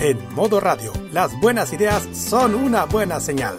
En modo radio, las buenas ideas son una buena señal.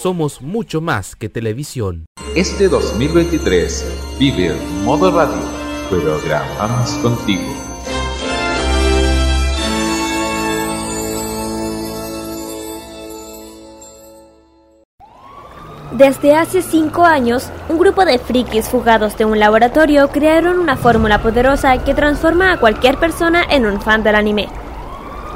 Somos mucho más que televisión. Este 2023 vive Modo Radio, programamos contigo. Desde hace cinco años, un grupo de frikis fugados de un laboratorio crearon una fórmula poderosa que transforma a cualquier persona en un fan del anime.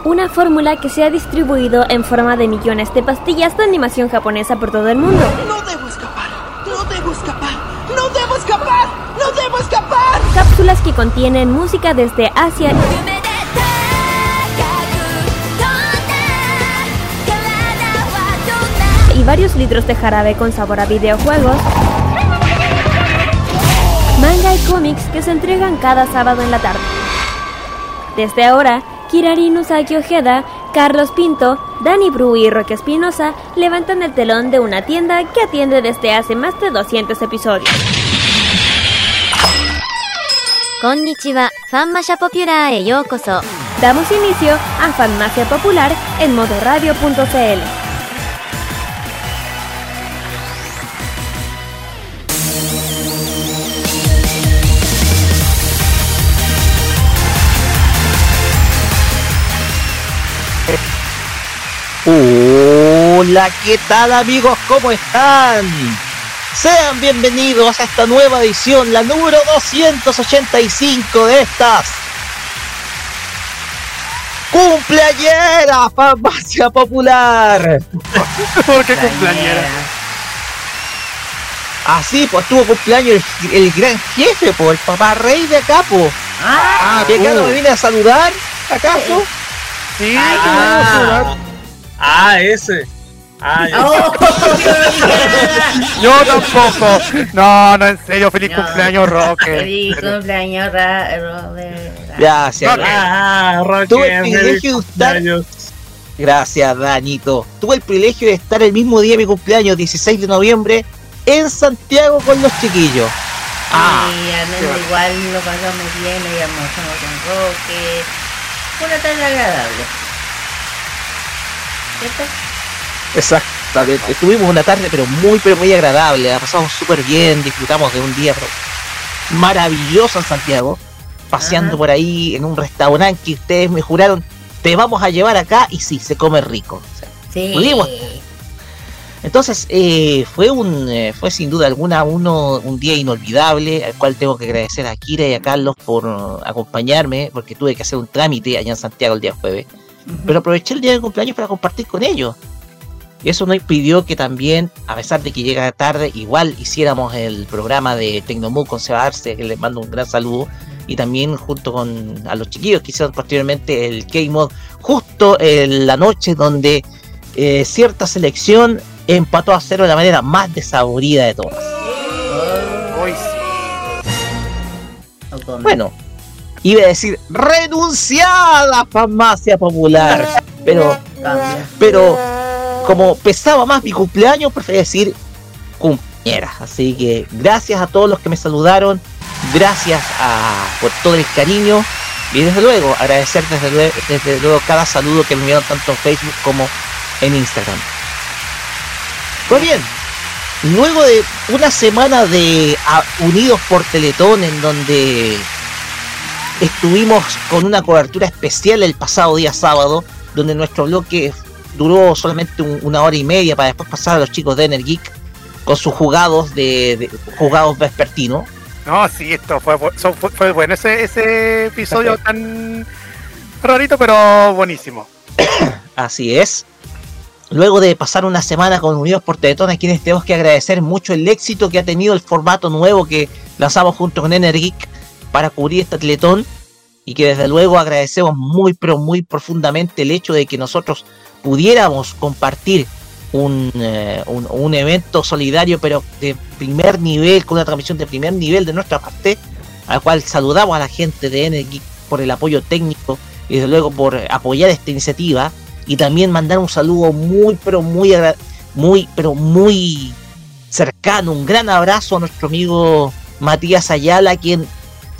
Una fórmula que se ha distribuido en forma de millones de pastillas de animación japonesa por todo el mundo. No debo escapar, no debo escapar, no debo escapar, no debo escapar. Cápsulas que contienen música desde Asia y varios litros de jarabe con sabor a videojuegos. Manga y cómics que se entregan cada sábado en la tarde. Desde ahora, Kirari Usagi Ojeda, Carlos Pinto, Dani Bru y Roque Espinosa levantan el telón de una tienda que atiende desde hace más de 200 episodios. Konnichiwa, Fanmasha Popular e. Damos inicio a Fanmacia Popular en modoradio.cl. Hola, ¿qué tal amigos? ¿Cómo están? Sean bienvenidos a esta nueva edición, la número 285 de estas cumpleañera farmacia popular. ¿Por qué cumpleañera? Así, pues tuvo cumpleaños el, el gran jefe, pues, el papá rey de acá, pues. Ah, ¿Qué acá no me viene a saludar, acaso? Sí, Ah. Ah, ese. Ah, ya. Oh, Yo tampoco. No, no, en serio, feliz No. cumpleaños, Roque. Feliz cumpleaños, Ra- Robert. Gracias. Ah, Roque, Tuve el privilegio de estar. Gracias, Danito. Tuve el privilegio de estar el mismo día de mi cumpleaños, 16 de noviembre, en Santiago con los chiquillos. Ah, y al menos igual lo pasamos bien, almorzamos con Roque. Fue una tarde agradable. ¿Cierto? exactamente. Tuvimos una tarde, pero muy, pero muy agradable. La pasamos súper bien, disfrutamos de un día maravilloso en Santiago, paseando Ajá. por ahí en un restaurante que ustedes me juraron, te vamos a llevar acá, y sí, se come rico. O sea, Sí. Pudimos. Entonces, eh, fue un eh, fue sin duda alguna uno un día inolvidable, al cual tengo que agradecer a Kira y a Carlos por acompañarme, porque tuve que hacer un trámite allá en Santiago el día jueves. Pero aproveché el día de cumpleaños para compartir con ellos. Y eso no impidió que también, a pesar de que llega tarde, igual hiciéramos el programa de Tecnomu con Seba Arce, que les mando un gran saludo. Y también junto con a los chiquillos que hicieron posteriormente el K-Mod, justo en la noche donde eh, cierta selección empató a cero de la manera más desaborida de todas. Bueno, iba a decir renunciada farmacia popular, pero, pero como pesaba más mi cumpleaños, preferí decir cumpleañera. Así que gracias a todos los que me saludaron, gracias a, por todo el cariño y desde luego agradecer desde luego, desde luego cada saludo que me enviaron tanto en Facebook como en Instagram. Pues bien, luego de una semana de Unidos por Teletón, en donde estuvimos con una cobertura especial el pasado día sábado, donde nuestro bloque duró solamente un- una hora y media para después pasar a los chicos de Energeek con sus jugados de, de- jugados vespertinos. No, sí, esto fue, fue bueno ese, ese episodio tan rarito, pero buenísimo. Así es. Luego de pasar una semana con Unidos por Teletón, a quienes tenemos que agradecer mucho el éxito que ha tenido el formato nuevo que lanzamos junto con Energic para cubrir este Teletón y que desde luego agradecemos muy pero muy profundamente el hecho de que nosotros pudiéramos compartir un, eh, un, un evento solidario pero de primer nivel, con una transmisión de primer nivel de nuestra parte, al cual saludamos a la gente de Energic por el apoyo técnico y desde luego por apoyar esta iniciativa y también mandar un saludo muy pero muy muy pero muy cercano, un gran abrazo a nuestro amigo Matías Ayala, quien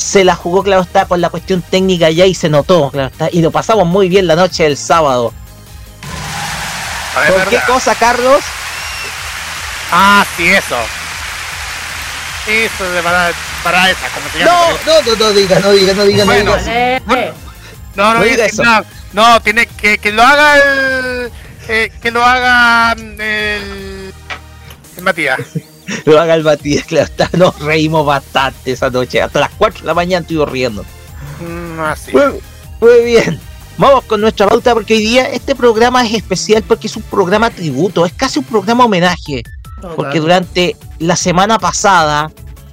se la jugó, claro está, con la cuestión técnica ya y se notó, claro está, y lo pasamos muy bien la noche del sábado. ¿Por qué cosa, Carlos? Ah, sí, eso. Eso de para, para esa, como se No, llama. no, no, no diga, no diga, no diga, no Bueno. diga. Eh, No, no, No diga diga eso. No, no, tiene que, que lo haga el. eh, que lo haga mm, el. el Matías. Lo haga el Matías, claro está, nos reímos bastante esa noche, hasta las 4 de la mañana estuvimos riendo. Mm, así. Muy, muy bien. Vamos con nuestra pauta porque hoy día este programa es especial porque es un programa tributo, es casi un programa homenaje. Porque durante la semana pasada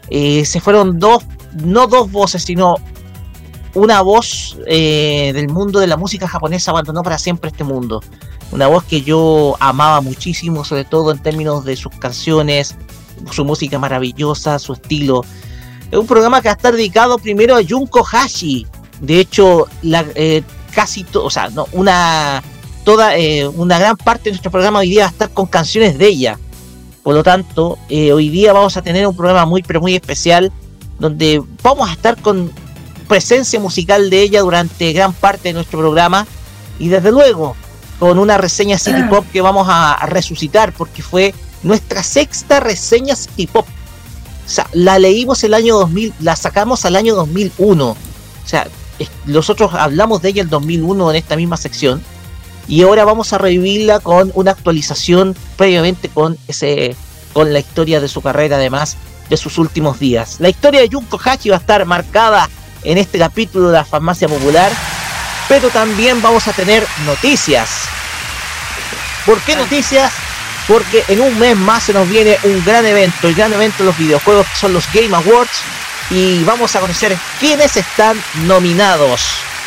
eh, se fueron dos, no dos voces, sino una voz eh, del mundo de la música japonesa abandonó para siempre este mundo. Una voz que yo amaba muchísimo, sobre todo en términos de sus canciones, su música maravillosa, su estilo. Es un programa que va a estar dedicado primero a Junko Hashi. De hecho, la, eh, casi todo, o sea, no, una, toda, eh, una gran parte de nuestro programa hoy día va a estar con canciones de ella. Por lo tanto, eh, hoy día vamos a tener un programa muy, pero muy especial, donde vamos a estar con presencia musical de ella durante gran parte de nuestro programa y desde luego con una reseña City Pop que vamos a, a resucitar porque fue nuestra sexta reseña City Pop. O sea, la leímos el año 2000, la sacamos al año 2001. O sea, nosotros hablamos de ella el 2001 en esta misma sección y ahora vamos a revivirla con una actualización previamente con ese con la historia de su carrera además de sus últimos días. La historia de Junko Hachi va a estar marcada en este capítulo de la farmacia popular, pero también vamos a tener noticias. ¿Por qué noticias? Porque en un mes más se nos viene un gran evento, el gran evento de los videojuegos que son los Game Awards y vamos a conocer quiénes están nominados.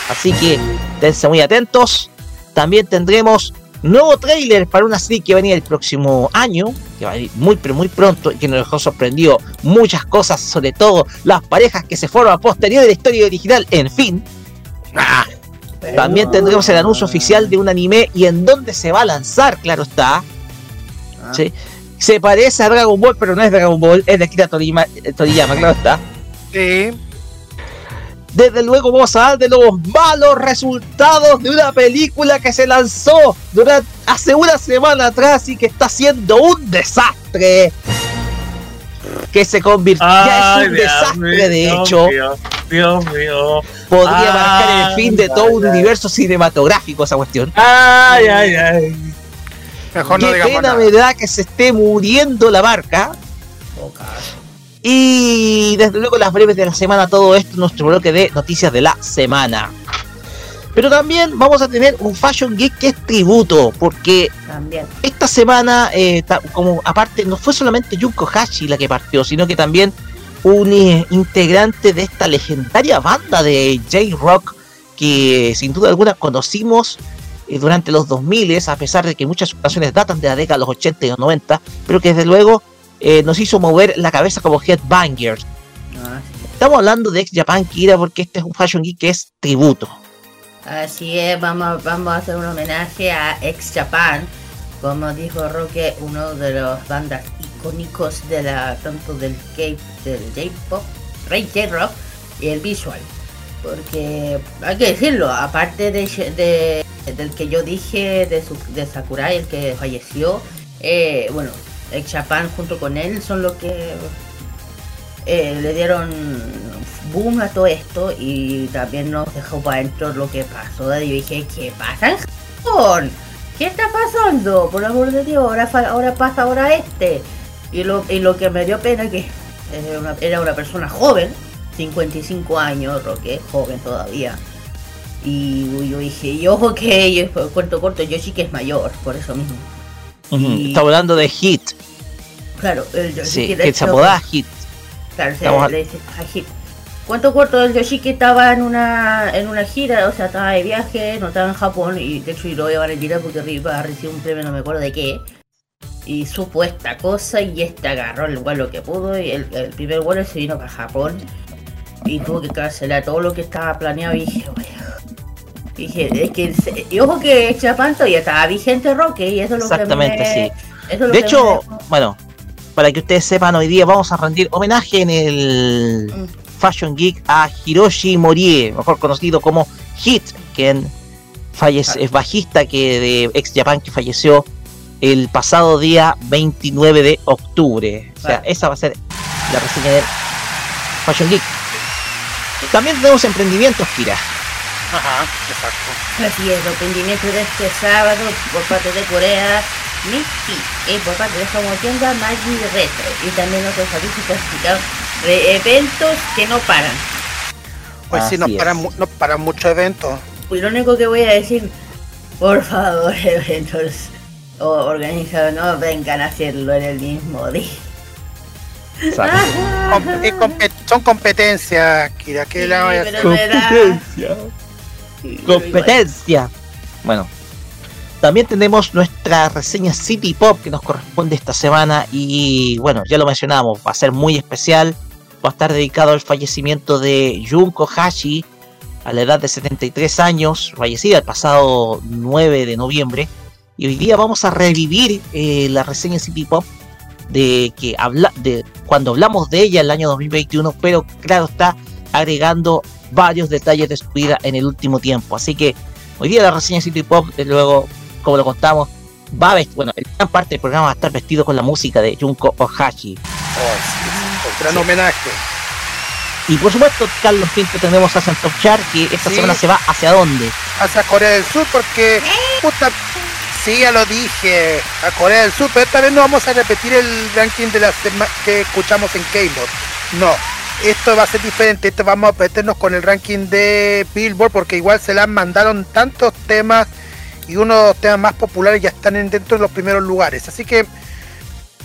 Así que tense muy atentos. También tendremos nuevo trailer para una serie que va a venir el próximo año, que va a venir muy pero muy pronto y que nos dejó sorprendido muchas cosas, sobre todo las parejas que se forman posterior de la historia original, en fin. También tendremos el anuncio oficial de un anime y en dónde se va a lanzar, claro está. ¿Sí? Se parece a Dragon Ball, pero no es Dragon Ball, es de Akira Toriyama, eh, Toriyama, claro está. Sí. Desde luego vamos a dar de los malos resultados de una película que se lanzó durante, hace una semana atrás y que está siendo un desastre. Que se convirtió, es un desastre de hecho. Dios mío. Podría marcar el Ay, fin de todo un ay. universo cinematográfico esa cuestión. Ay, ay, ay. Mejor no Qué digamos pena nada. me da que se esté muriendo la marca. Y desde luego las breves de la semana, todo esto, nuestro bloque de noticias de la semana. Pero también vamos a tener un Fashion Geek que es tributo, porque También. esta semana, eh, como aparte, no fue solamente Junko Hashi la que partió, sino que también un eh, integrante de esta legendaria banda de J-Rock que sin duda alguna conocimos eh, durante los 2000, a pesar de que muchas canciones datan de la década de los 80 y los 90, pero que desde luego eh, nos hizo mover la cabeza como Headbangers. Ah, Estamos hablando de Ex Japan Kira porque este es un Fashion Geek que es tributo. Así es, vamos, vamos a hacer un homenaje a Ex Japan, como dijo Roque, uno de los bandas icónicos de la tanto del K del J-pop, Ray J-rock y el visual. Porque hay que decirlo, aparte de, de- del que yo dije de, su, de Sakurai, el que falleció, eh, bueno, Ex Japan junto con él son los que eh, le dieron boom a todo esto y también nos dejó para adentro lo que pasó. Y dije, ¿qué pasa en Japón? ¿Qué está pasando? Por amor de Dios, ahora, ahora pasa ahora este. Y lo, y lo que me dio pena que era una persona joven, 55 años, Roque, joven todavía. Y yo dije, y ojo que, corto corto, Yoshi que es mayor, por eso mismo. Está hablando de Hit. Claro, el Yoshi sí, que, se apodaba Hit. Claro, se le dice a Hit. Cuento corto, el Yoshi que estaba en una en una gira, o sea, estaba de viaje, no estaba en Japón, y de hecho y lo iban a tirar porque iba a recibir un premio, no me acuerdo de qué. Y supo esta cosa y este agarró el vuelo que pudo y el, el primer vuelo se vino para Japón y tuvo que cancelar todo lo que estaba planeado y dije, dije, es que, y ojo que Japan todavía estaba vigente Roque y eso es lo Exactamente, que sí. de hecho, bueno, para que ustedes sepan, hoy día vamos a rendir homenaje en el mm. Fashion Geek a Hiroshi Morie, mejor conocido como Hit, quien fallece, es bajista que de ex Japan que falleció el pasado día 29 de octubre. O sea, esa va a ser la reseña de Fashion Geek. También tenemos emprendimientos, Kira. Ajá, exacto. Así es, los emprendimientos de este sábado por parte de Corea, Misty, y por parte de como tienda Maggi Retro. Y también otros servicios clasificados de eventos que no paran. Pues sí, no paran, no paran muchos eventos. Y lo único que voy a decir, por favor, eventos organizados no vengan a hacerlo en el mismo día. Son competencias, Kira, que la voy a hacer? Competencia. Competencia. Bueno, también tenemos nuestra reseña City Pop que nos corresponde esta semana y bueno, ya lo mencionamos, va a ser muy especial, va a estar dedicado al fallecimiento de Junko Hashi a la edad de 73 años, fallecida el pasado 9 de noviembre. Y hoy día vamos a revivir eh, la reseña City Pop de que habla de cuando hablamos de ella el año 2021, pero claro está agregando varios detalles de su vida en el último tiempo. Así que hoy día la reseña City Pop, luego, como lo contamos, va a vestir, bueno, en gran parte del programa va a estar vestido con la música de Junko Ohashi. Oh, gran homenaje. Y por supuesto, Carlos Pinto tenemos a Top Char, que esta semana se va hacia dónde? Hacia Corea del Sur, porque puta, Sí, ya lo dije, a Corea del Sur, pero esta vez no vamos a repetir el ranking de las que escuchamos en K-Mod. No, esto va a ser diferente, esto vamos a meternos con el ranking de Billboard porque igual se le mandaron tantos temas y unos temas más populares ya están dentro de los primeros lugares. Así que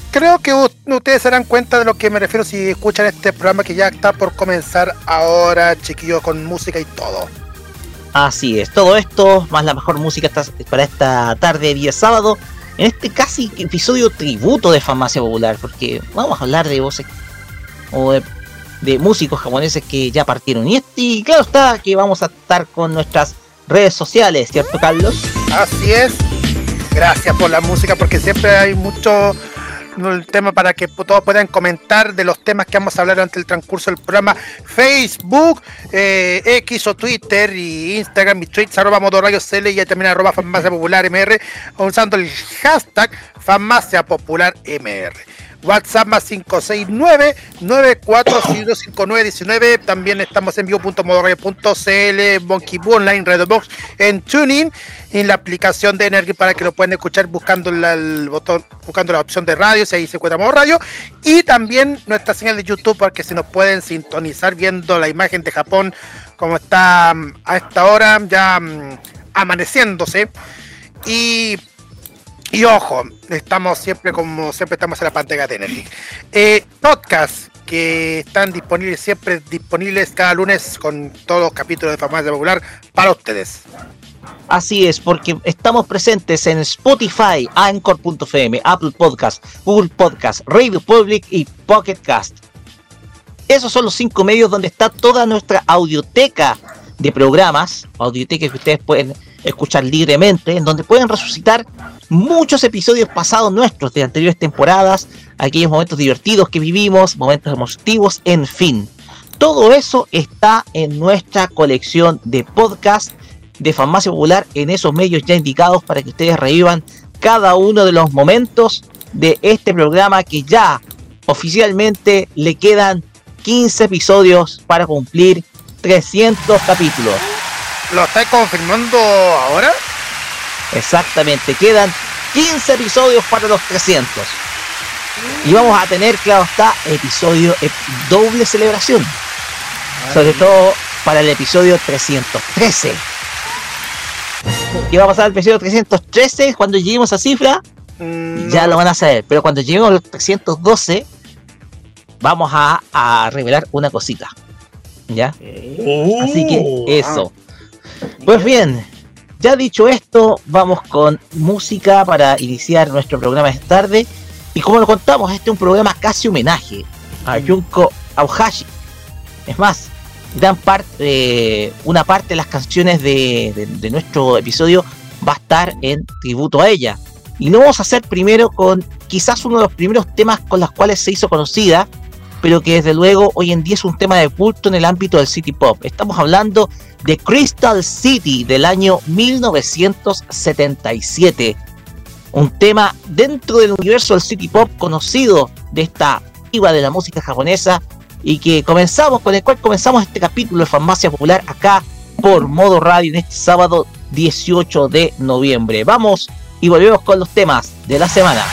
creo que ustedes se darán cuenta de lo que me refiero si escuchan este programa que ya está por comenzar ahora, chiquillos, con música y todo. Así es, todo esto, más la mejor música para esta tarde, día sábado, en este casi episodio tributo de Farmacia Popular, porque vamos a hablar de voces o de, músicos japoneses que ya partieron. Y, este, y claro está que vamos a estar con nuestras redes sociales, ¿cierto, Carlos? Así es. Gracias por la música, porque siempre hay mucho el tema para que todos puedan comentar de los temas que vamos a hablar durante el transcurso del programa. Facebook, eh, X o Twitter y Instagram y tweets arroba motorrayo CL y también arroba farmacia popular MR usando el hashtag farmacia popular MR. WhatsApp más 569-945919. También estamos en vivo.modoradio.cl, Monkey Boo Online, Redbox, en Tuning, en la aplicación de Energy para que lo puedan escuchar buscando el botón, buscando la opción de radio, si ahí se encuentra Modo Radio. Y también nuestra señal de YouTube para que se nos pueden sintonizar viendo la imagen de Japón como está mm, a esta hora ya mm, amaneciéndose. Y y ojo, estamos siempre como siempre estamos en la pantalla de. Eh, podcast que están disponibles siempre disponibles cada lunes con todos los capítulos de Farmacia Popular para ustedes. Así es, porque estamos presentes en Spotify, Anchor.fm, Apple Podcast, Google Podcast, Radio Public y Pocket Cast. Esos son los cinco medios donde está toda nuestra audioteca de programas, audioteca que ustedes pueden escuchar libremente, en donde pueden resucitar muchos episodios pasados nuestros de anteriores temporadas, aquellos momentos divertidos que vivimos, momentos emotivos, en fin. Todo eso está en nuestra colección de podcast de Farmacia Popular en esos medios ya indicados para que ustedes revivan cada uno de los momentos de este programa que ya oficialmente le quedan 15 episodios para cumplir 300 capítulos. ¿Lo estáis confirmando ahora? Exactamente, quedan 15 episodios para los 300. Y vamos a tener, claro está, episodio eh, doble celebración. Sobre todo para el episodio 313. ¿Qué va a pasar al episodio 313 cuando lleguemos a cifra? Mm, Ya lo van a saber. Pero cuando lleguemos al 312, vamos a, a revelar una cosita. ¿Ya? Así que eso. Pues bien, ya dicho esto, vamos con música para iniciar nuestro programa esta tarde. Y como lo contamos, este es un programa casi homenaje a Junko Aohashi. Es más, gran parte, eh, una parte de las canciones de, de- de nuestro episodio va a estar en tributo a ella. Y lo vamos a hacer primero con quizás uno de los primeros temas con los cuales se hizo conocida, pero que desde luego hoy en día es un tema de culto en el ámbito del city pop. Estamos hablando de Crystal City del año 1977. Un tema dentro del universo del city pop conocido de esta diva de la música japonesa y que comenzamos, con el cual comenzamos este capítulo de Farmacia Popular acá por Modo Radio en este sábado 18 de noviembre. Vamos y volvemos con los temas de la semana.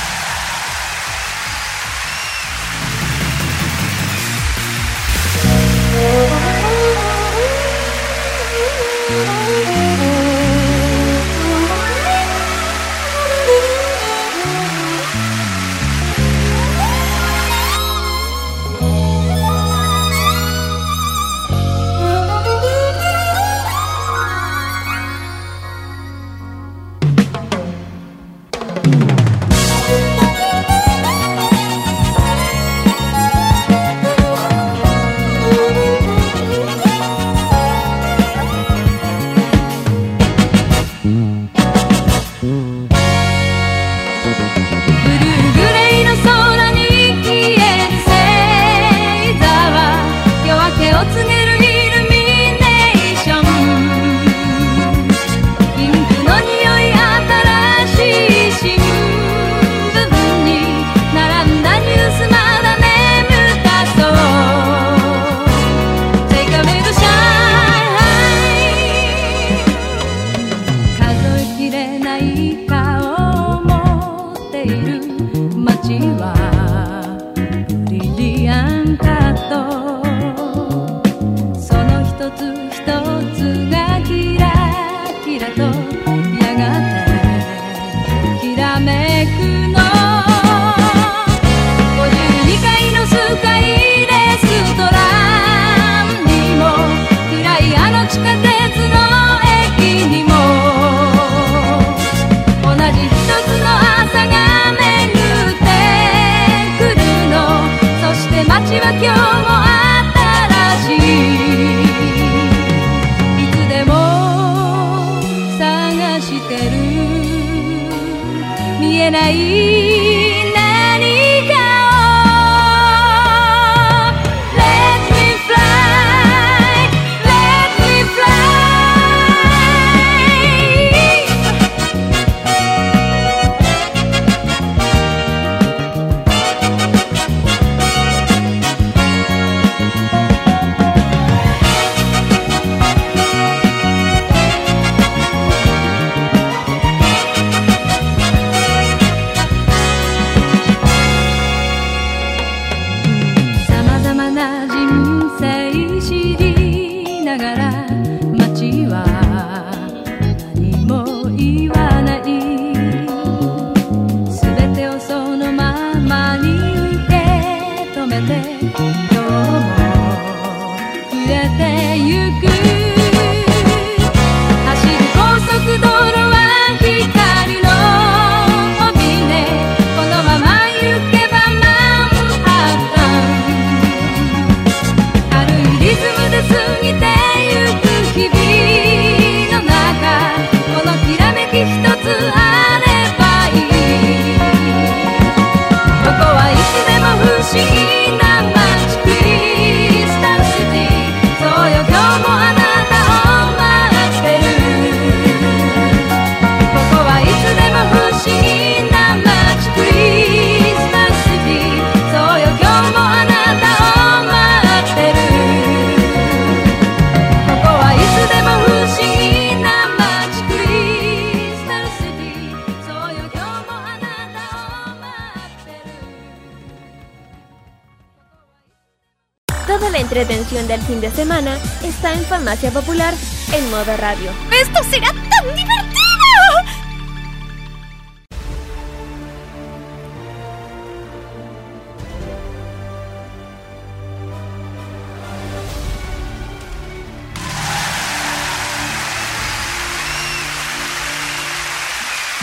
Farmacia Popular en modo radio. ¡Esto será tan divertido!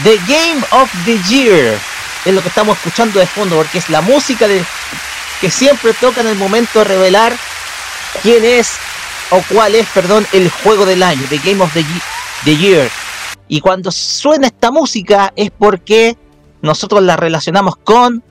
The Game of the Year es lo que estamos escuchando de fondo, porque es la música de, que siempre toca en el momento de revelar quién es o cuál es, perdón, el juego del año, The Game of the, the Year. Y cuando suena esta música es porque nosotros la relacionamos con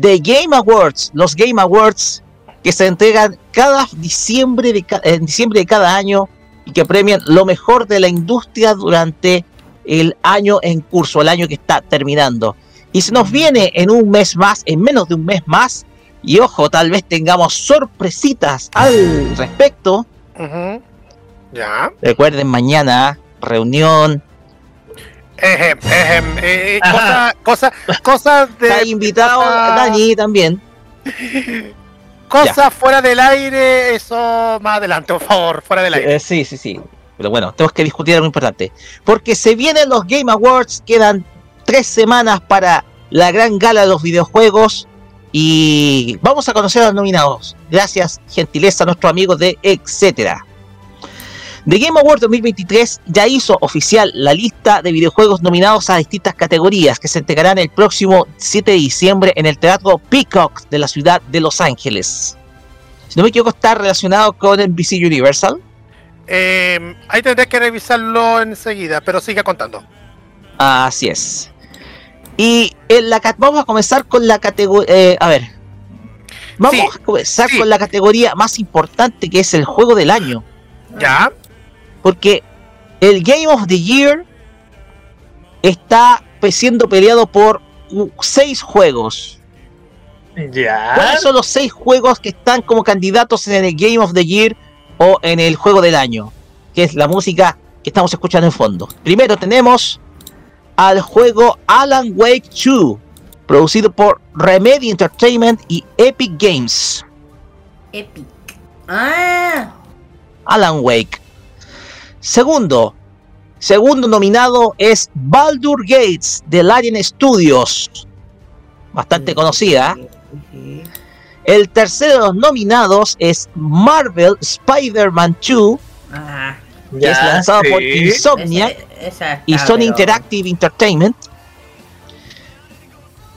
The Game Awards, los Game Awards que se entregan cada diciembre de, en diciembre de cada año y que premian lo mejor de la industria durante el año en curso, el año que está terminando. Y se nos viene en un mes más, en menos de un mes más, y ojo, tal vez tengamos sorpresitas al respecto. Ujú. Ya. Recuerden mañana, reunión. Ejem, ejem, eh, Ajá. cosa, cosa, cosas de. Está invitado cosa- Dani también. Cosas fuera del aire, eso más adelante, por favor, fuera del aire. Eh, sí, sí, sí. Pero bueno, tenemos que discutir algo importante. Porque se vienen los Game Awards, quedan tres semanas para la gran gala de los videojuegos. Y vamos a conocer a los nominados. Gracias, gentileza, a nuestros amigos de Etcétera. The Game Awards 2023 ya hizo oficial la lista de videojuegos nominados a distintas categorías que se entregarán el próximo 7 de diciembre en el Teatro Peacock de la ciudad de Los Ángeles. Si no me equivoco, está relacionado con NBC Universal. Eh, ahí tendré que revisarlo enseguida, pero siga contando. Así es. Y en la ca- vamos a comenzar con la categoría. a ver. Vamos a comenzar con la categoría más importante que es el juego del año. Ya. Porque el Game of the Year está siendo peleado por seis juegos. Ya. ¿Cuáles son los seis juegos que están como candidatos en el Game of the Year o en el juego del año? Que es la música que estamos escuchando en fondo. Primero tenemos al juego Alan Wake 2, producido por Remedy Entertainment y Epic Games. Epic. Ah, Alan Wake. Segundo, segundo nominado es Baldur Gates de Larian Studios, bastante conocida. El tercero de los nominados es Marvel Spider-Man 2, ah. Que es lanzado por esa y Sony Interactive Entertainment.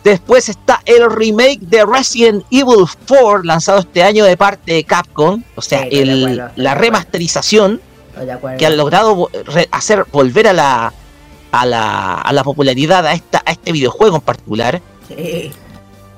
Después está el remake de Resident Evil 4, lanzado este año de parte de Capcom, o sea, Sí, el- acuerdo, la remasterización que han logrado hacer volver a la, a la, a la popularidad a, esta, a este videojuego en particular. Sí.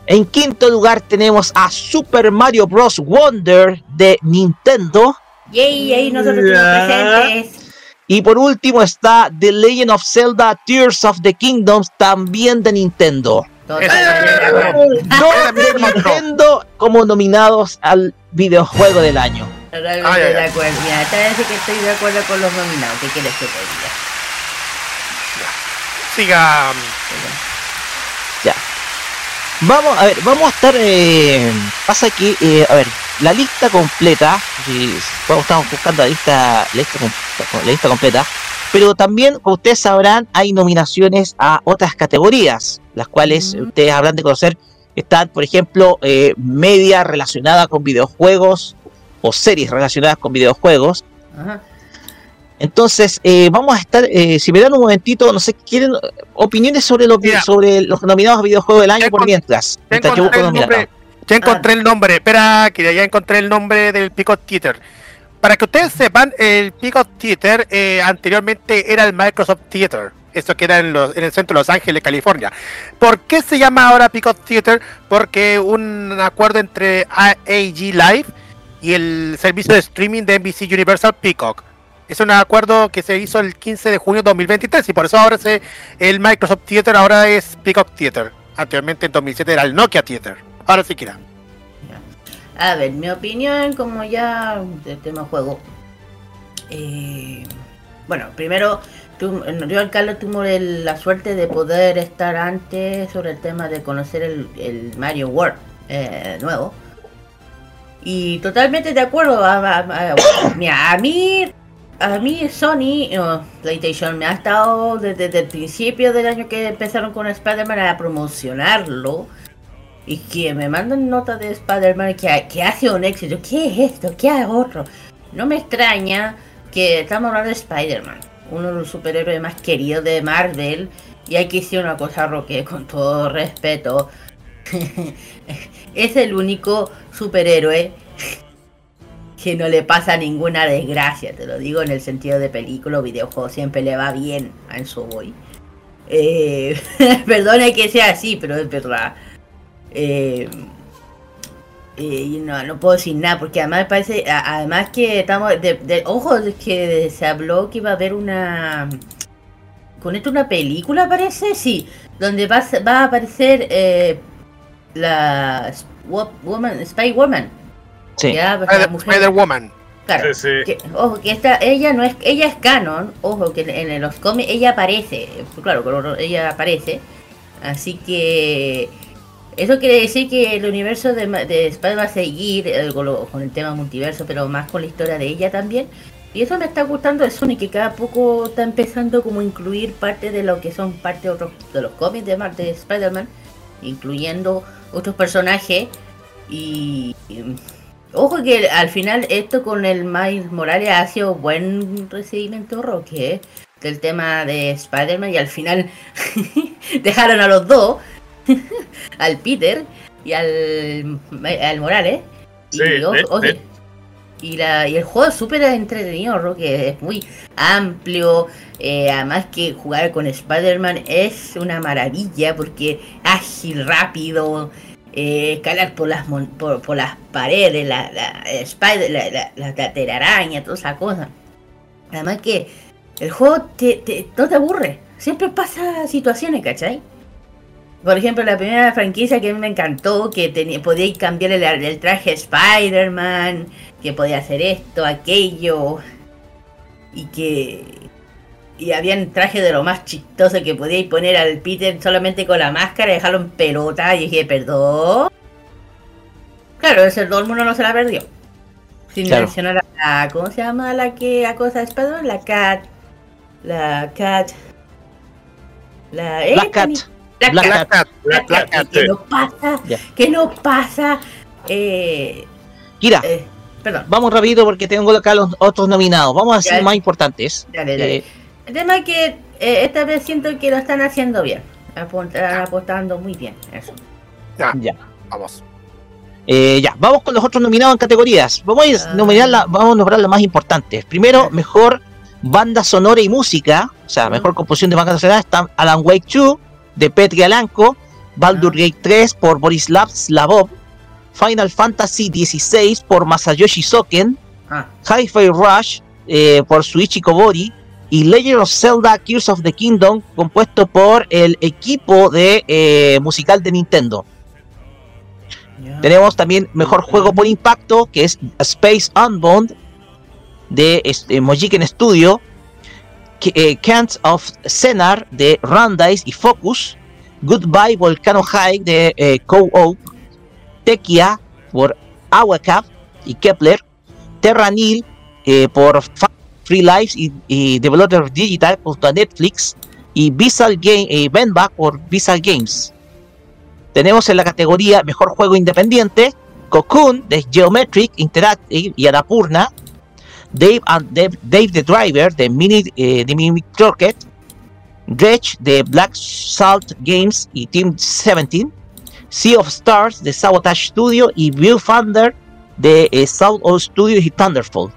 En quinto lugar tenemos a Super Mario Bros. Wonder de Nintendo. Yay, yay, nosotros estamos presentes. Y por último está The Legend of Zelda Tears of the Kingdoms, también de Nintendo. Todos Dos de Nintendo como nominados al videojuego del año. Totalmente Ay, de acuerdo. Mira, sí que estoy de acuerdo con los nominados. ¿Qué quieres que te diga? Siga. Ya. Vamos, a ver, vamos a estar. eh, pasa que, eh, a ver, la lista completa. Si, estamos buscando la lista, la lista, com- la lista completa. Pero también, como ustedes sabrán, hay nominaciones a otras categorías, las cuales ustedes habrán de conocer. Están, por ejemplo, eh, media relacionada con videojuegos o series relacionadas con videojuegos. Ajá. Entonces, eh, vamos a estar, eh, si me dan un momentito, no sé, ¿quieren opiniones sobre Mira. sobre los nominados a videojuego del año por mientras? Ya Mientras yo busco encontré, el los nombre, ya encontré el nombre. Espera, que ya encontré el nombre del Picot Theater. Para que ustedes sepan, el Picot Theater eh, anteriormente era el Microsoft Theater. Esto queda en, los- en el centro de Los Ángeles, California. ¿Por qué se llama ahora Picot Theater? Porque un acuerdo entre AAG Live y el servicio de streaming de NBC Universal Peacock. Es un acuerdo que se hizo el 15 de junio de 2023 y por eso ahora se, el Microsoft Theater ahora es Peacock Theater. Anteriormente en 2007 era el Nokia Theater. Ahora sí que era. A ver, mi opinión, como ya del tema juego. Eh, bueno, primero, tú, yo, Carlos, tuve la suerte de poder estar antes sobre el tema de conocer el, Mario World eh, nuevo. Y totalmente de acuerdo. A, a- a- a mí, a mí Sony, no, PlayStation, me ha estado desde, el principio del año que empezaron con Spider-Man a promocionarlo. Y que me mandan notas de Spider-Man que, que hace un éxito. ¿Qué es esto? ¿Qué otro? No me extraña que estamos hablando de Spider-Man, uno de los superhéroes más queridos de Marvel. Y hay que decir una cosa, Roque, con todo respeto. es el único superhéroe que no le pasa ninguna desgracia, te lo digo en el sentido de película o videojuego, siempre le va bien a eso voy. Eh, perdone que sea así, pero es verdad. Eh, eh, no, no puedo decir nada, porque además parece, además que estamos, de, de- que se habló que iba a haber una, con esto una película parece, sí, donde va, va a aparecer eh, la Wo- Woman, Spy Woman. Sí. Ya, pues, Spider- mujer- Spider-Woman. Claro, Sí, sí. que- ojo, que esta, ella no es, ella es canon, ojo, que en, en los cómics ella aparece, claro, ella aparece, así que eso quiere decir que el universo de, de Spider va a seguir eh, con, lo- con el tema multiverso, pero más con la historia de ella también, y eso me está gustando de Sony, que cada poco está empezando como a incluir parte de lo que son parte de, otros, de los cómics de, de Spider-Man, incluyendo otros personajes, y... y Ojo que al final esto con el Miles Morales ha sido buen recibimiento Roque ¿eh? del tema de Spider-Man y al final dejaron a los dos, al Peter y al, al Morales. Y, Sí, y, la, y el juego es súper entretenido, Roque, es muy amplio. eh, además que jugar con Spider-Man es una maravilla porque ágil, rápido, eh, escalar por las mon- por, las paredes, la, la, Spider, la, la, la- la telaraña, toda esa cosa. Además que el juego te, no te aburre, siempre pasa situaciones, ¿cachai? Por ejemplo, la primera franquicia que a mí me encantó, que podíais cambiar el, el traje de Spider-Man, que podía hacer esto, aquello, y que... Y habían trajes de lo más chistoso que podíais poner al Peter solamente con la máscara y dejarlo en pelota. Y dije, perdón. Claro, ese todo el mundo no se la perdió. Sin Claro. mencionar a la... ¿Cómo se llama la que acosa a Spider-Man? La Cat. La Cat. La... Black Cat. Black Black Cat. Cat. Black Black Cat, que no pasa, Ya. que no pasa. Eh, Kira, eh, perdón, vamos rápido porque tengo acá los otros nominados. Vamos a Ya. ser más importantes. dale, dale. Eh, El tema es que eh, esta vez siento que lo están haciendo bien. Están apostando muy bien. Eso. Ya, ya. vamos. Eh, ya, vamos con los otros nominados en categorías. Vamos a, Ah. nominar la- vamos a nombrar los más importantes. Primero, mejor banda sonora y música. O sea, mejor composición de banda sonora está Alan Wake 2 de Petri Alanco, Baldur. Gate 3 por Borislav Slavov, Final Fantasy 16 por Masayoshi Soken, Ah, Hi-Fi Rush eh, por Suichi Kobori y Legend of Zelda Tears of the Kingdom compuesto por el equipo de eh, musical de Nintendo. Tenemos también mejor juego por impacto, que es Space Unbound de este, Mojiken Studio, que, eh, Cants of Senar de Randice y Focus, Goodbye Volcano High de eh, Co-op, Tekia por Awacap y Kepler, Terranil eh, por Fa- Free Lives y, y Developer Digital junto a Netflix, y Visual Game, eh, por Visual Games. Tenemos en la categoría Mejor Juego Independiente Cocoon de Geometric Interactive y Annapurna, Dave, and Dave, the Driver de Mini, eh, Rocket, Dredge de Black Salt Games y Team 17, Sea of Stars de Sabotage Studio y Viewfinder de eh, South Old Studios y Thunderfall.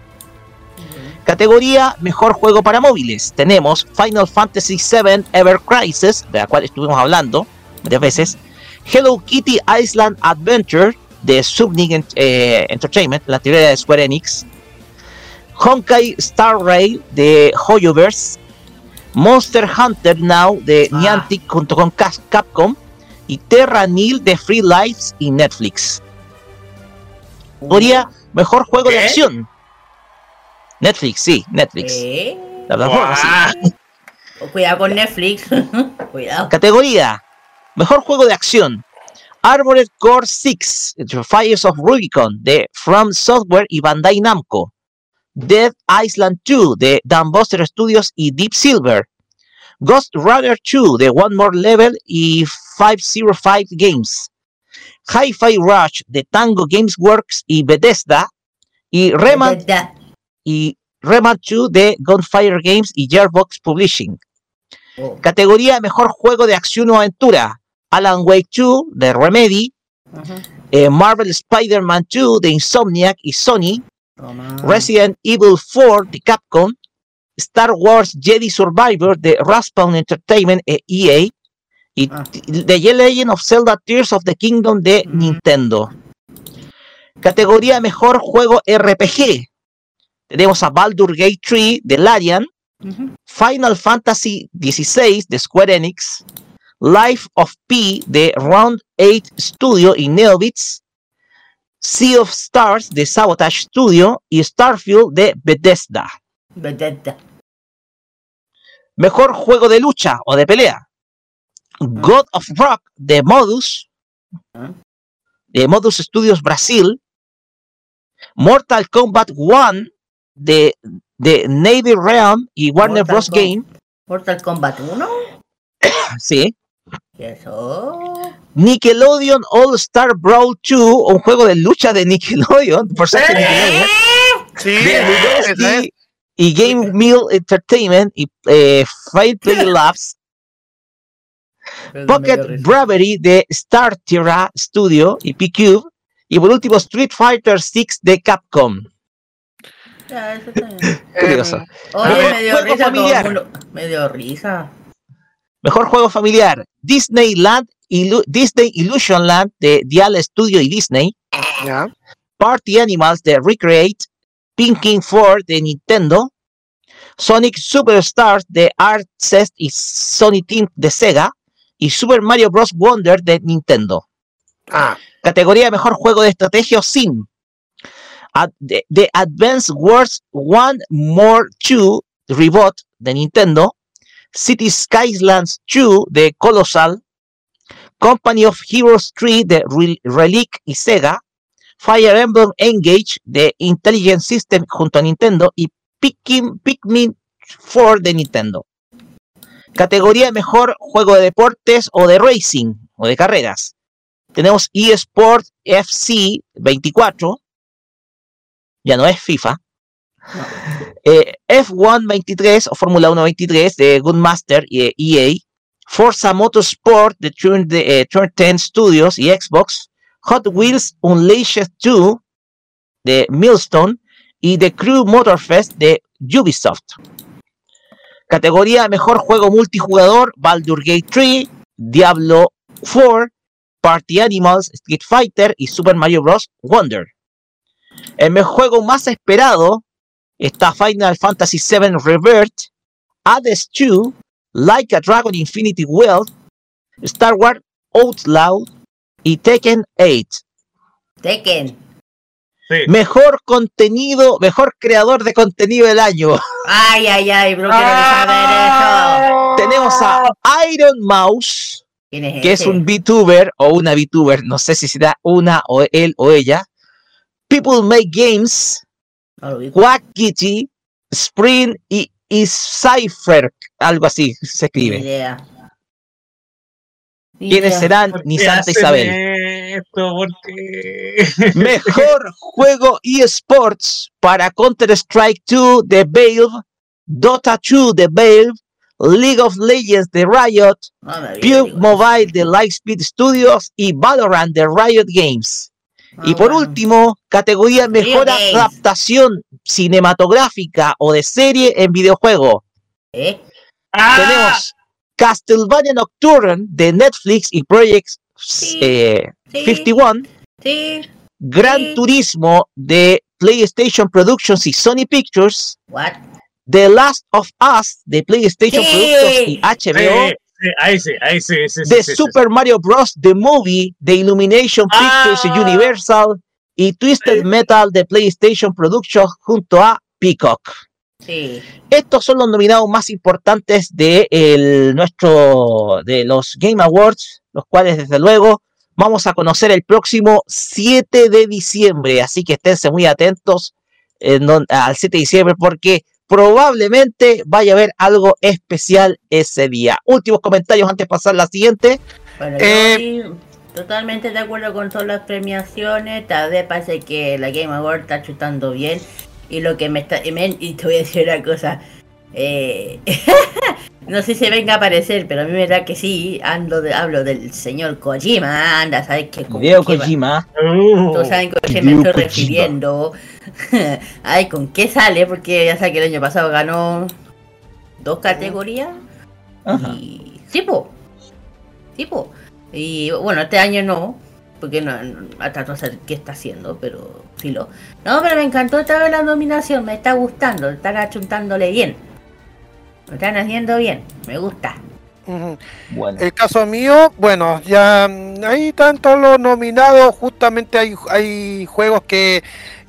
Categoría Mejor Juego para Móviles. Tenemos Final Fantasy VII Ever Crisis, de la cual estuvimos hablando varias veces. Hello Kitty Island Adventure de Subnig eh, Entertainment, la teoría de Square Enix. Honkai Star Rail de Hoyoverse. Monster Hunter Now de Ah. Niantic junto con Capcom. Y Terra Nil de Free Lives y Netflix. Categoría Mejor Juego de. Acción. Netflix, sí, Netflix. La plataforma, sí. Cuidado con Netflix. Cuidado. Categoría Mejor juego de acción. Armored Core 6, The Fires of Rubicon, de From Software y Bandai Namco. Dead Island 2, de Dambuster Studios y Deep Silver. Ghost Runner 2, de One More Level y 505 Games. Hi-Fi Rush, de Tango Games Works y Bethesda. Y Rayman, y Rayman 2, de Gunfire Games y Gearbox Publishing. Oh. Categoría Mejor Juego de Acción o Aventura. Alan Wake 2 de Remedy, eh, Marvel Spider-Man 2 de Insomniac y Sony, Resident Evil 4 de Capcom, Star Wars Jedi Survivor de Raspawn Entertainment e EA, y t- The Legend of Zelda Tears of the Kingdom de Nintendo. Categoría Mejor Juego RPG. Tenemos a Baldur Gate 3 de Larian, Final Fantasy XVI de Square Enix, Life of P de Round 8 Studio y Neobits, Sea of Stars de Sabotage Studio y Starfield de Bethesda. Bethesda. Mejor juego de lucha o de pelea. God of Rock de Modus, de Modus Studios Brasil. Mortal Kombat 1 de, de Navy Realm y Warner Mortal Bros. Com- Game. Mortal Kombat 1. Sí. ¿Qué eso? Nickelodeon All Star Brawl 2, un juego de lucha de Nickelodeon, por ser que Nickelodeon, Sí, de es. y Game Meal Entertainment y eh, Fire Play Labs, Pocket Bravery de Star Tierra Studio y P-Cube, y por último Street Fighter 6 de Capcom. Ya, eso. Curioso. Oye, Mejor me dio todo el familiar. mundo- Me dio risa. Mejor juego familiar, Disneyland, Illu- Disney Illusion Land de Dial Studio y Disney. Party Animals de Recreate, Pinking 4 de Nintendo, Sonic Superstars de Artsest y Sony Team de Sega, y Super Mario Bros. Wonder de Nintendo. Categoría de mejor juego de estrategia o sim. De, de Advance Wars One More 2 Reboot de Nintendo, City Skylines 2 de Colossal, Company of Heroes 3 de Re- Relic y Sega, Fire Emblem Engage de Intelligent System junto a Nintendo y Pikmin, Pikmin 4 de Nintendo. Categoría mejor juego de deportes o de racing o de carreras. Tenemos eSport FC 24. Ya no es FIFA. Eh, F1 23 o Fórmula 1 23 de Goodmaster y EA. Forza Motorsport de Turn, de, eh, Turn 10 Studios y Xbox. Hot Wheels Unleashed 2 de Millstone y The Crew Motorfest de Ubisoft. Categoría Mejor Juego Multijugador, Baldur Gate 3, Diablo 4, Party Animals, Street Fighter y Super Mario Bros. Wonder. El mejor juego más esperado está Final Fantasy VII Revert, Hades 2, Like a Dragon Infinity World, Star Wars Outlaw y Tekken 8. Tekken. Mejor contenido, mejor creador de contenido del año. Ay, ay, ay, bro, quiero saber eso. Tenemos a Iron Mouse, ¿Quién es que es un VTuber o una VTuber, no sé si será una o él o ella. People Make Games, Kitty, Spring y, y Cypher, algo así se Ni escribe. idea. Ni ¿Quiénes idea. serán? ¿Por Ni Santa Isabel. Esto? ¿Por qué? Mejor juego eSports para Counter-Strike 2 de Valve, Dota 2 de Valve, League of Legends de Riot, PUBG Mobile de Lightspeed Studios y Valorant de Riot Games. Y por último, categoría mejor adaptación cinematográfica o de serie en videojuego. ¿Eh? Tenemos Castlevania Nocturne de Netflix y Project eh, 51. Sí. Gran Turismo de PlayStation Productions y Sony Pictures. What? The Last of Us de PlayStation Sí. Productions y HBO. Ahí sí, ahí sí, sí, sí, de sí, sí, Super Mario Bros. The Movie de Illumination Pictures y Ah. Universal. Y Twisted Metal de PlayStation Productions junto a Peacock. Sí. Estos son los nominados más importantes de el, nuestro de los Game Awards, los cuales desde luego vamos a conocer el próximo 7 de diciembre. Así que esténse muy atentos en don- al 7 de diciembre porque probablemente vaya a haber algo especial ese día. Últimos comentarios antes de pasar a la siguiente. Bueno, Eh, yo totalmente de acuerdo con todas las premiaciones. Tal vez parece que la Game Award está chutando bien. Y lo que me está. Y, me- y te voy a decir una cosa. eh, no sé si venga a aparecer, pero a mí me da que sí. Ando de, hablo del señor Kojima. Anda, ¿sabes qué? Video Kojima. Todos saben con qué me estoy Kojima. refiriendo. Ay, ¿con qué sale? Porque ya sabes que el año pasado ganó dos categorías. Y. Sí, po. Sí, po. Y bueno, este año no. Porque no, hasta no sé qué está haciendo, pero filo. No, pero me encantó esta vez la nominación, me está gustando, están achuntándole bien. Lo están haciendo bien, me gusta. Bueno. El caso mío, bueno, ya mm, ahí están todos los nominados, justamente hay, hay juegos que,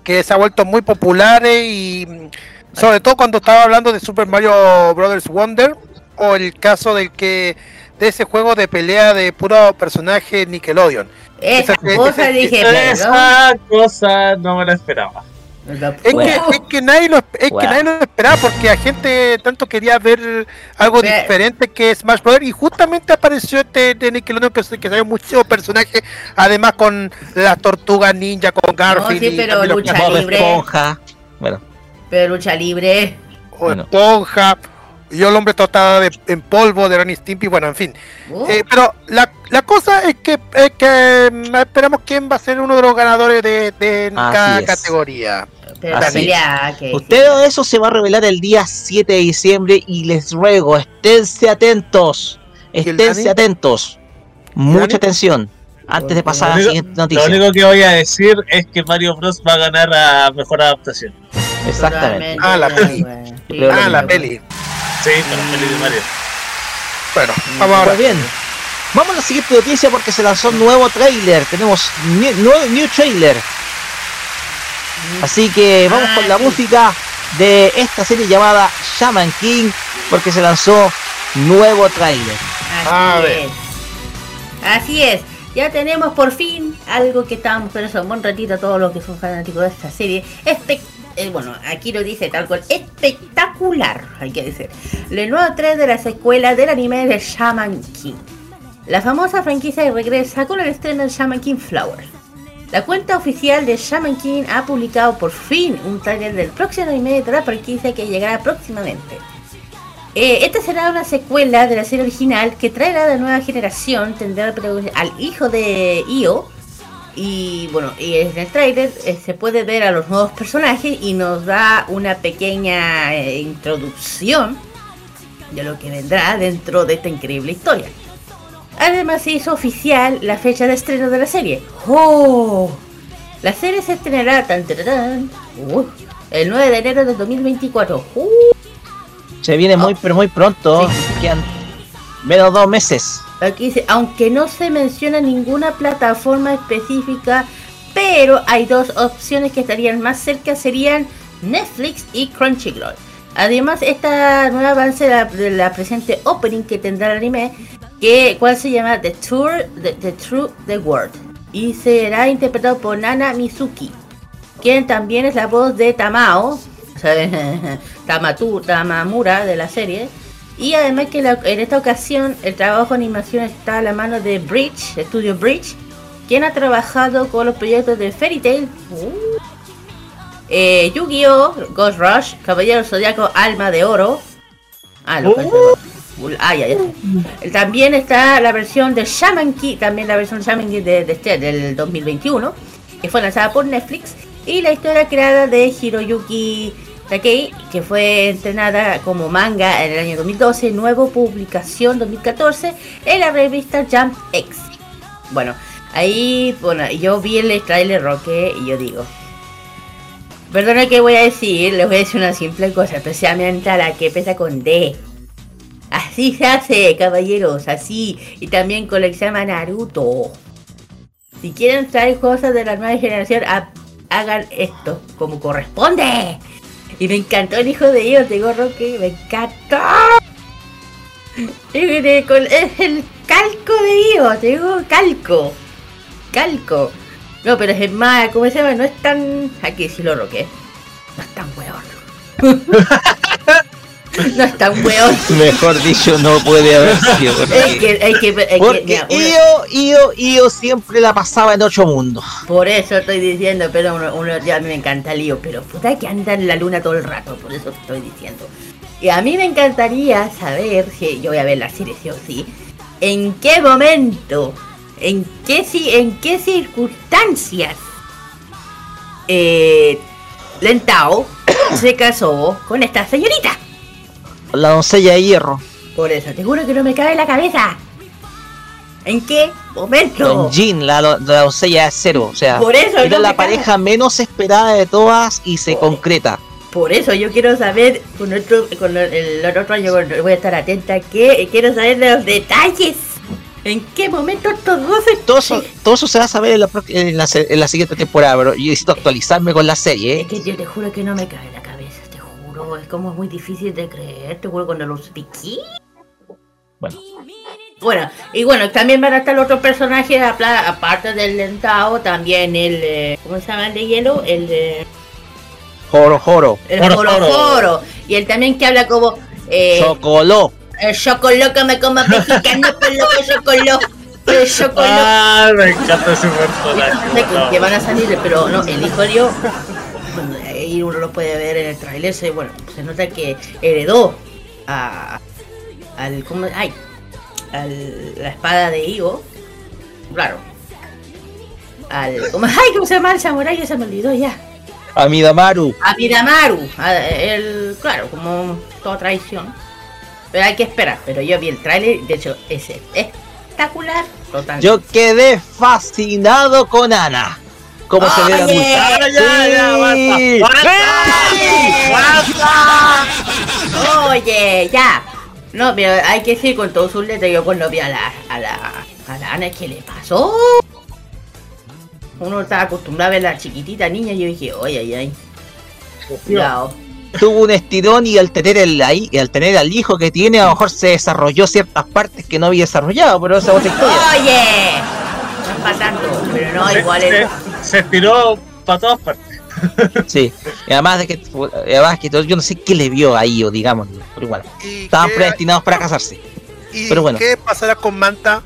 que se han vuelto muy populares y mm, sobre todo cuando estaba hablando de Super Mario Brothers Wonder o el caso del que de ese juego de pelea de puro personaje Nickelodeon. Esa Esa- cosa esa- dije, Esa cosa no me la esperaba. Es, que, es que nadie lo, es que nadie lo esperaba porque la gente tanto quería ver algo diferente que Smash Bros. Y justamente apareció este de Nickelodeon que, que salió muchos personajes, además con las tortugas ninja, con Garfield. sí, y pero los lucha libre. Esponja. Bueno. Pero lucha libre. o Esponja. Yo el hombre tostado de, en polvo de Ronnie Stimpy, bueno, en fin. Uh. Eh, pero la, la cosa es que, es que mm, esperamos quién va a ser uno de los ganadores de, de cada es. categoría. Pero que Usted eso se va a revelar el día 7 de diciembre y les ruego, esténse atentos. Esténse atentos. Mucha atención. Antes de pasar a la siguiente noticia. Lo único que voy a decir es que Mario Bros va a ganar a mejor adaptación. Exactamente. Ah, la peli. Ah, la peli. Sí, para peli de Mario. Bueno, vamos ahora. Pues bien. Vamos a la siguiente noticia porque se lanzó un nuevo trailer. Tenemos new, nuevo- new trailer. Así que vamos con la música de esta serie llamada Shaman King porque se lanzó nuevo trailer. A Así ver. es. Así es. Ya tenemos por fin algo que estábamos esperando un buen ratito a todos los que son fanáticos de esta serie. Espe- eh, bueno, aquí lo dice tal cual. Espectacular, hay que decir. El nuevo 3 de la secuela del anime de Shaman King. La famosa franquicia regresa con el estreno de Shaman King Flower. La cuenta oficial de Shaman King ha publicado por fin un trailer del próximo anime de la franquicia que llegará próximamente. Eh, esta será una secuela de la serie original que traerá de nueva generación, tendrá al hijo de Io. Y bueno, y en el trailer eh, se puede ver a los nuevos personajes y nos da una pequeña eh, introducción de lo que vendrá dentro de esta increíble historia. Además se hizo oficial la fecha de estreno de la serie. ¡Oh! La serie se estrenará tan, tan, tan, uh, el 9 de enero de 2024. ¡Uh! Se viene muy pero muy pronto. Quedan menos dos meses. Aquí dice, aunque no se menciona ninguna plataforma específica, pero hay dos opciones que estarían más cerca, serían Netflix y Crunchyroll. Además, esta nueva avance de la, de la presente opening que tendrá el anime, que cual se llama The Tour, The, True The World, y será interpretado por Nana Mizuki, quien también es la voz de Tamao, Tamatu, Tamamura de la serie. Y además que la- en esta ocasión el trabajo de animación está a la mano de Bridge, Estudio Bridge, quien ha trabajado con los proyectos de Fairy Tail, uh, eh, Yu-Gi-Oh!, Ghost Rush, Caballero Zodiaco, Alma de Oro. Ah, lo que Ah, ya, ya. También está la versión de Shaman King, también la versión Shaman King de, de este- del 2021, que fue lanzada por Netflix, y la historia creada de Hiroyuki Takei, que fue entrenada como manga en el año 2012, nuevo publicación 2014 en la revista Jump X. Bueno, ahí, bueno, yo vi el trailer Roque y yo digo, perdona que voy a decir, les voy a decir una simple cosa, especialmente a la que empieza con D. Así se hace, caballeros, así. Y también con lo que se llama Naruto. Si quieren traer cosas de la nueva generación, ha- hagan esto como corresponde. Y me encantó el hijo de ellos de Gorro que me encantó. Es el calco de te digo calco. calco. No, pero es más, ¿cómo se llama? No es tan. Aquí sí lo roqué. No es tan weón. no es tan weón. Mejor dicho, no puede haber sido. Hay que, hay que, hay que- Porque mira, Io, Io, Io siempre la pasaba en otro mundo. Por eso estoy diciendo, pero uno, uno- ya a mí me encanta Lío, pero puta que anda en la luna todo el rato, por eso te estoy diciendo. Y a mí me encantaría saber, si yo voy a ver la serie sí o sí, en qué momento, en qué, en qué circunstancias eh, Lentao se casó con esta señorita. La doncella de hierro. Por eso, te juro que no me cabe en la cabeza. ¿En qué momento? Con Jean, la, la doncella de acero. O sea, Por eso era no la me cabe. pareja menos esperada de todas y se concreta. Por eso yo quiero saber, con, otro, con el, el otro año voy a estar atenta, que quiero saber de los detalles. ¿En qué momento estos dos se... Todo eso, todo eso se va a saber en la, en la, en la siguiente temporada, pero yo necesito actualizarme con la serie. ¿eh? Es que yo te juro que no me cabe en la cabeza, Es como muy difícil de creer, te juro cuando los piqué. Bueno. Bueno, y bueno, también van a estar los otros personajes, aparte del Lentao, también el... eh, ¿Cómo se llama el de hielo? El de... Joro, joro. El Joro Joro. Y él también que habla como... Eh, Chocoló. el chocoló que me como mexicano, pero loco chocoló. El chocoló. Ah, me encanta ese personaje. que van a salir, pero no, el hijo de Dios, uno lo puede ver en el trailer, se, bueno, se nota que heredó a, al, ¿cómo? Ay, al, la espada de Igo, claro, al, ¿cómo, ay, ¿cómo se llama el samurái? Ya se me olvidó ya, Amidamaru. a Midamaru, a- el, claro, como toda traición, pero hay que esperar, pero yo vi el trailer, de hecho, es espectacular, totalmente. Yo quedé fascinado con Ana. Como se ve la Oye, música. ya, ya, Sí. basta, Oye, ya. No, pero hay que decir con todas sus letras. Yo cuando vi a la, a la, a la Ana, ¿qué le pasó? Uno estaba acostumbrado a ver a la chiquitita niña y yo dije, oye, ay, ay. Cuidado. Tuvo un estirón y al tener el ahí, y al tener al hijo que tiene, a lo mejor se desarrolló ciertas partes que no había desarrollado, pero esa es otra historia. Oye, no es para tanto, pero no, Se- igual se, es. se estiró para todas partes. Sí. Y además de que además que todo- yo no sé qué le vio ahí, o digamos, pero igual. ¿Y Estaban qué- predestinados para casarse. ¿Y pero bueno. qué pasará con Manta?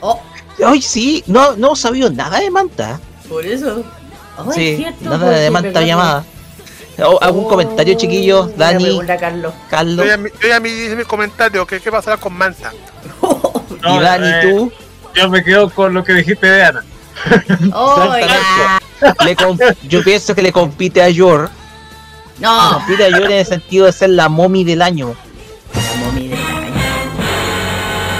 Oh, Hoy sí, no, no he sabido nada de Manta. por eso. Oh, es sí, cierto, nada de es Manta llamada. O- ¿Algún Oh, comentario, chiquillos? que- Dani, pregunta, Carlos. Carlos Yo ya, mi- yo ya me hice mi comentario, ¿qué, qué pasará con Manta? y Dani, eh, tú. Yo me quedo con lo que dijiste de Ana. Le com- yo pienso que le compite a Yor. No. Compite a Yor en el sentido de ser la mommy del año. La mommy del año.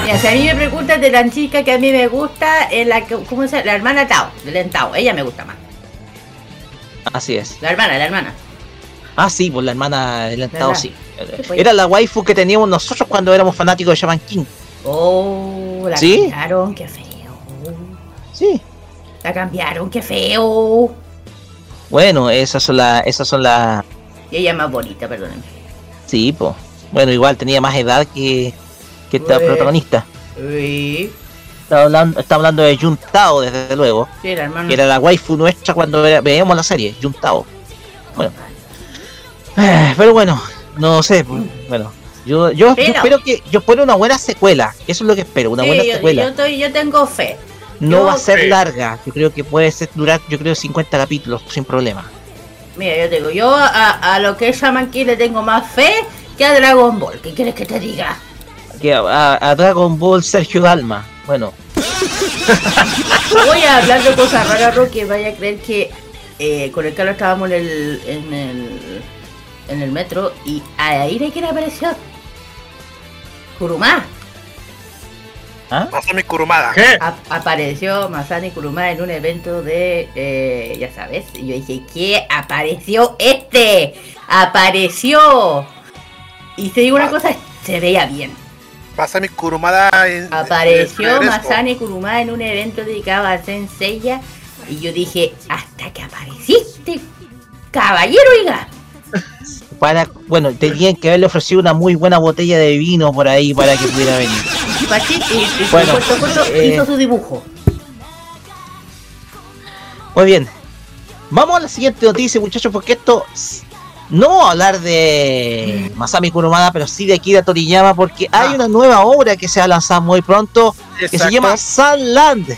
Mira, si a mí me preguntan de la chica que a mí me gusta, es la, que- ¿cómo se llama? La hermana Tao, de Tao. Ella me gusta más. Así es. La hermana, la hermana. Ah, sí, por la hermana del Estado, ¿Verdad? sí. Pues. Era la waifu que teníamos nosotros cuando éramos fanáticos de Shaman King. Oh, la ¿Sí? cambiaron, qué feo. Sí. La cambiaron, qué feo. Bueno, esas son las. Esas son las. Y ella es más bonita, perdónenme. Sí, pues. Bueno, igual tenía más edad que, que esta protagonista. Sí. Estaba hablando, estaba hablando de Juntao, desde luego. Sí, la hermana. Que era la waifu nuestra cuando ve- veíamos la serie, Juntao. Bueno. Eh, Pero bueno, no sé. Bueno, yo, yo, yo Pero- espero que. Yo espero una buena secuela. Eso es lo que espero, una Sí, buena yo, secuela. yo estoy, yo tengo fe. No yo- va a ser larga. Yo creo que puede ser durar, yo creo, 50 capítulos sin problema. Mira, yo te digo, yo a, a lo que es Shaman King le tengo más fe que a Dragon Ball. ¿Qué quieres que te diga? Que a, a Dragon Ball Sergio Dalma. Bueno, Voy a hablar de cosas raras, Roque. Vaya a creer que eh, con el Carlos estábamos en el, en el, en el metro y ahí de quién apareció. Kuruma. Masami Kurumada. ¿Qué? A- apareció Masani Kuruma en un evento de, eh, ya sabes. Y yo dije, ¿qué? Apareció este. Apareció. Y te digo una cosa, se veía bien. Masami Kurumada en, Apareció en Fresco. Masani Kuruma en un evento dedicado a Senseiya y yo dije, hasta que apareciste, caballero, oiga. para, bueno, tenían que haberle ofrecido una muy buena botella de vino por ahí para que pudiera venir. Pachi, y, y Bueno, corto, corto, eh, hizo su dibujo. Muy bien. Vamos a la siguiente noticia, muchachos, porque esto no vamos a hablar de Masami Kurumada, pero sí de Akira Toriyama, porque hay una nueva obra que se va a lanzar muy pronto, que se llama Sunland.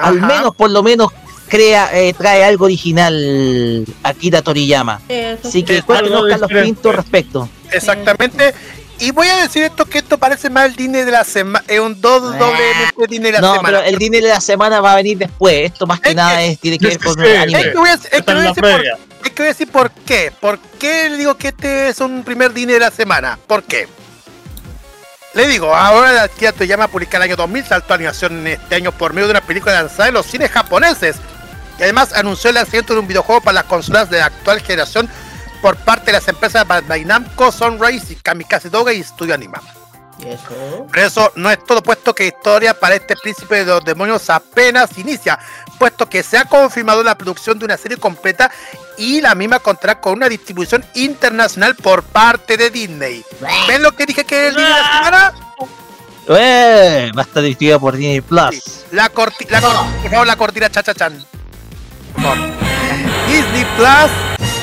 Al Ajá. menos, por lo menos, crea, eh, trae algo original Akira Toriyama. Así que Es cuéntenos, Carlos. Pinto, respecto. Exactamente. Y voy a decir esto que esto parece más el Disney de la semana. Es un do- doblemente Disney de la No, semana. pero el dinero de la semana va a venir después. Esto más que nada es, tiene que ver con el anime. Es que voy a, es que Está en voy a la decir por, previa. es que voy a decir por qué. ¿Por qué le digo que este es un primer Disney de la semana? ¿Por qué? Le digo, ahora Akira Toriyama publica el año 2000, saltó a animación este año por medio de una película lanzada en los cines japoneses. Y además anunció el lanzamiento de un videojuego para las consolas de la actual generación por parte de las empresas Bandai Namco, Sunrise y Kamikaze Doga y Studio Anima. ¿Y eso? Pero eso no es todo, puesto que historia para este príncipe de los demonios apenas inicia, puesto que se ha confirmado la producción de una serie completa y la misma contará con una distribución internacional por parte de Disney. ¿Ven lo que dije que es el Disney de la semana? Eh, va a estar distribuida por Disney Plus. La cortina, la la cortina cha chan. Por favor. Disney Plus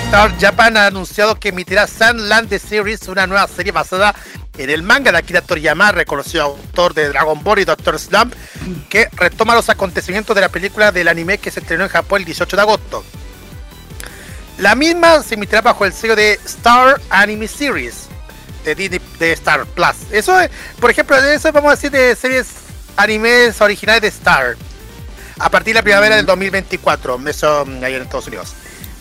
Star Japan ha anunciado que emitirá Sandland The Series, una nueva serie basada en el manga de Akira Toriyama, reconocido autor de Dragon Ball y Doctor Slump, que retoma los acontecimientos de la película del anime que se estrenó en Japón el 18 de agosto. La misma se emitirá bajo el sello de Star Anime Series de Disney de Star Plus. Eso es, por ejemplo, eso vamos a decir de series animes originales de Star. A partir de la primavera del 2024, eso mm, ahí en Estados Unidos.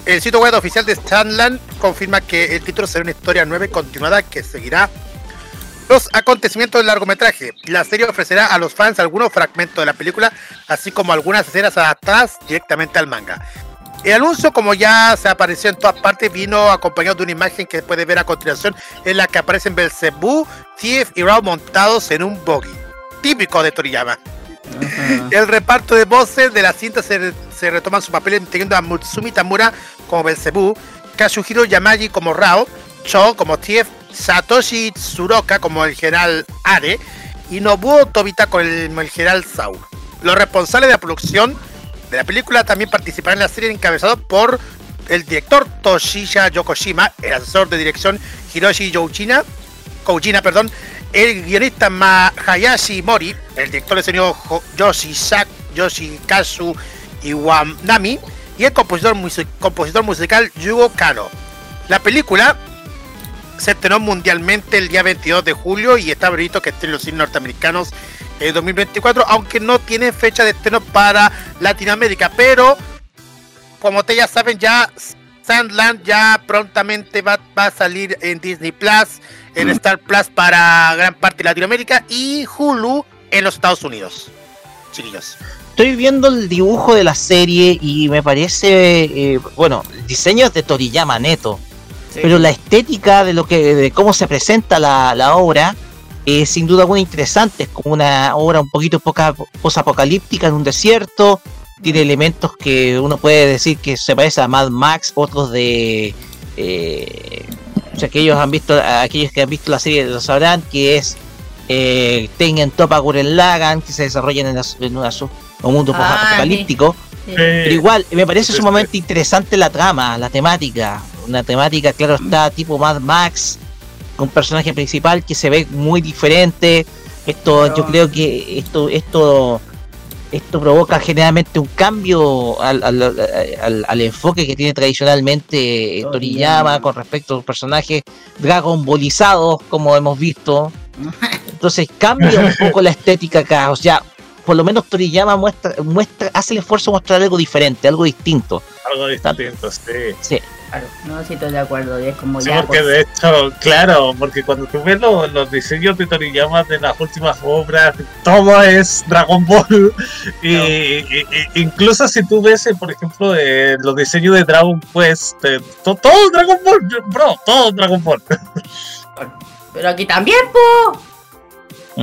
El sitio web oficial de Stanland confirma que el título será una historia nueva y continuada que seguirá los acontecimientos del largometraje. La serie ofrecerá a los fans algunos fragmentos de la película, así como algunas escenas adaptadas directamente al manga. El anuncio, como ya se apareció en todas partes, vino acompañado de una imagen que puede ver a continuación, en la que aparecen Belzebú, Thief y Raw montados en un buggy, típico de Toriyama. El reparto de voces de la cinta se, se retoman su papel teniendo a Mutsumi Tamura como Belzebú, Kazuhiro Yamagi como Rao, Cho como Thief, Satoshi Tsuroka como el general Are y Nobuo Tobita como el, como el general Saur. Los responsables de la producción de la película también participarán en la serie encabezado por el director Toshiya Yokoshima, el asesor de dirección Hiroshi Youjina, Koujina, perdón, el guionista Mahayashi Mori, el director de sonido Yoshizak, Yoshikazu Iwanami y el compositor, musi- compositor musical Yugo Kano. La película se estrenó mundialmente el día 22 de julio y está previsto que esté en los cines norteamericanos en 2024, aunque no tiene fecha de estreno para Latinoamérica, pero como ustedes ya saben, ya Sandland ya prontamente va, va a salir en Disney Plus, en Star Plus para gran parte de Latinoamérica y Hulu en los Estados Unidos. Chiquillos. Estoy viendo el dibujo de la serie y me parece, eh, bueno, el diseño es de Toriyama neto, pero la estética de lo que, de cómo se presenta la, la obra es sin duda alguna interesante. Es como una obra un poquito poca, posapocalíptica en un desierto. Tiene elementos que uno puede decir que se parece a Mad Max, otros de, eh, o sea, aquellos han visto, aquellos que han visto la serie lo sabrán que es eh, Tengen Topa Guren Lagan, que se desarrollan en, una un mundo Ah, apocalíptico. sí. Pero igual, me parece sumamente interesante la trama, la temática. Una temática, claro, está tipo Mad Max, con un personaje principal que se ve muy diferente. Esto, yo creo que esto, esto, esto provoca generalmente un cambio al, al- al- al enfoque que tiene tradicionalmente Toriyama con respecto a los personajes Dragon Ballizados, como hemos visto. Entonces cambia un poco la estética acá. O sea, por lo menos Toriyama muestra, muestra, hace el esfuerzo de mostrar algo diferente, algo distinto. Algo distinto, sí. Sí. Claro, no, sí estoy de acuerdo. y Es como Sí, ya. porque pues, de hecho, claro, porque cuando tú ves los, los diseños de Toriyama de las últimas obras, todo es Dragon Ball. Y, y- y- incluso si tú ves, eh, por ejemplo, eh, los diseños de Dragon Quest, eh, to- todo es Dragon Ball, bro, todo es Dragon Ball. Pero aquí también, po.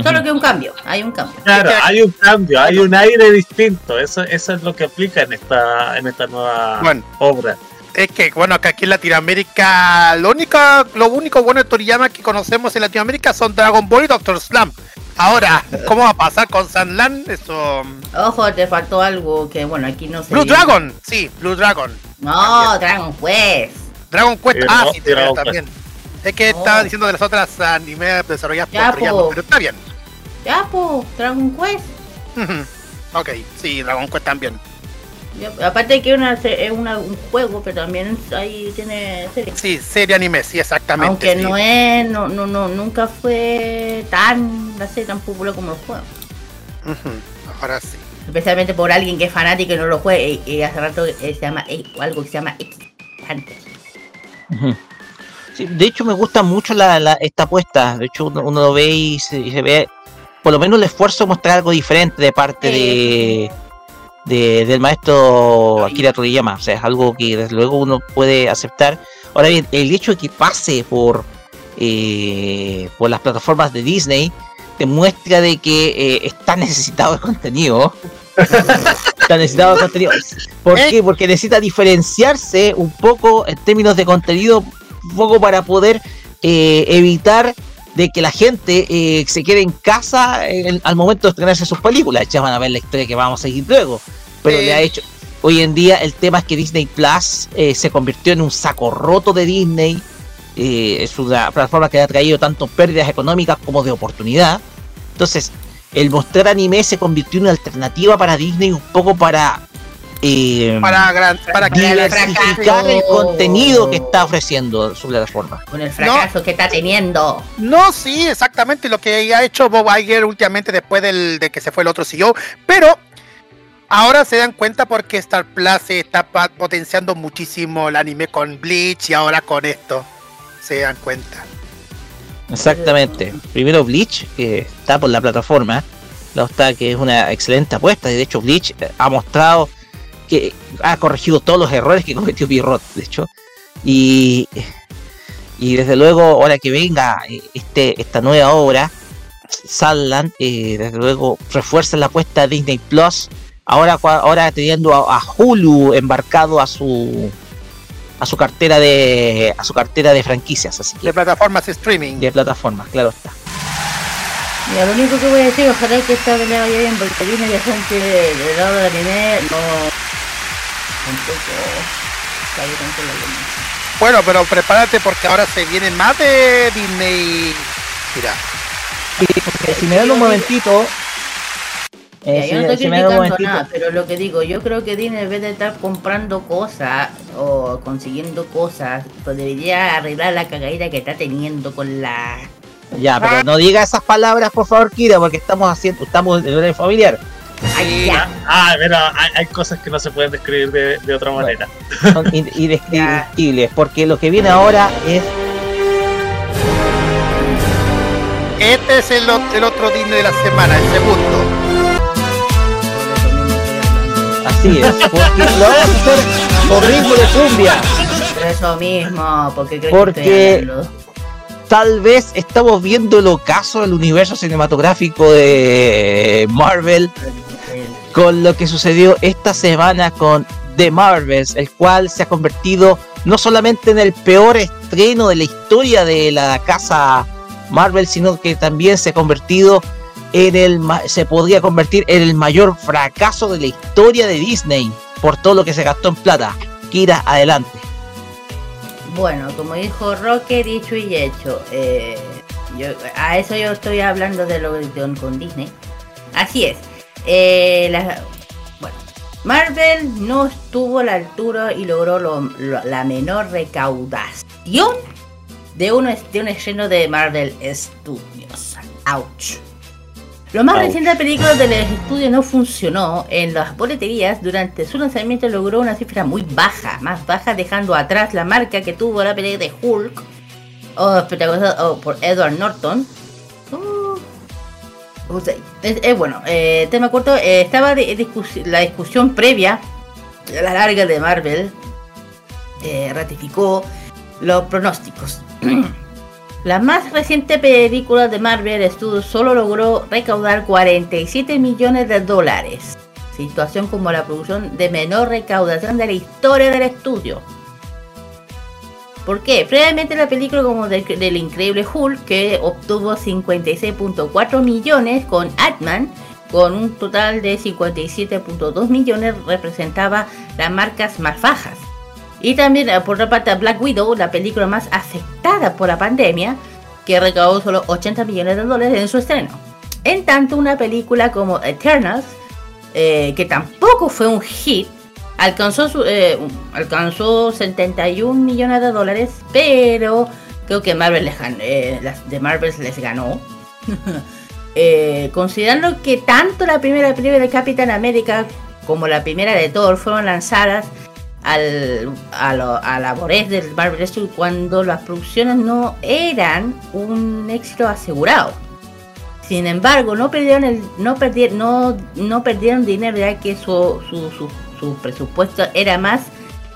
Solo que un cambio. Hay un cambio. Claro, hay un cambio, hay un aire distinto. Eso, eso es lo que aplica en esta, en esta nueva Bueno. obra. Es que, bueno, que aquí en Latinoamérica, lo único, lo único bueno de Toriyama que conocemos en Latinoamérica son Dragon Ball y Doctor Slump. Ahora, ¿cómo va a pasar con Sandland? Eso. Ojo, te faltó algo que, bueno, aquí no sé. Blue Dragon, sí, Blue Dragon. No, Dragon Quest. Dragon Quest, Sí, ah, no, sí, también. Es que estaba diciendo de las otras animes desarrolladas Ya, por Toriyama, pero está bien. Ya, po, Dragon Quest. Ok, sí, Dragon Quest también. Ya, aparte que una, es una- un juego, pero también ahí tiene serie. Sí, serie anime, sí, exactamente. Aunque sí. no es, no, no, no, nunca fue tan, la serie tan popular como los juegos. Ahora sí. Especialmente por alguien que es fanático y no lo juegue. Y, y hace rato eh, se llama eh, algo que se llama X Hunter. Sí, de hecho, me gusta mucho la, la- esta apuesta. De hecho, uno, uno lo ve y se, y se ve, por lo menos el esfuerzo de mostrar algo diferente de parte de, de- del maestro Akira Toriyama. O sea, es algo que desde luego uno puede aceptar. Ahora bien, el hecho de que pase por, eh, por las plataformas de Disney demuestra de que eh, está necesitado de contenido. está necesitado de contenido. ¿Por qué? Porque necesita diferenciarse un poco en términos de contenido, poco para poder eh, evitar de que la gente eh, se quede en casa en- al momento de estrenarse sus películas. Ya van a ver la historia que vamos a seguir luego. Pero le ha hecho. Hoy en día el tema es que Disney Plus eh, se convirtió en un saco roto de Disney. Eh, es una plataforma que ha traído tanto pérdidas económicas como de oportunidad. Entonces, el mostrar anime se convirtió en una alternativa para Disney un poco para eh, Para, gran, para que diversificar el contenido que está ofreciendo su plataforma. Con el fracaso que está teniendo. No, sí, exactamente lo que ha hecho Bob Iger últimamente después del, de que se fue el otro CEO, pero ahora se dan cuenta porque Star Plus se está potenciando muchísimo el anime con Bleach y ahora con esto. Se dan cuenta. Exactamente. Primero Bleach, que está por la plataforma. La otra que es una excelente apuesta. Y de hecho Bleach ha mostrado que ha corregido todos los errores que cometió Pierrot, de hecho. Y, y desde luego, ahora que venga eh, este, esta nueva obra, Salland, eh, desde luego refuerza la apuesta de Disney Plus. Ahora, ahora teniendo a, a Hulu embarcado a su a su cartera de a su cartera de franquicias, así que De plataformas streaming. de plataformas, claro está. Mira, lo único que voy a decir, ojalá que esta pelea vaya bien, porque viene de gente del lado del anime, no. La línea. Bueno, pero prepárate porque ahora se vienen más de Disney. Mira, si me dan un momentito. eh, yo no me- estoy criticando momentito. nada, pero lo que digo, yo creo que Disney en vez de estar comprando cosas o consiguiendo cosas, pues debería arreglar la cagadita que está teniendo con la... Ya, pero no diga esas palabras, por favor, Kira, porque estamos haciendo, estamos en horario familiar. Ah, mira, hay, hay cosas que no se pueden describir de, de otra manera. Son in- indescriptibles, porque lo que viene ahora es este es el, ot- el otro Disney de la semana, el segundo. así es, porque lo vamos a hacer con ritmo de cumbia. Por eso mismo, porque creo Porque- que estoy. Tal vez estamos viendo el ocaso del universo cinematográfico de Marvel con lo que sucedió esta semana con The Marvels, el cual se ha convertido no solamente en el peor estreno de la historia de la casa Marvel, sino que también se ha convertido en el se podría convertir en el mayor fracaso de la historia de Disney por todo lo que se gastó en plata. Kira, adelante. Bueno, como dijo Roque, dicho y hecho. eh, a eso yo estoy hablando de lo con, con Disney. Así es. Eh, la- bueno, Marvel no estuvo a la altura y logró lo- lo- la menor recaudación de un, de un estreno de Marvel Studios. Ouch. Lo más Ouch. reciente película del estudio no funcionó en las boleterías. Durante su lanzamiento logró una cifra muy baja, más baja, dejando atrás la marca que tuvo la pelea de Hulk, o protagonizada por Edward Norton. Es, bueno, eh, tema corto, eh, estaba de- discusi- la discusión previa a la larga de Marvel, eh, ratificó los pronósticos. La más reciente película de Marvel Studios solo logró recaudar 47 millones de dólares. Situación como la producción de menor recaudación de la historia del estudio. ¿Por qué? Previamente la película como del, del Increíble Hulk, que obtuvo 56.4 millones con Atman, con un total de 57.2 millones, representaba las marcas más bajas. Y también, eh, por otra parte, Black Widow, la película más afectada por la pandemia, que recaudó solo 80 millones de dólares en su estreno. En tanto, una película como Eternals, eh, que tampoco fue un hit, alcanzó, su, eh, alcanzó 71 millones de dólares, pero creo que Marvel les eh, de Marvel les ganó. Eh, considerando que tanto la primera película de Capitán América como la primera de Thor fueron lanzadas al, a, lo- a labores del Marvel Studios cuando las producciones no eran un éxito asegurado. Sin embargo, no perdieron, no perdieron, dinero ya que su, su, su- su presupuesto era más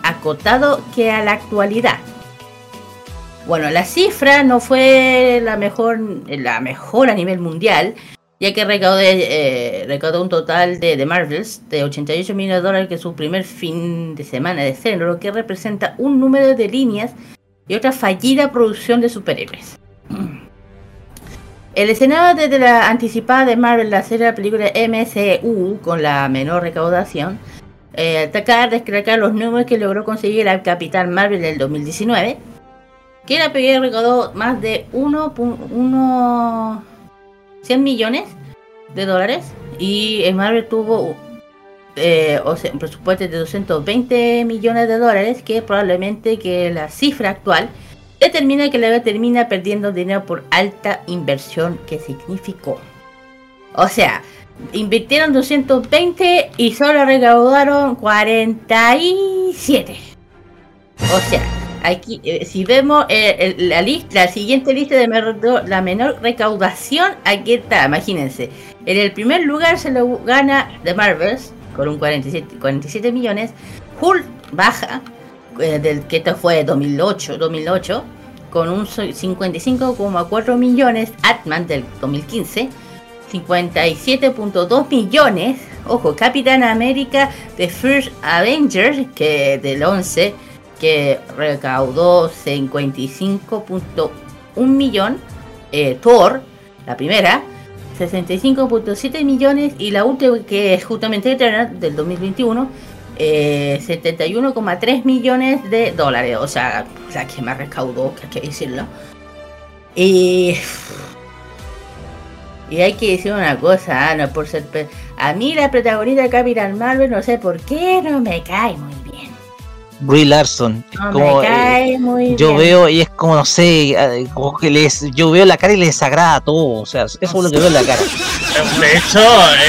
acotado que a la actualidad. Bueno, la cifra no fue la mejor, la mejor a nivel mundial, ya que recaudó, eh, recaudó un total de, de Marvels de 88 millones de dólares que su primer fin de semana de estreno, lo que representa un número de líneas y otra fallida producción de superhéroes. El escenario desde la anticipada de Marvel, la serie de la película MCU con la menor recaudación, eh, atacar, destacar los números que logró conseguir el Capitán Marvel del 2019, que la película recaudó más de 1.1 100 millones de dólares y el Marvel tuvo eh, o sea, un presupuesto de 220 millones de dólares que probablemente que la cifra actual determina que la termina perdiendo dinero por alta inversión que significó. O sea, invirtieron 220 y solo recaudaron 47. O sea, aquí eh, si vemos eh, la lista, la siguiente lista de mer- la menor recaudación, aquí está, imagínense. En el primer lugar se lo gana The Marvels con un 47, 47 millones. Hulk baja, eh, del que esto fue 2008, 2008 con un so- 55,4 millones. Atman del 2015. 57.2 millones. Ojo, Capitán América The First Avengers, que del 11, que recaudó 55.1 millón. Eh, Thor, la primera, 65.7 millones. Y la última, que es justamente Eternal, del 2021, eh, 71,3 millones de dólares. O sea, la que más recaudó, que hay que decirlo. Y y hay que decir una cosa, ah, no por ser... pe- A mí la protagonista de Capitán Marvel, no sé por qué, no me cae muy bien. Brie Larson. es No como, me eh, cae muy yo bien. veo y es como no sé, eh, como que les, yo veo la cara y les desagrada todo, o sea, eso es lo que veo en la cara. De hecho,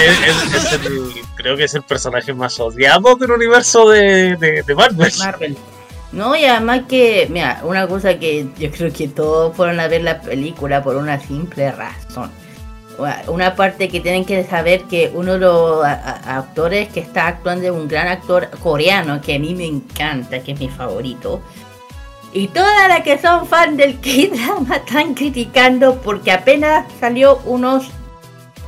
es, es- es el, creo que es el personaje más odiado del universo de, Marvel. Marvel. No, y además que, mira, una cosa que yo creo que todos fueron a ver la película por una simple razón. Una- parte que tienen que saber que uno de los actores que está actuando es un gran actor coreano que a mí me encanta, que es mi favorito. Y todas las que son fan del K-drama están criticando porque apenas salió unos ¿cuántos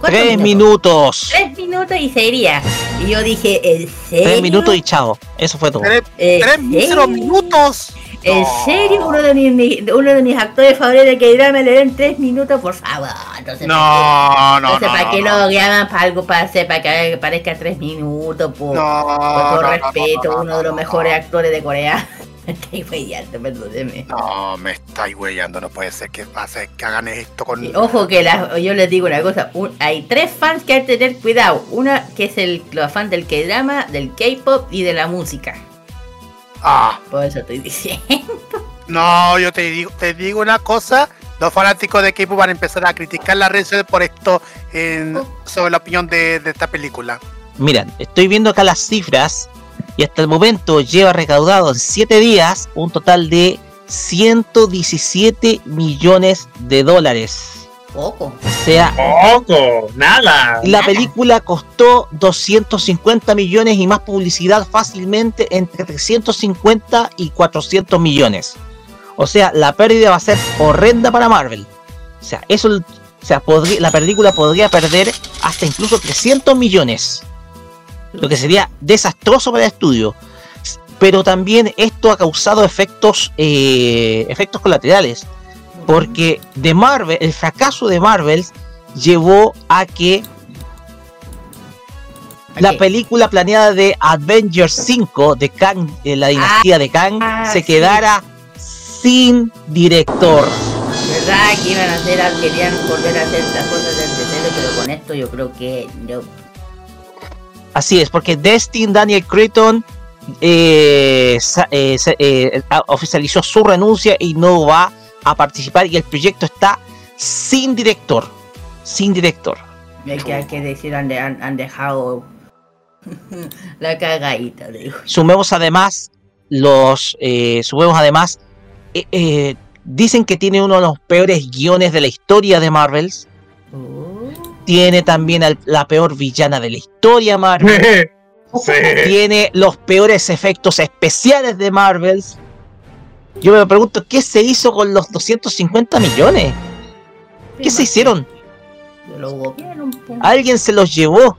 Tres minutos. Tres minutos y se iría. Y yo dije, ¿en serio? Tres minutos y chao. Eso fue todo. Tres minutos. ¿En serio? Uno de mis, mi- uno de mis actores favoritos que drama le den tres minutos, por favor. Entonces, No, no, Entonces, no, ¿para no, qué no. lo llaman para algo para hacer, para que parezca tres minutos? Por, No, por todo respeto, no, no, uno de los no, mejores actores de Corea. Qué huellazo, perdóneme. No, me estáis huellando, no puede ser que pase que hagan esto con. Y Ojo que la- yo les digo una cosa, un- hay tres fans que hay que tener cuidado. Una que es el los fan del K-drama, del K-pop y de la música. Ah. Por eso estoy diciendo. No, yo te digo, te digo una cosa. Los fanáticos de K-pop van a empezar a criticar redes sociales por esto en- sobre la opinión de, de esta película. Mira, estoy viendo acá las cifras y hasta el momento lleva recaudado en 7 días un total de 117 millones de dólares. Poco. O sea, Poco, nada. la película costó 250 millones y más publicidad fácilmente entre 350 y 400 millones. O sea, la pérdida va a ser horrenda para Marvel. O sea, eso, o sea, podría- la película podría perder hasta incluso 300 millones. Lo que sería desastroso para el estudio. pero también esto ha causado efectos, eh, efectos colaterales, porque de Marvel, el fracaso de Marvel llevó a que la película planeada de Avengers 5 de Kang, de la dinastía de Kang, Ah, se sí. quedara sin director. ¿Verdad que iban a hacer, querían volver a hacer las cosas cero, pero con esto yo creo que no. Así es, porque Destin Daniel Cretton eh, eh, eh, oficializó su renuncia y no va a participar y el proyecto está sin director. Sin director. Hay que, hay que decir, han, de- han, han dejado la cagadita, digo. Sumemos además los, eh, sumemos además, dicen que tiene uno de los peores guiones de la historia de Marvels. Tiene también al- la peor villana de la historia Marvel. Tiene los peores efectos especiales de Marvels. Yo me pregunto, ¿qué se hizo con los 250 millones? ¿Qué se hicieron? Alguien se los llevó.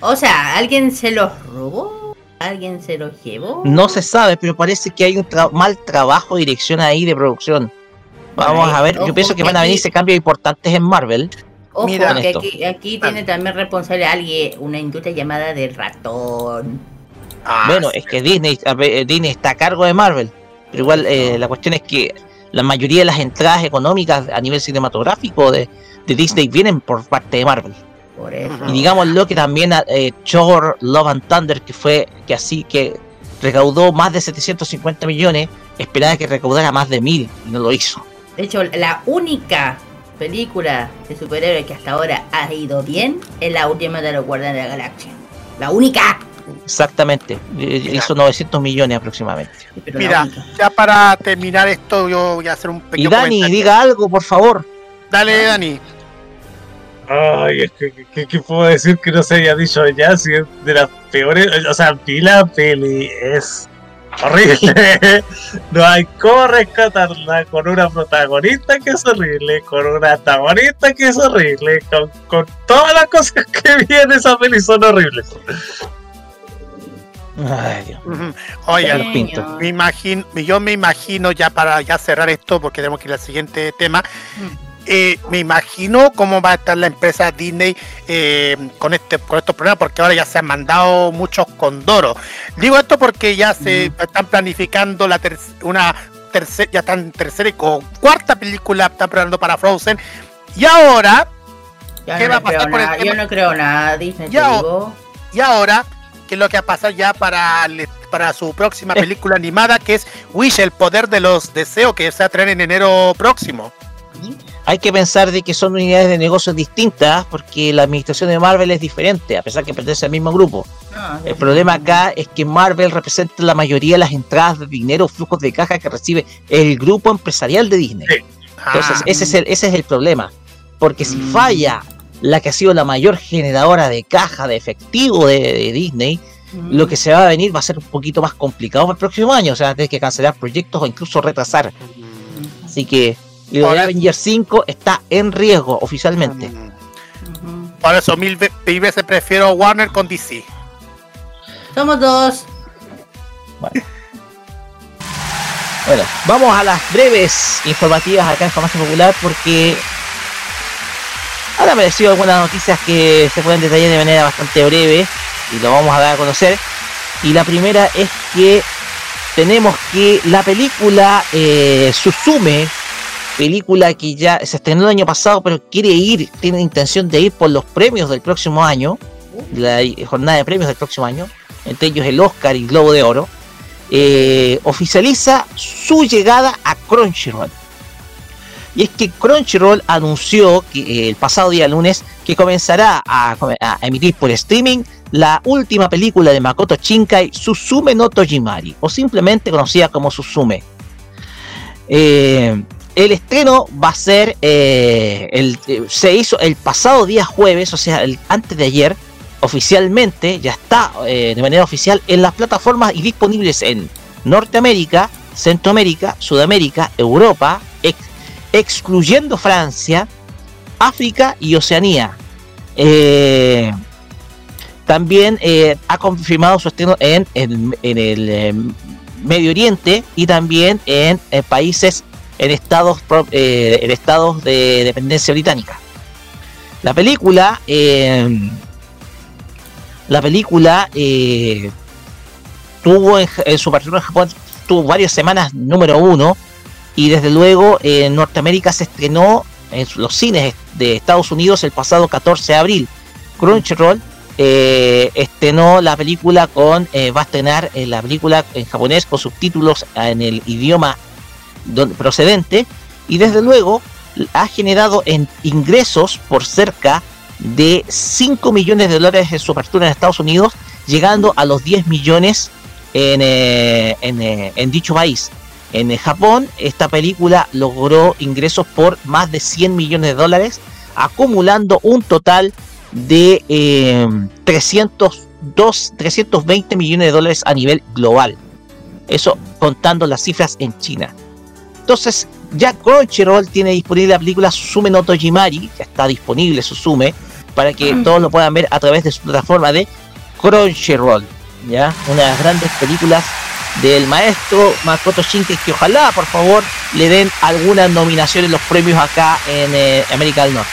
O sea, ¿alguien se los robó? ¿Alguien se los llevó? No se sabe, pero parece que hay un tra- mal trabajo de dirección ahí de producción. Vamos a ver, yo pienso que van a venirse cambios importantes en Marvel. Ojo, Mira. que aquí, aquí tiene también responsable alguien, una industria llamada de ratón. Bueno, es que Disney, eh, Disney está a cargo de Marvel. Pero igual eh, la cuestión es que la mayoría de las entradas económicas a nivel cinematográfico de, de Disney vienen por parte de Marvel. Por eso. Y digámoslo que también eh, Thor Love and Thunder, que fue que así que recaudó más de 750 millones, esperaba que recaudara más de mil y no lo hizo. De hecho, la única película de superhéroes que hasta ahora ha ido bien es la última de los Guardianes de la Galaxia. La única. Exactamente, eh, hizo 900 millones aproximadamente. Mira, ya para terminar esto, yo voy a hacer un Y pequeño Dani, comentario. diga algo, por favor. Dale, Dani. Ay, es que, que- que puedo decir que no se haya dicho ya, si es de las peores, o sea, vi la peli, es horrible. No hay cómo rescatarla con una protagonista que es horrible, con una antagonista que es horrible, con, con todas las cosas que viene esa peli son horribles. Ay, Dios. Pinto. me imagino, yo me imagino ya para ya cerrar esto, porque tenemos que ir al siguiente tema. Eh, me imagino cómo va a estar la empresa Disney eh, con este con estos problemas, porque ahora ya se han mandado muchos condoros. Digo esto porque ya se están planificando la ter- una tercera, ya están tercera y cuarta película están preparando para Frozen. Y ahora, Yo ¿qué no va a pasar con el tema? Yo no creo nada, Disney, Ya, digo. y ahora, ¿qué es lo que va a pasar ya para, para su próxima película animada, que es Wish, el poder de los deseos, que se va a traer en enero próximo? Hay que pensar de que son unidades de negocios distintas porque la administración de Marvel es diferente, a pesar que pertenece al mismo grupo. El problema acá es que Marvel representa la mayoría de las entradas de dinero, flujos de caja que recibe el grupo empresarial de Disney. Entonces, Ah. ese es, el, ese es el problema. Porque si falla la que ha sido la mayor generadora de caja, de efectivo de, de Disney, lo que se va a venir va a ser un poquito más complicado para el próximo año. O sea, tener que cancelar proyectos o incluso retrasar. Así que y lo de Avengers 5 está en riesgo oficialmente. Por eso mil veces prefiero Warner con DC. Somos dos. Bueno, vamos a las breves informativas acá en Farmacia Popular porque han aparecido algunas noticias que se pueden detallar de manera bastante breve y lo vamos a dar a conocer. Y la primera es que tenemos que la película eh, Susume, película que ya se estrenó el año pasado, pero quiere ir, tiene intención de ir por los premios del próximo año, la jornada de premios del próximo año, entre ellos el Oscar y Globo de Oro, eh, oficializa su llegada a Crunchyroll. Y es que Crunchyroll anunció que, eh, el pasado día lunes que comenzará a, emitir por streaming la última película de Makoto Shinkai, Susume no Tojimari, o simplemente conocida como Susume. Eh, el estreno va a ser, eh, el, eh, se hizo el pasado día jueves, o sea, el, antes de ayer, oficialmente, ya está eh, de manera oficial en las plataformas y disponibles en Norteamérica, Centroamérica, Sudamérica, Europa, ex- excluyendo Francia, África y Oceanía. También ha confirmado su estreno en, en- en el Medio Oriente y también en, eh, países en estados, eh, en estados de dependencia británica. La película, eh, la película eh, tuvo en, su partitura en Japón tuvo varias semanas número uno y desde luego en Norteamérica se estrenó en los cines de Estados Unidos el pasado 14 de abril. Crunchyroll eh, estrenó la película con eh, va a estrenar eh, la película en japonés con subtítulos en el idioma procedente y desde luego ha generado en ingresos por cerca de 5 millones de dólares en su apertura en Estados Unidos, llegando a los 10 millones en, eh, eh, en dicho país. En eh, Japón, esta película logró ingresos por más de 100 millones de dólares, acumulando un total de eh, 302, 320 millones de dólares a nivel global. Eso contando las cifras en China. Entonces, ya Crunchyroll tiene disponible la película Susume no Tojimari, ya está disponible Susume, para que todos lo puedan ver a través de su plataforma de Crunchyroll. ¿ya? Una de las grandes películas del maestro Makoto Shinkai, que ojalá, por favor, le den alguna nominación en los premios acá en eh, América del Norte.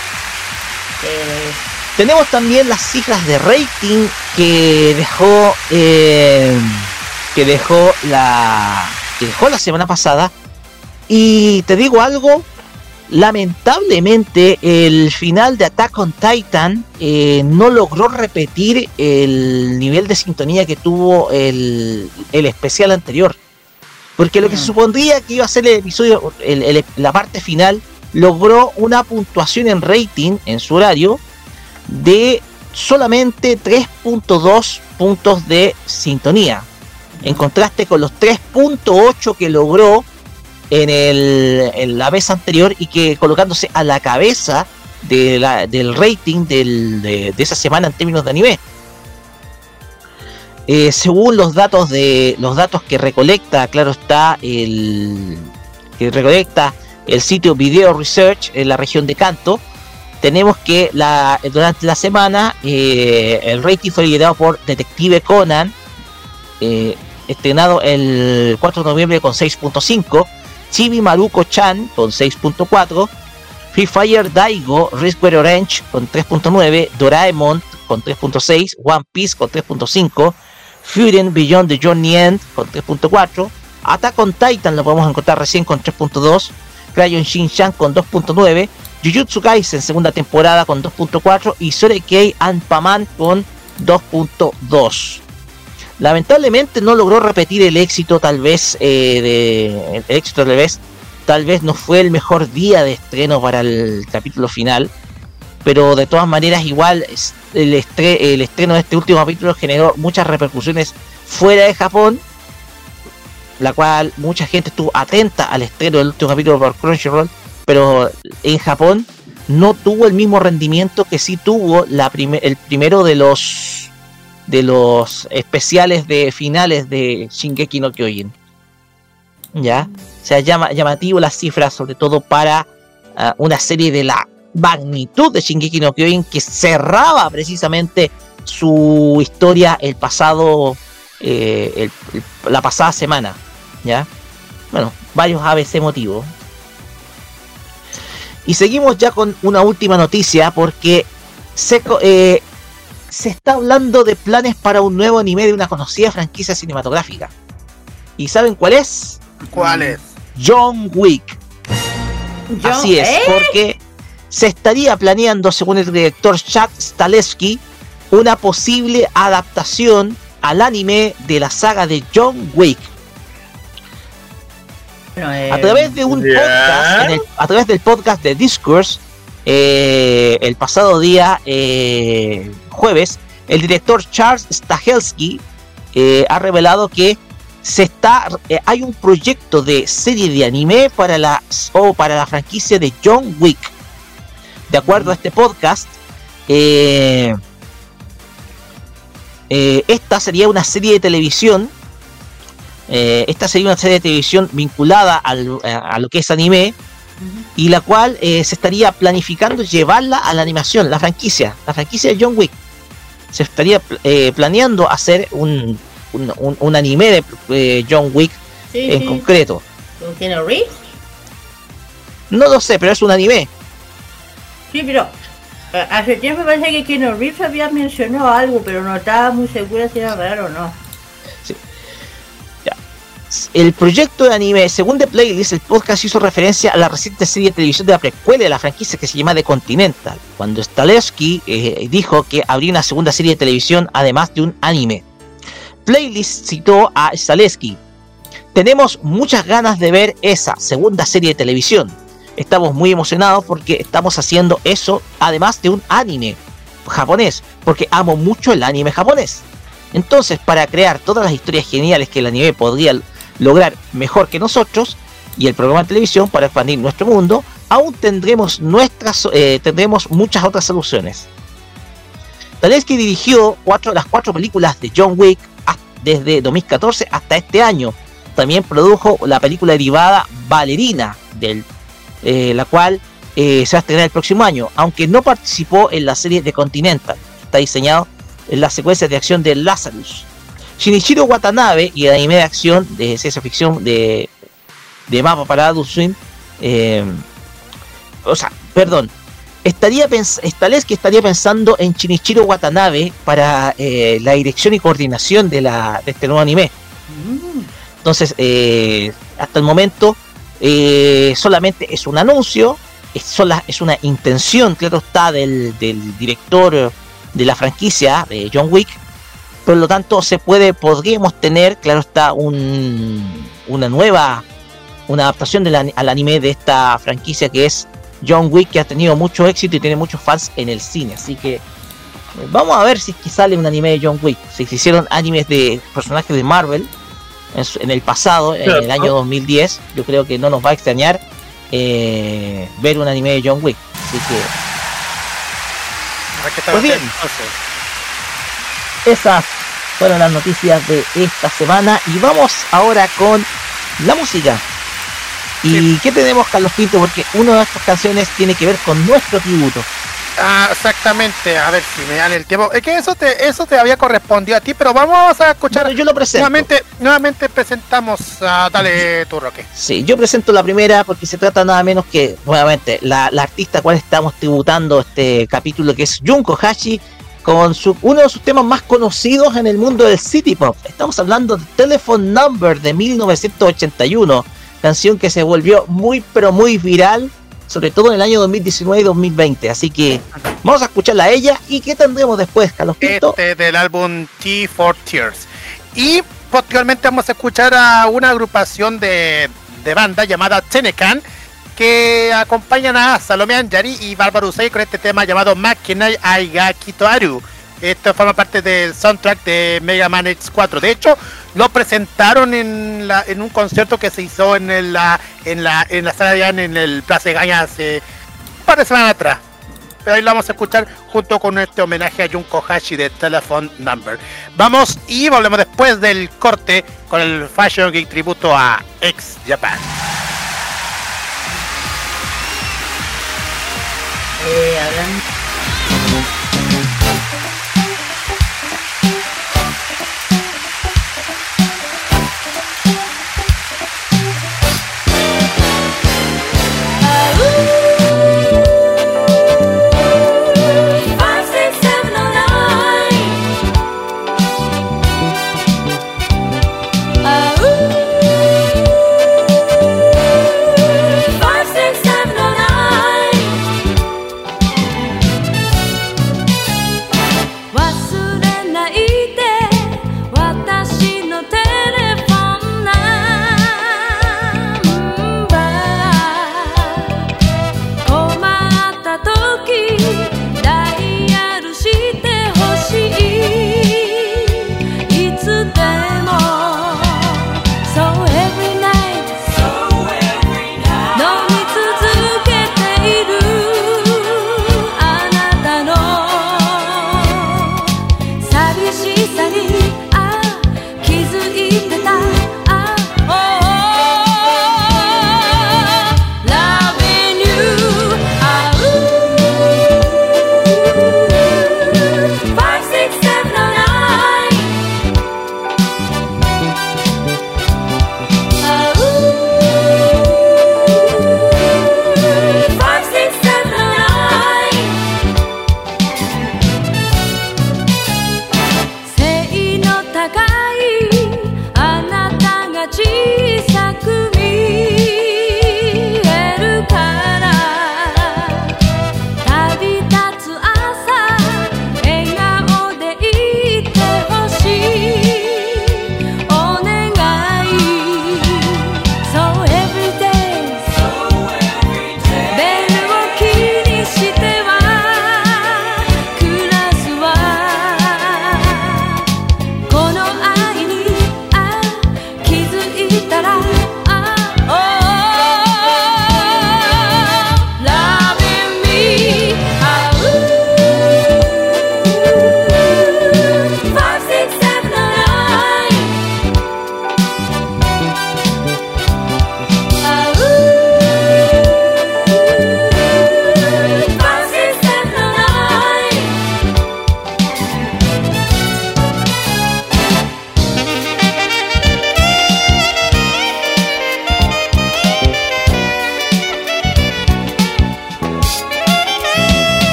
Tenemos también las cifras de rating que dejó eh, que dejó la que dejó la semana pasada y te digo algo lamentablemente el final de Attack on Titan eh, no logró repetir el nivel de sintonía que tuvo el, el especial anterior porque lo que se supondría que iba a ser el episodio el- el- la parte final logró una puntuación en rating en su horario de solamente 3.2 puntos de sintonía. En contraste con los 3.8 que logró en, el, en la vez anterior y que colocándose a la cabeza de la- del rating del- de, esa semana en términos de anime. Eh, según los datos de los datos que recolecta, claro está el que recolecta el sitio Video Research en la región de Kanto, tenemos que la, durante la semana eh, el rating fue liderado por Detective Conan, eh, estrenado el 4 de noviembre con 6.5, Chibi Maruko Chan con 6.4, Free Fire Daigo Riskware Orange con 3.9, Doraemon con 3.6, One Piece con 3.5, Furen Beyond the Journey End con 3.4, Attack on Titan lo podemos encontrar recién con 3.2, Crayon Shin-Chan con 2.9, Jujutsu Kaisen segunda temporada con 2.4 y Sorekei Anpaman con 2.2. Lamentablemente no logró repetir el éxito tal vez eh, el éxito tal vez tal vez no fue el mejor día de estreno para el capítulo final pero de todas maneras igual el, estre- el estreno de este último capítulo generó muchas repercusiones fuera de Japón la cual mucha gente estuvo atenta al estreno del último capítulo por Crunchyroll pero en Japón no tuvo el mismo rendimiento que sí tuvo el primero de los de los especiales de finales de Shingeki no Kyojin. Ya, o sea, llama, llamativo las cifras, sobre todo para ah, una serie de la magnitud de Shingeki no Kyojin que cerraba precisamente su historia el pasado, eh, la pasada semana. Ya, bueno, varios ABC motivos. Y seguimos ya con una última noticia porque se, co- eh, se está hablando de planes para un nuevo anime de una conocida franquicia cinematográfica. ¿Y saben cuál es? ¿Cuál es? John Wick. John- Así es, ¿eh? porque se estaría planeando, según el director Chad Stahelski, una posible adaptación al anime de la saga de John Wick. A través de un podcast, en el- a través del podcast de Discourse, eh, el pasado día eh, jueves, el director Charles Stahelski eh, ha revelado que se está, eh, hay un proyecto de serie de anime para la o para la franquicia de John Wick. De acuerdo a este podcast, eh, esta sería una serie de televisión esta sería una serie de televisión vinculada al- a, a lo que es anime y la cual eh, se estaría planificando llevarla a la animación, la franquicia, la franquicia de John Wick. Se estaría eh, planeando hacer un, un, un- un anime de eh, John Wick Sí, en sí. concreto. ¿Con Keanu Reeves? No lo sé, pero es un anime. Sí, pero eh, hace tiempo parece que Keanu Reeves había mencionado algo, pero no estaba muy segura si era real o no. El proyecto de anime, según The Playlist, el podcast hizo referencia a la reciente serie de televisión de la precuela de la franquicia que se llama The Continental, cuando Stalewski eh, dijo que habría una segunda serie de televisión además de un anime. Playlist citó a Stalewski. Tenemos muchas ganas de ver esa segunda serie de televisión. Estamos muy emocionados porque estamos haciendo eso además de un anime japonés, porque amo mucho el anime japonés. Entonces, para crear todas las historias geniales que el anime podría lograr mejor que nosotros y el programa de televisión para expandir nuestro mundo, aún tendremos nuestras eh, tendremos muchas otras soluciones. Talesky dirigió cuatro, las cuatro películas de John Wick desde 2014 hasta este año. También produjo la película derivada Ballerina, del, eh, la cual eh, se va a estrenar el próximo año, aunque no participó en la serie de Continental. Está diseñado en las secuencias de acción de Lazarus. Shinichiro Watanabe y el anime de acción de ciencia ficción de, de Mapa para Adult Swim. eh, o sea, perdón. Estaría pens Stalesky estaría pensando en Shinichiro Watanabe para eh, la dirección y coordinación de, la, de este nuevo anime. Entonces, eh, hasta el momento, solamente es un anuncio, es, sola- es una intención, claro está, del, del director de la franquicia, de John Wick. Por lo tanto, se puede, podríamos tener, claro está, un, una nueva, una adaptación del al anime de esta franquicia que es John Wick, que ha tenido mucho éxito y tiene muchos fans en el cine. Así que eh, vamos a ver si sale un anime de John Wick. Si se hicieron animes de personajes de Marvel en, el pasado, en el año 2010, yo creo que no nos va a extrañar eh, ver un anime de John Wick. Así que Pues bien. entonces. Esas fueron las noticias de esta semana y vamos ahora con la música. ¿Y qué tenemos, Carlos Pinto? Porque una de estas canciones tiene que ver con nuestro tributo. Ah, exactamente, a ver si me dan el tiempo. Es que eso te, eso te había correspondido a ti, pero vamos a escuchar. yo lo presento. Nuevamente, nuevamente presentamos a Dale tu Roque. Sí, yo presento la primera porque se trata nada menos que, nuevamente, la, la artista a cual estamos tributando este capítulo, que es Junko Hashi, con su, uno de sus temas más conocidos en el mundo del City Pop. Estamos hablando de Telephone Number de 1981, canción que se volvió muy, pero muy viral, sobre todo en el año 2019 y 2020. Así que vamos a escucharla a ella y ¿qué tendremos después, Carlos Pinto? Este del álbum T for Tears. Y posteriormente vamos a escuchar a una agrupación de, de banda llamada Tenecan que acompañan a Salome Anjari y Bárbara Usai con este tema llamado Makinai Aiga Kitoaru. Esto forma parte del soundtrack de Mega Man X4. De hecho, lo presentaron en, la, en un concierto que se hizo en el- la, en la, en la sala de Anne, en el Plaza de Gaña hace un par de semanas atrás. Pero ahí lo vamos a escuchar junto con este homenaje a Junko Hashi de Telephone Number. Vamos y volvemos después del corte con el Fashion Geek tributo a Ex Japan. Eh,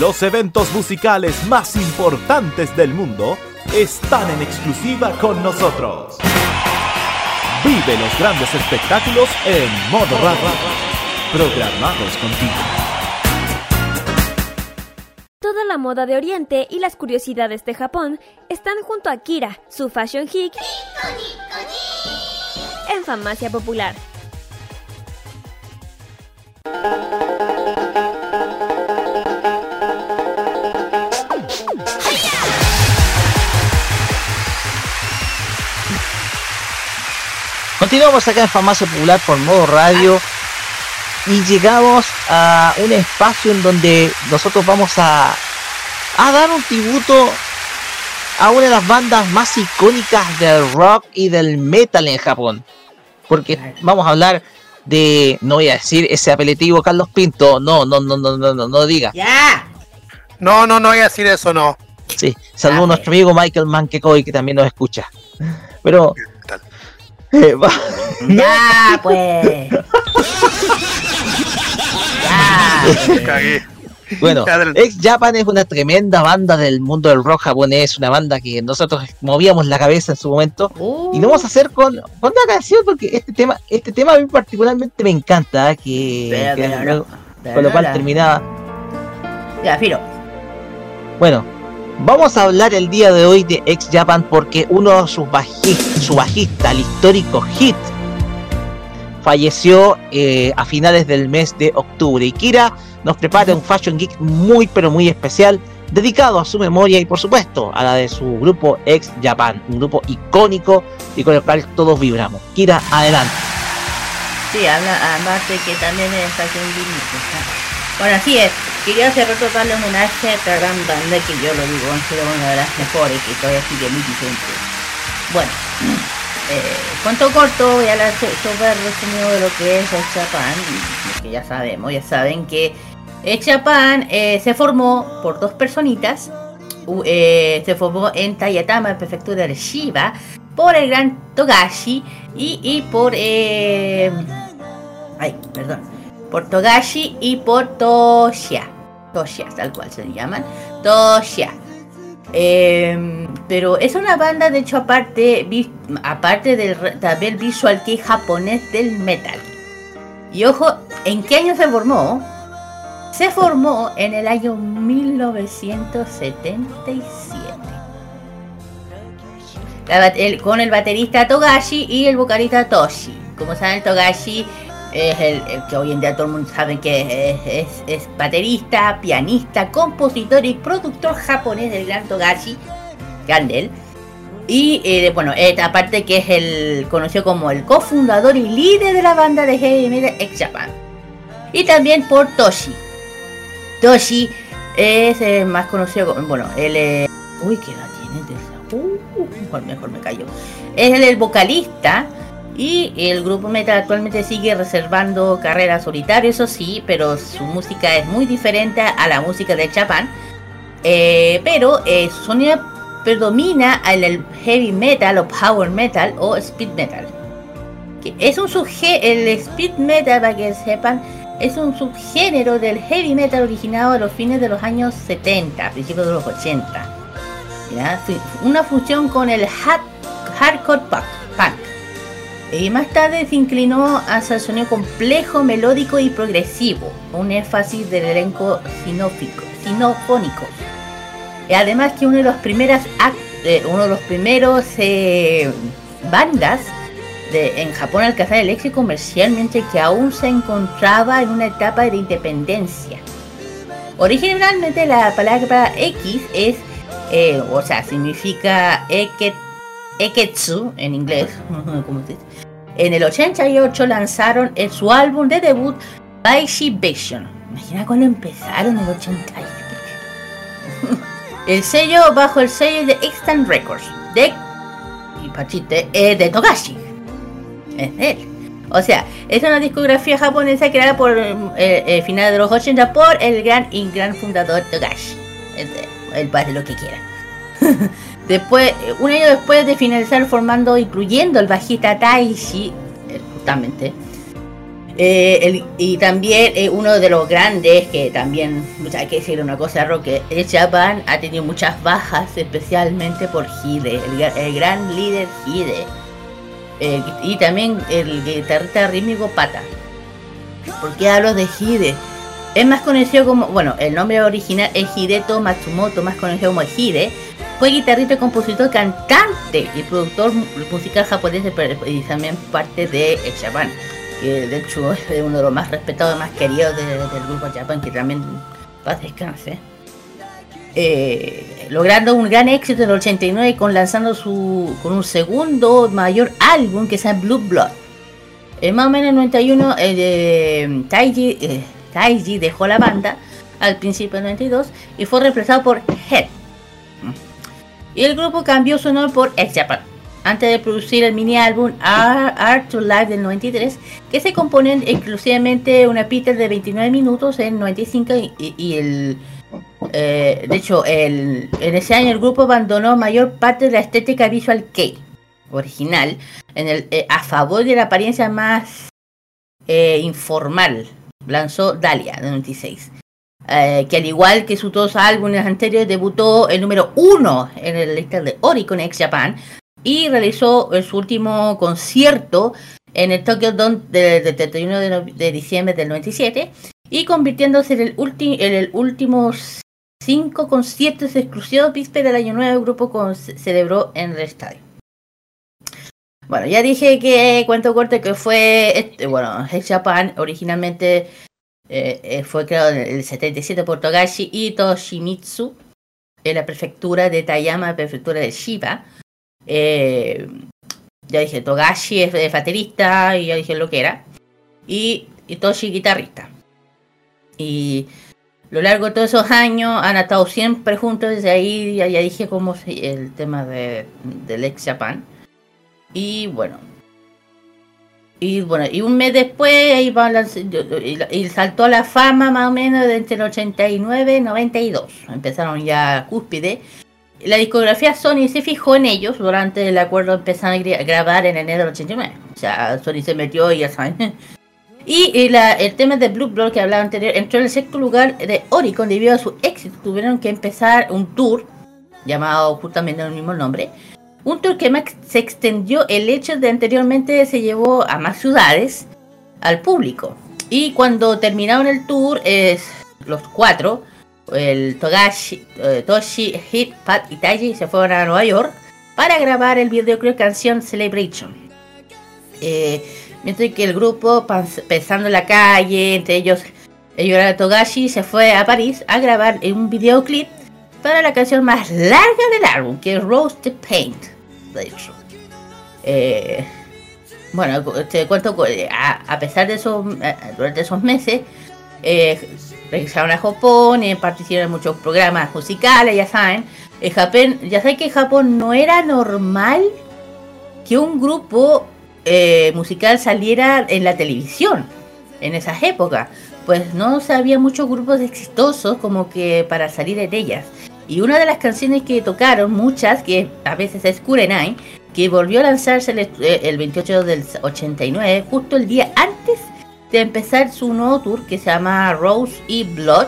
Los eventos musicales más importantes del mundo están en exclusiva con nosotros. Vive los grandes espectáculos en modo radio. Programados contigo. Toda la moda de Oriente y las curiosidades de Japón están junto a Kira, su fashion geek, en Farmacia Popular. Continuamos acá en Farmacia Popular por modo radio y llegamos a un espacio en donde nosotros vamos a, a dar un tributo a una de las bandas más icónicas del rock y del metal en Japón. Porque vamos a hablar de, no voy a decir ese apelativo Carlos Pinto, no, no, no, no, no, no, no diga. ¡Ya! No, no, no voy a decir eso, no. Sí, saludo a nuestro amigo Michael Manquecoy que también nos escucha. Pero... eh, va- Ya, pues. ya. Cagué. Bueno, Ex Japan es una tremenda banda del mundo del rock japonés, una banda que nosotros movíamos la cabeza en su momento. Y lo vamos a hacer con, con una canción porque este tema, este tema a mí particularmente me encanta, ¿eh? que, con lo cual la- terminaba. Ya, Firo. Bueno, vamos a hablar el día de hoy de Ex Japan porque uno de sus bajistas, el histórico Hit, falleció eh, a finales del mes de octubre. Y Kira nos prepara un Fashion Geek muy pero muy especial dedicado a su memoria y por supuesto a la de su grupo Ex Japan, un grupo icónico y con el cual todos vibramos. Kira, adelante. Sí, además de que también es Fashion Geek. Bueno, así es. Quería hacer rato darle homenaje a esta gran banda que yo lo digo, ha sido una de las mejores que todavía sigue muy vigente. Bueno, eh, cuento corto, voy a hablar so- sobre el resumido de lo que es el Japan, que ya sabemos, ya saben que el Japan eh, se formó por dos personitas, eh, se formó en Tayatama, prefectura de Shiba, por el gran Togashi y, y por... eh, ay, perdón. Por Togashi y por Toshia. Toshia, tal cual se llaman. Toshia. Eh, pero es una banda, de hecho, aparte, aparte del también visual que japonés del metal. Y ojo, ¿en qué año se formó? Se formó en el año 1977. La bat- el- con el baterista Togashi y el vocalista Toshi. Como saben, Togashi es el, que hoy en día todo el mundo sabe que es, es- baterista, pianista, compositor y productor japonés del gran Togashi, grande él. Y eh, bueno, eh, aparte que es el conocido como el cofundador y líder de la banda de heavy metal Ex Japan. Y también por Toshi. Toshi es eh, más conocido como, bueno, él. Uy, ¿qué edad tiene? Uh, mejor, mejor me callo. Es el vocalista y el grupo metal actualmente sigue reservando carrera solitaria, eso sí, pero su música es muy diferente a la música de Japan. Eh, pero eh, su sonido predomina en el heavy metal o power metal o speed metal. Es un el speed metal, para que sepan, es un subgénero del heavy metal originado a los fines de los años 70, principios de los 80. ¿ya? Una fusión con el hard- hardcore punk. Y más tarde se inclinó hacia el sonido complejo, melódico y progresivo, un énfasis del elenco sinófico, sinofónico. Y además que uno de los primeras act- eh, uno de los primeros eh, bandas de, en Japón al alcanzar el éxito comercialmente que aún se encontraba en una etapa de independencia. Originalmente la palabra X es, eh, o sea, significa eke, Eketsu en inglés, como dice. En el 88 lanzaron en su álbum de debut Baishi Vision. Imagina cuando empezaron en el 88. el sello bajo el sello de Extant Records de y Pachite eh, de Togashi. Es él. O sea, es una discografía japonesa creada por eh, eh, finales de los 80 por el gran y gran fundador Togashi. El, el padre lo que quiera. después, un año después de finalizar formando, incluyendo el bajista Taishi, eh, justamente. eh, y también eh, uno de los grandes, que también, hay que decir una cosa, Roque, el Japan ha tenido muchas bajas, especialmente por Hide, el, gra- el gran líder Hide. Eh, y también el guitarrista rítmico Pata. ¿Por qué hablo de Hide? Es más conocido como, bueno, el nombre original es Hideto Matsumoto, más conocido como Hide. Fue guitarrista, compositor, cantante y productor mu- musical japonés y también parte de Japan. Que de hecho es uno de los más respetados y más queridos de- del grupo Japan, que también paz descanse. Eh, logrando un gran éxito en el 89 con lanzando su con un segundo mayor álbum que llama Blue Blood. Eh, más o menos en el 91 eh, eh, Taiji, eh, Taiji dejó la banda al principio del 92 y fue reemplazado por Head. Y el grupo cambió su nombre por X Japan. Antes de producir el mini álbum Art, to Life del 93, que se compone exclusivamente una pista de 29 minutos en 95 y, el eh, de hecho, en ese año el grupo abandonó mayor parte de la estética visual K original en el, eh, a favor de la apariencia más eh, informal. Lanzó Dahlia de 96. Eh, que al igual que sus dos álbumes anteriores debutó el número uno en el lista de Oricon X Japan y realizó su último concierto en el Tokyo Dome del de 31 de, de diciembre del 97 y convirtiéndose en el, ulti- en el último cinco conciertos exclusivos víspera del año nuevo el grupo celebró en el estadio. Bueno, ya dije que cuento corto que fue, este, bueno, Hex Japan originalmente eh, eh, fue creado en el 77 por Togashi y Toshimitsu en la prefectura de Tayama, prefectura de Shiba. Eh, ya dije, Togashi es, baterista y ya dije lo que era. Y, y Toshi guitarrista. Y a lo largo de todos esos años han estado siempre juntos, desde ahí ya, ya dije cómo el tema de, del ex Japan. Y bueno. Y bueno, y un mes después la- y, y saltó la fama más o menos de entre el 89 y 92. Empezaron ya cúspide. La discografía Sony se fijó en ellos durante el acuerdo empezaron a gra- grabar en enero del 89. O sea, Sony se metió y ya saben. Y, y la- el tema de Blue Blood que hablaba anterior entró en el sexto lugar de Oricon debido a su éxito. Tuvieron que empezar un tour llamado justamente el mismo nombre. Un tour que se extendió el hecho de anteriormente se llevó a más ciudades al público. Y cuando terminaron el tour, es los cuatro, el Togashi, eh, Toshi, Hit, Pat y Taiji se fueron a Nueva York para grabar el videoclip canción Celebration. Eh, mientras que el grupo, pensando en la calle, entre ellos, era Togashi, se fue a París a grabar un videoclip para la canción más larga del álbum, que es Rose the Paint, de hecho. Eh, bueno, te cuento, que, a, pesar de eso, eh, durante esos meses, eh, regresaron a Japón, eh, participaron en muchos programas musicales, ya saben. En Japón, ya saben que en Japón no era normal que un grupo musical saliera en la televisión en esas épocas. Pues no se había muchos grupos exitosos como que para salir en ellas. Y una de las canciones que tocaron, muchas, que a veces es Kurenai, que volvió a lanzarse el, eh, el 28 del 89, justo el día antes de empezar su nuevo tour que se llama Rose y Blood.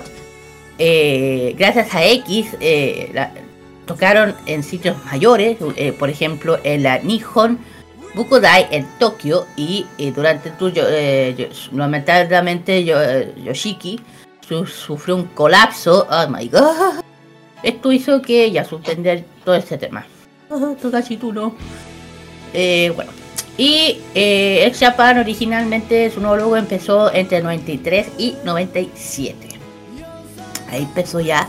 Eh, gracias a X, eh, tocaron en sitios mayores, eh, por ejemplo en la Nihon Bukodai en Tokio y eh, durante el tour eh, lamentablemente yo- eh, Yoshiki su- sufrió un colapso. Oh my god. Esto hizo que ya suspender todo este tema. Oh, Togashi, tú no. Bueno. Y eh, Japan originalmente su nuevo logo empezó entre 93 y 97. Ahí empezó ya.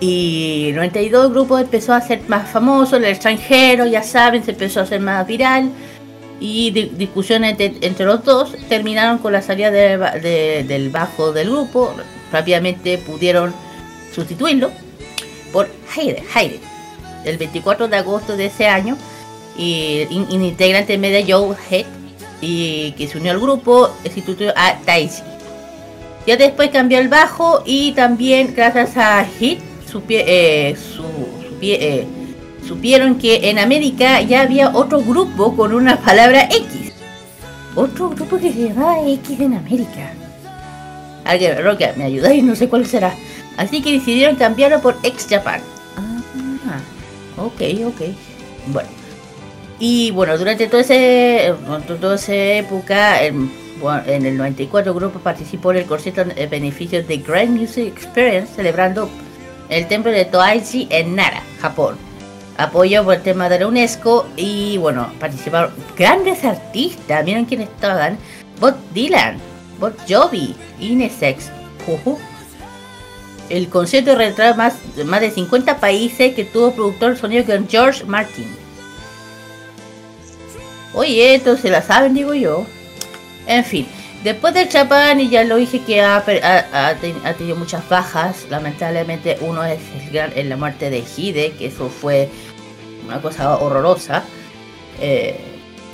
Y en 92 el grupo empezó a ser más famoso el extranjero, ya saben, se empezó a hacer más viral. Y di- discusiones entre, los dos terminaron con la salida del bajo del grupo. Rápidamente pudieron sustituirlo por Heide, Heide, el 24 de agosto de ese año. Y in- in- integrante media Joe Head y que se unió al grupo, sustituyó a Daisy. Ya después cambió el bajo y también gracias a Hit supie- eh, eh, supieron que en América ya había otro grupo con una palabra X. Otro grupo que se llamaba X en América. Alguien, Roca, me ayudáis, no sé cuál será. Así que decidieron cambiarlo por X Japan. Ah, ok, ok. Bueno. Y bueno, durante todo ese, durante toda esa época, en, bueno, en el 94 el grupo participó en el concierto de beneficios de Grand Music Experience celebrando el templo de Toaichi en Nara, Japón. Apoyo por el tema de la UNESCO y bueno, participaron grandes artistas, miren quiénes estaban, Bob Dylan, Bob Jovi, Inesex, Ujú. El concierto retrae más, más de 50 países que tuvo productor de sonido con George Martin. Oye, esto se la saben, digo yo. En fin, después del Chapán, y ya lo dije que ha, tenido muchas bajas. Lamentablemente, uno es en la muerte de Hide, que eso fue una cosa horrorosa. Eh,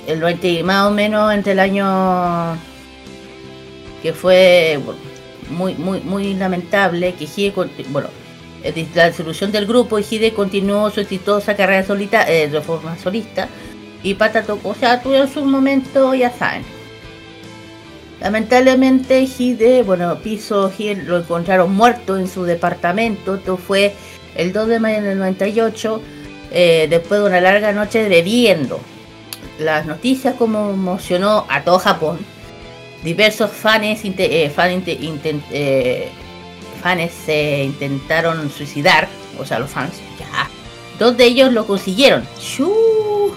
el 90, más o menos entre el año que fue muy muy muy lamentable que Hide bueno eh, la disolución del grupo Hide continuó su exitosa carrera solita eh, de forma solista y Pata tocó, o sea, tuvieron su momento, ya saben. Lamentablemente Hide, bueno, Piso Hide lo encontraron muerto en su departamento, esto fue el 2 de mayo del 98, eh, después de una larga noche bebiendo. Las noticias como emocionó a todo Japón. Diversos fans, inte- eh, fan inte- inten- eh, fans se intentaron suicidar, o sea, los fans, ya. Dos de ellos lo consiguieron. ¡Shuu!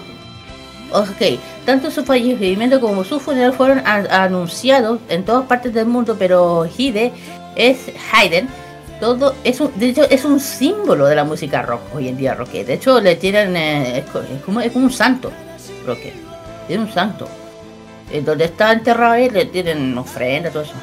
Ok, tanto su fallecimiento como su funeral fueron anunciados en todas partes del mundo, pero Hide es Hayden. Todo es un, de hecho es un símbolo de la música rock hoy en día, Roque. De hecho le tienen eh, es como, es como un santo, Roque. Es un santo. En donde está enterrado él le tienen ofrenda, todo eso.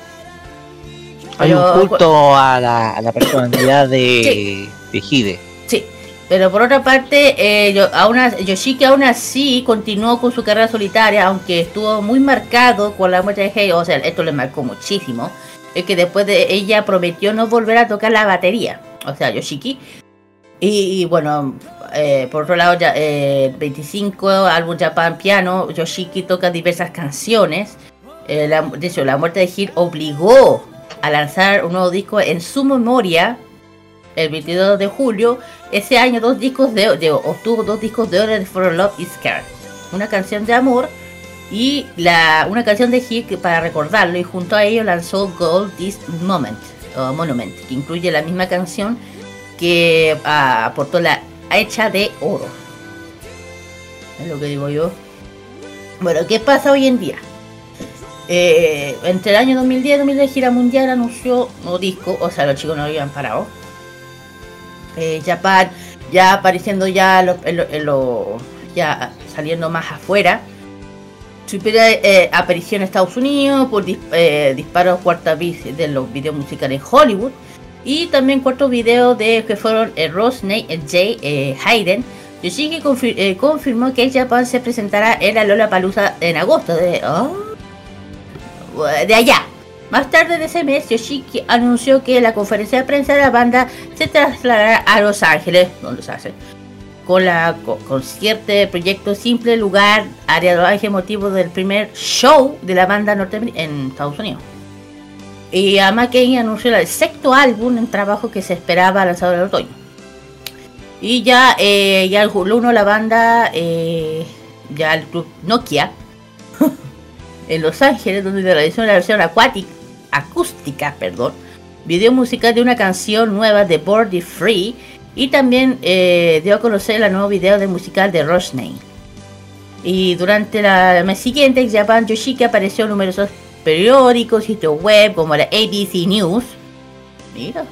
Hay un culto a la, a la personalidad de, de Hide. Sí, pero por otra parte, eh, yo- aún Yoshiki aún así continuó con su carrera solitaria, aunque estuvo muy marcado con la muerte de Hei, o sea, esto le marcó muchísimo, es que después de ella prometió no volver a tocar la batería, o sea, Yoshiki. Y, y bueno, eh, por otro lado, ya, eh, el 25 álbum Japan Piano, Yoshiki toca diversas canciones. Eh, la- de hecho, la muerte de Hir obligó a lanzar un nuevo disco en su memoria el 22 de julio. Ese año dos discos de, obtuvo dos discos de oro de For Love is Scared. Una canción de amor y la, una canción de Hir para recordarlo y junto a ello lanzó Gold This Moment, Monument, que incluye la misma canción que ah, aportó la hecha de oro. Es lo que digo yo. Bueno, ¿qué pasa hoy en día? Eh, entre el año 2010 y 2010 Gira Mundial anunció nuevo disco, o sea, los chicos no habían parado. Eh, Japan ya apareciendo ya lo- en lo- ya saliendo más afuera. Su eh, aparición en Estados Unidos por dis- eh, disparos cuarta vez de los videos musicales en Hollywood. Y también cuarto video de que fueron eh, Ross, Nate, eh, Jay, eh, Hayden. Yoshiki eh, confirmó que Japan se presentará en la Lola Palusa en agosto de, oh, de allá. Más tarde de ese mes, Yoshiki anunció que la conferencia de prensa de la banda se trasladará a Los Ángeles, donde se hace, con la co- concierto proyecto simple lugar, área de motivo del primer show de la banda norteamericana en Estados Unidos. Y además que anunció el sexto álbum en trabajo que se esperaba lanzado en el otoño. Y ya, eh, ya el 1 la banda, eh, ya el club Nokia, en Los Ángeles, donde realizó una versión acuática, acústica, perdón, video musical de una canción nueva de Bordy Free y también eh, dio a conocer el nuevo video de musical de Rosney. Y durante la el mes siguiente, Japan Yoshiki apareció en numerosos periódicos, sitios web como la ABC News. Mira.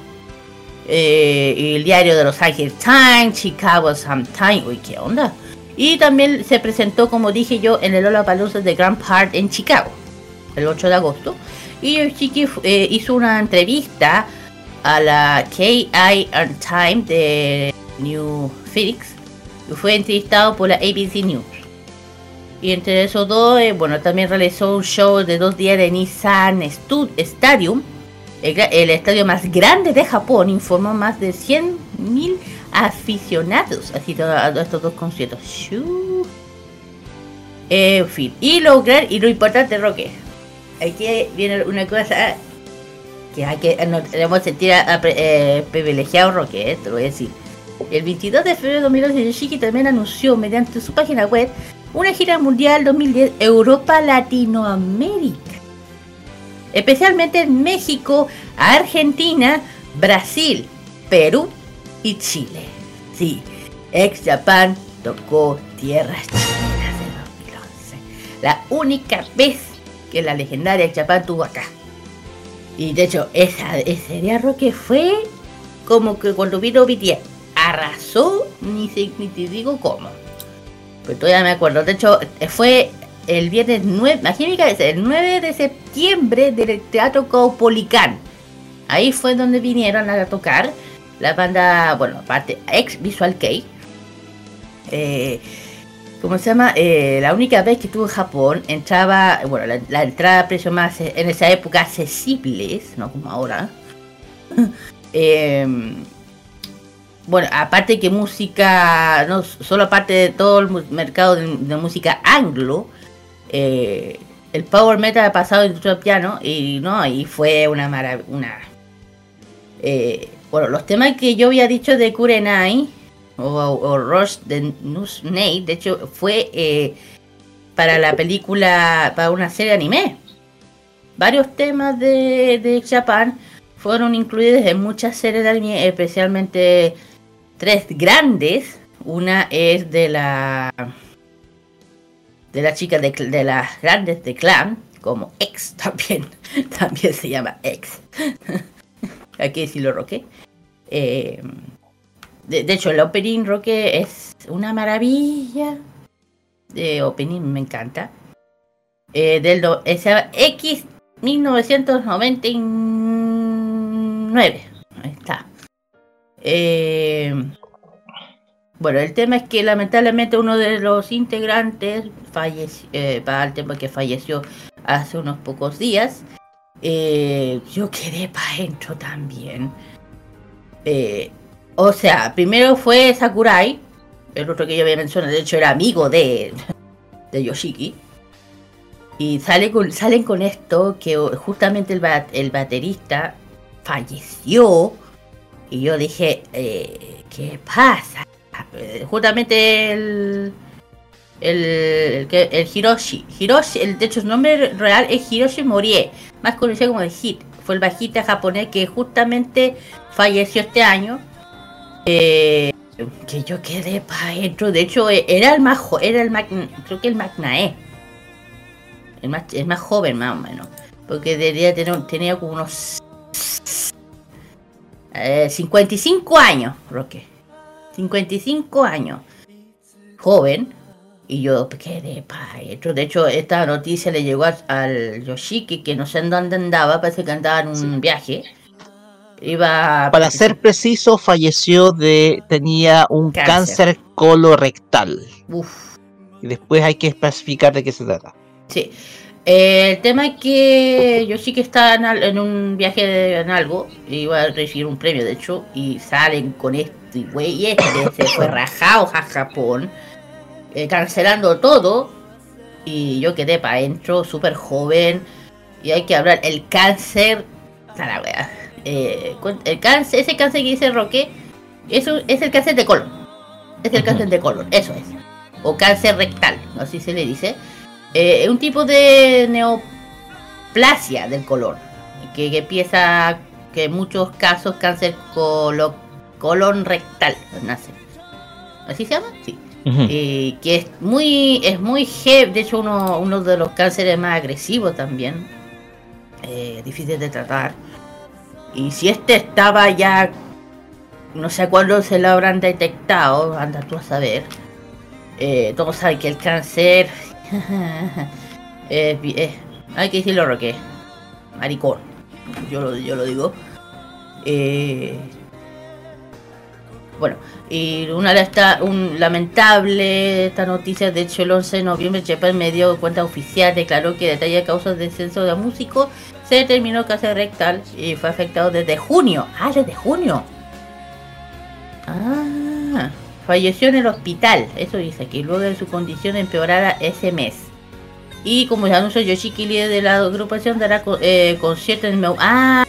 Eh, el diario de Los Angeles Times, Chicago Sun Times. Uy, ¿qué onda? Y también se presentó, como dije yo, en el Lollapalooza de Grand Park en Chicago, el 8 de agosto. Y Yoshiki eh, hizo una entrevista a la KI Time de New Phoenix, y fue entrevistado por la ABC News. Y entre esos dos, eh, bueno, también realizó un show de dos días de Nissan Stud Stadium, el, estadio más grande de Japón, informó más de 100.000 aficionados a, a estos dos conciertos. Eh, en fin, y lograr, y lo importante, Roque, aquí viene una cosa que hay que nos debemos sentir a- a- eh, privilegiados, Roque, eh, te lo voy a decir. El 22 de febrero de 2012, Yoshiki también anunció mediante su página web una gira mundial 2010 Europa-Latinoamérica. Especialmente en México, Argentina, Brasil, Perú y Chile. Sí, ex Japan tocó tierras chilenas en 2011. La única vez que la legendaria ex Japan tuvo acá. Y de hecho, esa, ese día Roque fue como que cuando vino BTS arrasó, ni, ni te digo cómo. Todavía me acuerdo. De hecho, fue el viernes 9, imagínate, el 9 de septiembre del Teatro Caupolicán. Ahí fue donde vinieron a tocar la banda, bueno, aparte, ex Visual Kei. Eh, ¿Cómo se llama? Eh, la única vez que estuve en Japón entraba, bueno, la, entrada a precio más eh, en esa época accesibles, no como ahora. bueno, aparte que música, no solo aparte de todo el mercado de, música anglo, eh, el power metal ha pasado el piano y no, ahí fue una maravilla, una... eh, bueno, los temas que yo había dicho de Kurenai o, o Rush de Nusnei, de hecho fue eh, para la película, para una serie de anime. Varios temas de, de Japan fueron incluidos en muchas series de anime, especialmente tres grandes. Una es de la de la chica de, de las grandes de Clan, como X también, también se llama X. Aquí sí lo roque. Eh, de, hecho, el opening roque es una maravilla. De opening me encanta. Eh, del do- eh, X 1999. Ahí está. Eh, bueno, el tema es que lamentablemente uno de los integrantes falleció, eh, para que falleció hace unos pocos días. Eh, yo quedé para adentro también. Eh, o sea, primero fue Sakurai, el otro que yo había mencionado, de hecho era amigo de, de Yoshiki. Y salen con esto que justamente el baterista falleció. Y yo dije, eh, ¿qué pasa? Eh, Justamente el, el, el, Hiroshi. Hiroshi, el, de hecho su nombre real es Hiroshi Morie, más conocido como el Hit. Fue el bajista japonés que justamente falleció este año. Eh, que yo quedé para adentro. De hecho, eh, era el más jo- era el Mag- creo que el Magnae. El más, el más joven más o menos. Porque debería tener, tenía como unos eh, 55 años, Roque. 55 años. Joven. Y yo quedé. De hecho, esta noticia le llegó al Yoshiki, que no sé en dónde andaba, parece que andaba en un viaje. Iba Para ser preciso, falleció de. tenía un Cáncer. cáncer, colorectal. Uf. Y después hay que especificar de qué se trata. Sí. Eh, el tema es que yo sí que estaba en, al- en un viaje de- en algo, iba a recibir un premio de hecho, y salen con este güey este, se fue rajado a Japón, eh, cancelando todo, y yo quedé para adentro, súper joven, y hay que hablar, el cáncer, a la wea, eh, el cáncer, ese cáncer que dice Roque, eso es el cáncer de colon, es el cáncer de colon, eso es, o cáncer rectal, así se le dice. Eh, un tipo de neoplasia del colon, que, que empieza, que en muchos casos cáncer colo- colon rectal nace. ¿Así se llama? Sí. Eh, que es muy, es muy heavy, de hecho uno, uno de los cánceres más agresivos también, eh, difícil de tratar. Y si este estaba ya, no sé cuándo se lo habrán detectado, anda tú a saber. Eh, todos saben que el cáncer hay que decirlo Roque maricón yo lo, yo lo digo Eh, Bueno, y una de estas, un lamentable esta noticia, de hecho el 11 de noviembre Japan me dio cuenta oficial, declaró que detalle causas de descenso de músico se determinó cáncer rectal y fue afectado desde junio. Ah, desde junio. Ah, falleció en el hospital, eso dice aquí, luego de su condición empeorara ese mes. Y como ya anunció Yoshiki, líder de la agrupación, dará eh, concierto en Meu. Ah,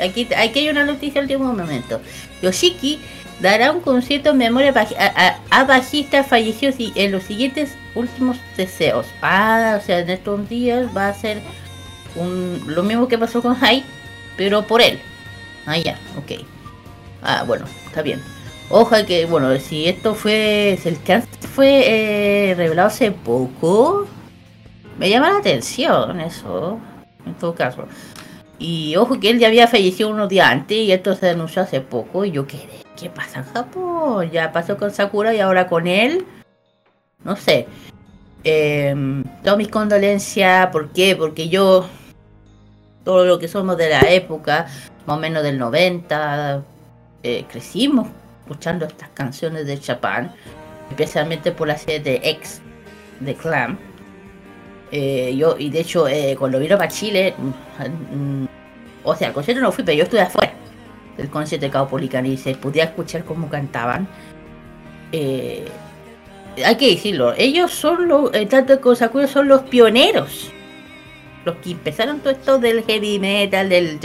aquí, aquí hay una noticia al último momento. Yoshiki dará un concierto en memoria a, a- a bajista fallecido en los siguientes últimos deseos. Ah, o sea, en estos días va a ser un, lo mismo que pasó con Hai, pero por él. Ah, ya, ok. Ah, bueno, está bien. Ojo que, bueno, si esto fue, el cáncer fue eh, revelado hace poco, me llama la atención eso, en todo caso. Y ojo que él ya había fallecido unos días antes y esto se anunció hace poco y yo quedé, ¿qué pasa en Japón? Ya pasó con Sakura y ahora con él. No sé. Eh, todas mis condolencias, ¿por qué? Porque yo, todo lo que somos de la época, más o menos del 90, eh, crecimos escuchando estas canciones de Japan, especialmente por la serie de X, de Clam. Eh, yo, y de hecho, eh, cuando vino para Chile, mm, mm, o sea, al concierto no fui, pero yo estuve afuera del concierto de Caupolicán y se podía escuchar cómo cantaban. Eh, hay que decirlo, ellos son los, eh, tanto con Sakura son los pioneros. Los que empezaron todo esto del heavy metal, del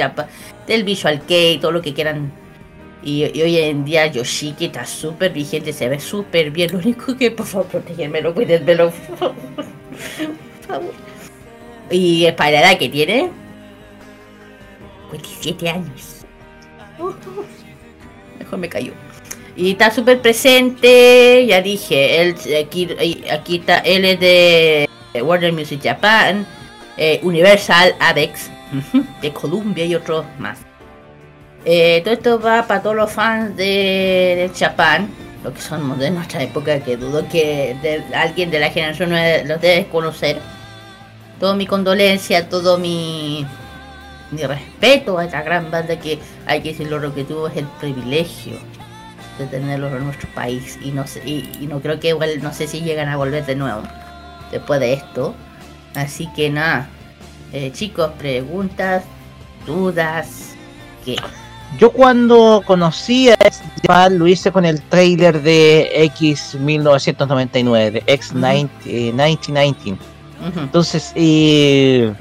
del visual kei, todo lo que quieran. Y, hoy en día Yoshiki está súper vigente, se ve súper bien. Lo único que, por favor, protegermelo, cuídenmelo, por favor. Por favor. Y para la que tiene, 27 años. Mejor me cayó. Y está súper presente, ya dije, él aquí, aquí está, él es de Warner Music Japan, eh, Universal, Avex, de Columbia y otros más. Eh, todo esto va para todos los fans de, Japan, los que son de nuestra época, que dudo que alguien de la generación los debe conocer. Todo mi condolencia, todo mi, mi respeto a esta gran banda que hay que decirlo, lo que tuvo es el privilegio de tenerlos en nuestro país y no sé, y, y no creo que igual no sé si llegan a volver de nuevo después de esto así que nada eh, chicos preguntas dudas que Yo cuando conocí a X lo hice con el trailer de X 1999, de X 90, eh, 1919. Entonces, eh,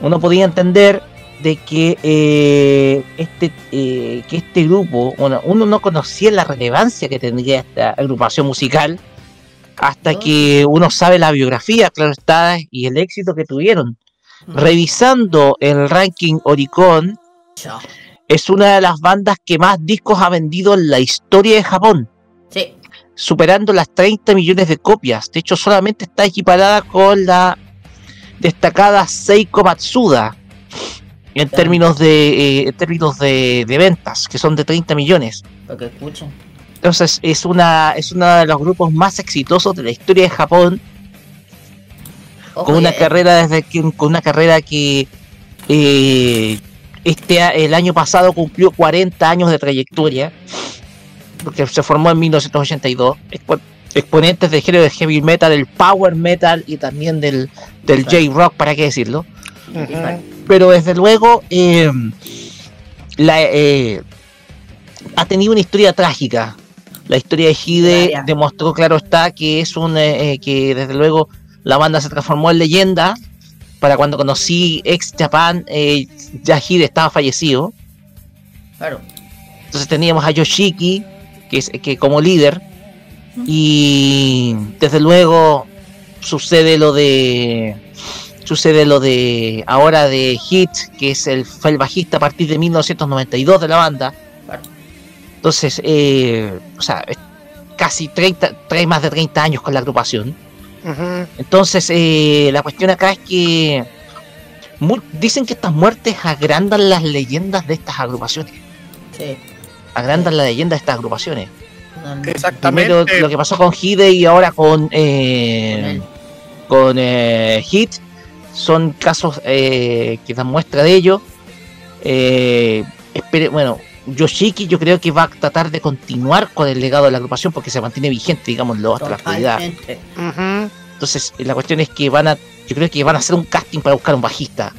uno podía entender de que eh, este eh, que este grupo, bueno, uno no conocía la relevancia que tendría esta agrupación musical hasta que uno sabe la biografía, claro está, y el éxito que tuvieron. Revisando el ranking Oricon, es una de las bandas que más discos ha vendido en la historia de Japón. Sí. Superando las 30 millones de copias. De hecho, solamente está equiparada con la destacada Seiko Matsuda. En términos de eh, en términos de, de ventas, que son de 30 millones. para que escuchen Entonces es una es uno de los grupos más exitosos de la historia de Japón. Ojo, con una eh, carrera desde que con una carrera que eh, este el año pasado cumplió 40 años de trayectoria porque se formó en 1982 expo- exponentes del género de heavy metal el power metal y también del del J rock para qué decirlo pero desde luego eh, la, eh, ha tenido una historia trágica. La historia de Hide demostró, claro está, que es un eh, que desde luego la banda se transformó en leyenda. Para cuando conocí ex Japan, eh, ya Hide estaba fallecido. claro Entonces teníamos a Yoshiki, que es que como líder. Y desde luego sucede lo de sucede lo de ahora de Hit, que es el, fue el bajista a partir de 1992 de la banda. Entonces, eh, o sea, casi 30, trae más de 30 años con la agrupación. Entonces, eh, la cuestión acá es que dicen que estas muertes agrandan las leyendas de estas agrupaciones. sí Agrandan la leyenda de estas agrupaciones. Exactamente. Primero lo que pasó con Hide y ahora con eh, con eh, Hit son casos eh, que dan muestra de ello. Eh, espere- bueno, Yoshiki yo creo que va a tratar de continuar con el legado de la agrupación porque se mantiene vigente, digámoslo, hasta la actualidad. Entonces, la cuestión es que van a, yo creo que van a hacer un casting para buscar un bajista.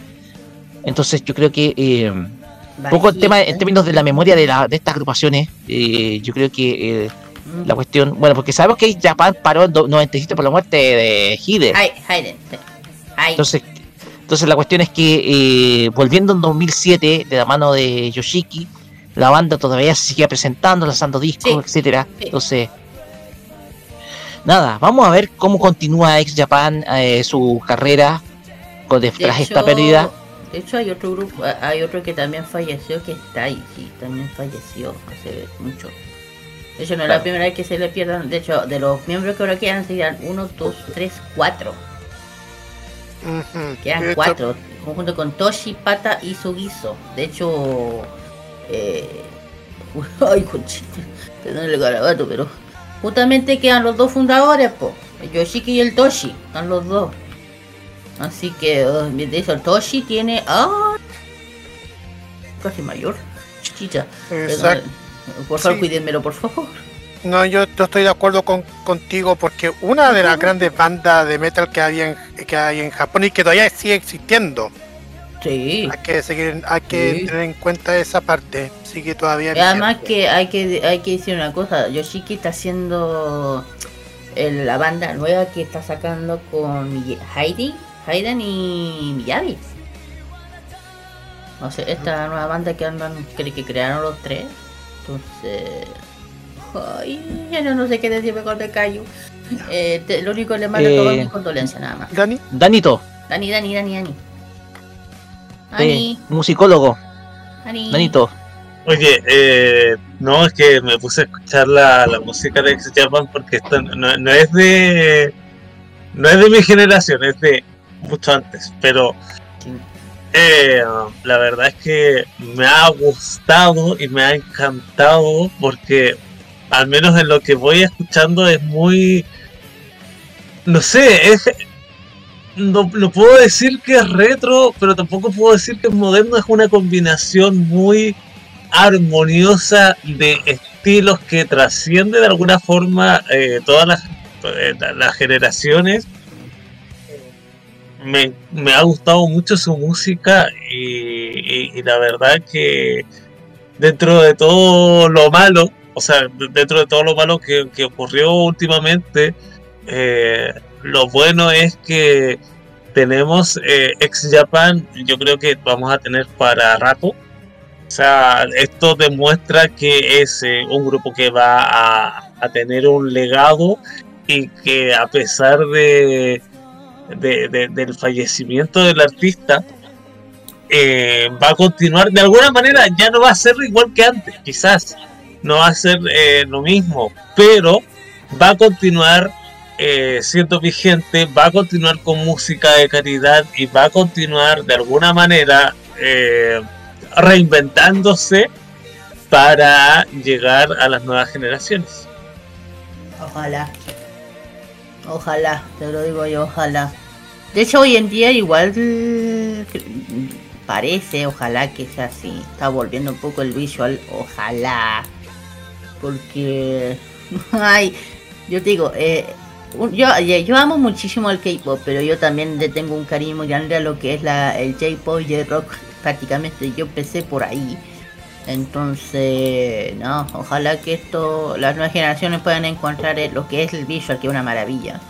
Entonces, yo creo que eh, un poco el tema en términos de la memoria de, la, de estas agrupaciones, eh, yo creo que eh, la cuestión, bueno, porque sabemos que Japan paró en do- 97 por la muerte de Hide. Entonces, entonces la cuestión es que eh, volviendo en 2007 de la mano de Yoshiki, la banda todavía se seguía presentando, lanzando discos, etcétera. Entonces, nada, vamos a ver cómo continúa Ex Japan eh, su carrera con De tras hecho- esta pérdida. De hecho, hay otro grupo, hay otro que también falleció, que está ahí, sí, también falleció hace mucho. De hecho, no es la primera vez que se le pierdan. De hecho, de los miembros que ahora quedan, serían 1, 2, 3, 4. Quedan De hecho- 4, junto con Toshi, Pata y Sugiso. De hecho, eh... ay, conchita, perdón el garabato, pero justamente quedan los dos fundadores, po, el Yoshiki y el Toshi, están los dos. Así que, oh, de eso, Toshi tiene. ¡Ah! Casi mayor. Chicha. Exacto. Por favor, Sí. cuídenmelo, por favor. No, yo, yo estoy de acuerdo con, contigo porque una de las grandes bandas de metal que había en, que hay en Japón y que todavía sigue existiendo. Sí. Hay que seguir, hay que Sí. tener en cuenta esa parte. Sigue todavía. Y además que hay que hay que decir una cosa, Yoshiki está haciendo el- la banda nueva que está sacando con Heidi, Hayden y Miyabi. O sea, esta nueva banda que andan, que, que crearon los tres. Entonces. Ay, ya no, no sé qué decir, mejor me callo. Eh, te- lo único que le mando Eh, todas mis condolencias, nada más. Dani. Danito, Dani, Dani, Dani, Dani. Dani, musicólogo. Danito. Oye, eh, no, es que me puse a escuchar la, la música de Ex Japan porque esto no, no es de no es de mi generación, es de mucho antes, pero eh, la verdad es que me ha gustado y me ha encantado porque al menos en lo que voy escuchando es muy no sé, es no, puedo decir que es retro, pero tampoco puedo decir que es moderno, es una combinación muy armoniosa de estilos que trasciende de alguna forma eh, todas las, eh, la- las generaciones. Me, me ha gustado mucho su música y, la verdad que dentro de todo lo malo, o sea, de- dentro de todo lo malo que, que ocurrió últimamente, eh, lo bueno es que tenemos eh, ex Japan, yo creo que vamos a tener para rato. O sea, esto demuestra que es eh, un grupo que va a, tener un legado y que a pesar de, de- de- del fallecimiento del artista, eh, va a continuar de alguna manera, ya no va a ser igual que antes, quizás no va a ser lo mismo, pero va a continuar eh, siendo vigente, va a continuar con música de calidad y va a continuar de alguna manera eh, reinventándose para llegar a las nuevas generaciones. Ojalá. Ojalá, te lo digo yo, ojalá. De hecho, hoy en día igual parece, ojalá que sea así. Está volviendo un poco el visual, ojalá. Porque, ay, yo te digo, eh, yo, yo amo muchísimo el K-pop, pero yo también le tengo un cariño muy grande a lo que es la, el J-pop y el rock. Prácticamente yo empecé por ahí. Entonces, no, ojalá que esto, las nuevas generaciones puedan encontrar eh, lo que es el visual, que es una maravilla.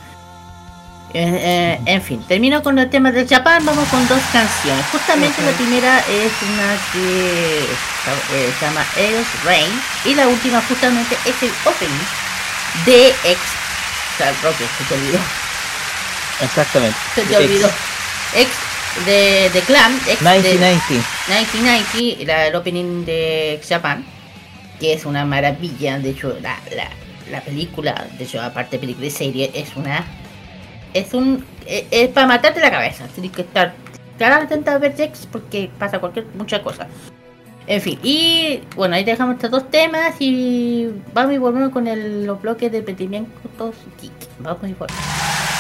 Eh, eh, en fin, termino con el tema del Japan, vamos con dos canciones. Justamente la primera es una que eh, se llama Eros Rain y la última justamente es el opening de X. Sea, Roque, se te olvidó. Exactamente. Se te olvidó. X de, de Clan. X de- 1990. 1990, la, el opening de Japan, que es una maravilla. De hecho, la, la, la película, de hecho, aparte de película y serie, es una. Es un. Es, es para matarte la cabeza. Tienes que estar. Claro, intenta ver X porque pasa cualquier. muchas cosas. En fin, y bueno, ahí dejamos estos dos temas y vamos y volvemos con los bloques de Pentimientos Geek. Vamos y volvemos.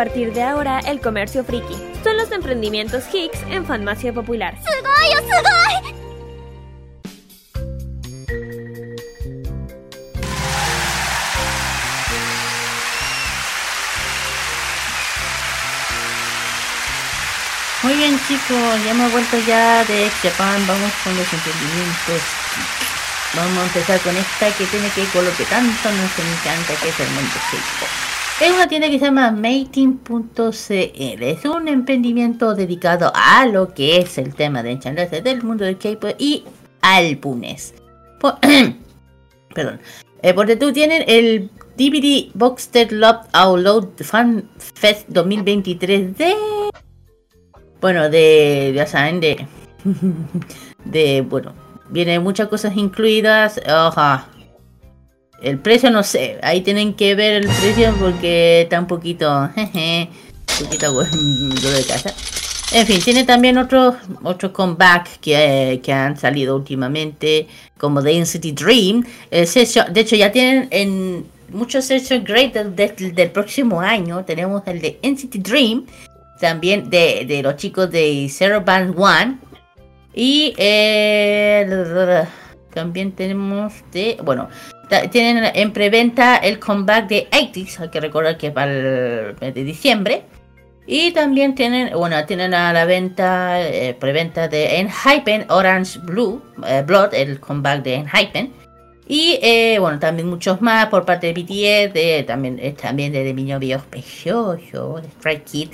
A partir de ahora el comercio friki. Son los emprendimientos Hicks en Farmacia Popular. Muy bien chicos, ya hemos vuelto ya de Ex Japan, vamos con los emprendimientos. Vamos a empezar con esta que tiene que ir con lo que tanto nos encanta, que es el mundo es una tienda que se llama Mating.cl. Es un emprendimiento dedicado a lo que es el tema de enchantarse del mundo del K-pop y álbumes. Perdón. Eh, porque tú tienen el DVD Boxed Love Outload Fan Fest 2023 de bueno, de, ya saben, de, de, bueno, viene muchas cosas incluidas, ajá. El precio no sé, ahí tienen que ver el precio porque está un poquito, jeje, un poquito lo de casa. En fin, tiene también otros otros comeback que, que han salido últimamente, como NCT Dream. El session- de hecho, ya tienen en muchos session great del, del- próximo año. Tenemos el de NCT Dream, también de, de los chicos de Zero Band One. Y eh, también tenemos de. Bueno, tienen en preventa el comeback de 80 Hay que recordar que es para el mes de diciembre. Y también tienen, bueno, tienen a la venta, eh, preventa de Enhypen Orange Blue, eh, Blood, el comeback de Enhypen. Y eh, bueno, también muchos más por parte de BTS, también, eh, también de, de mi novio de Strike Kid,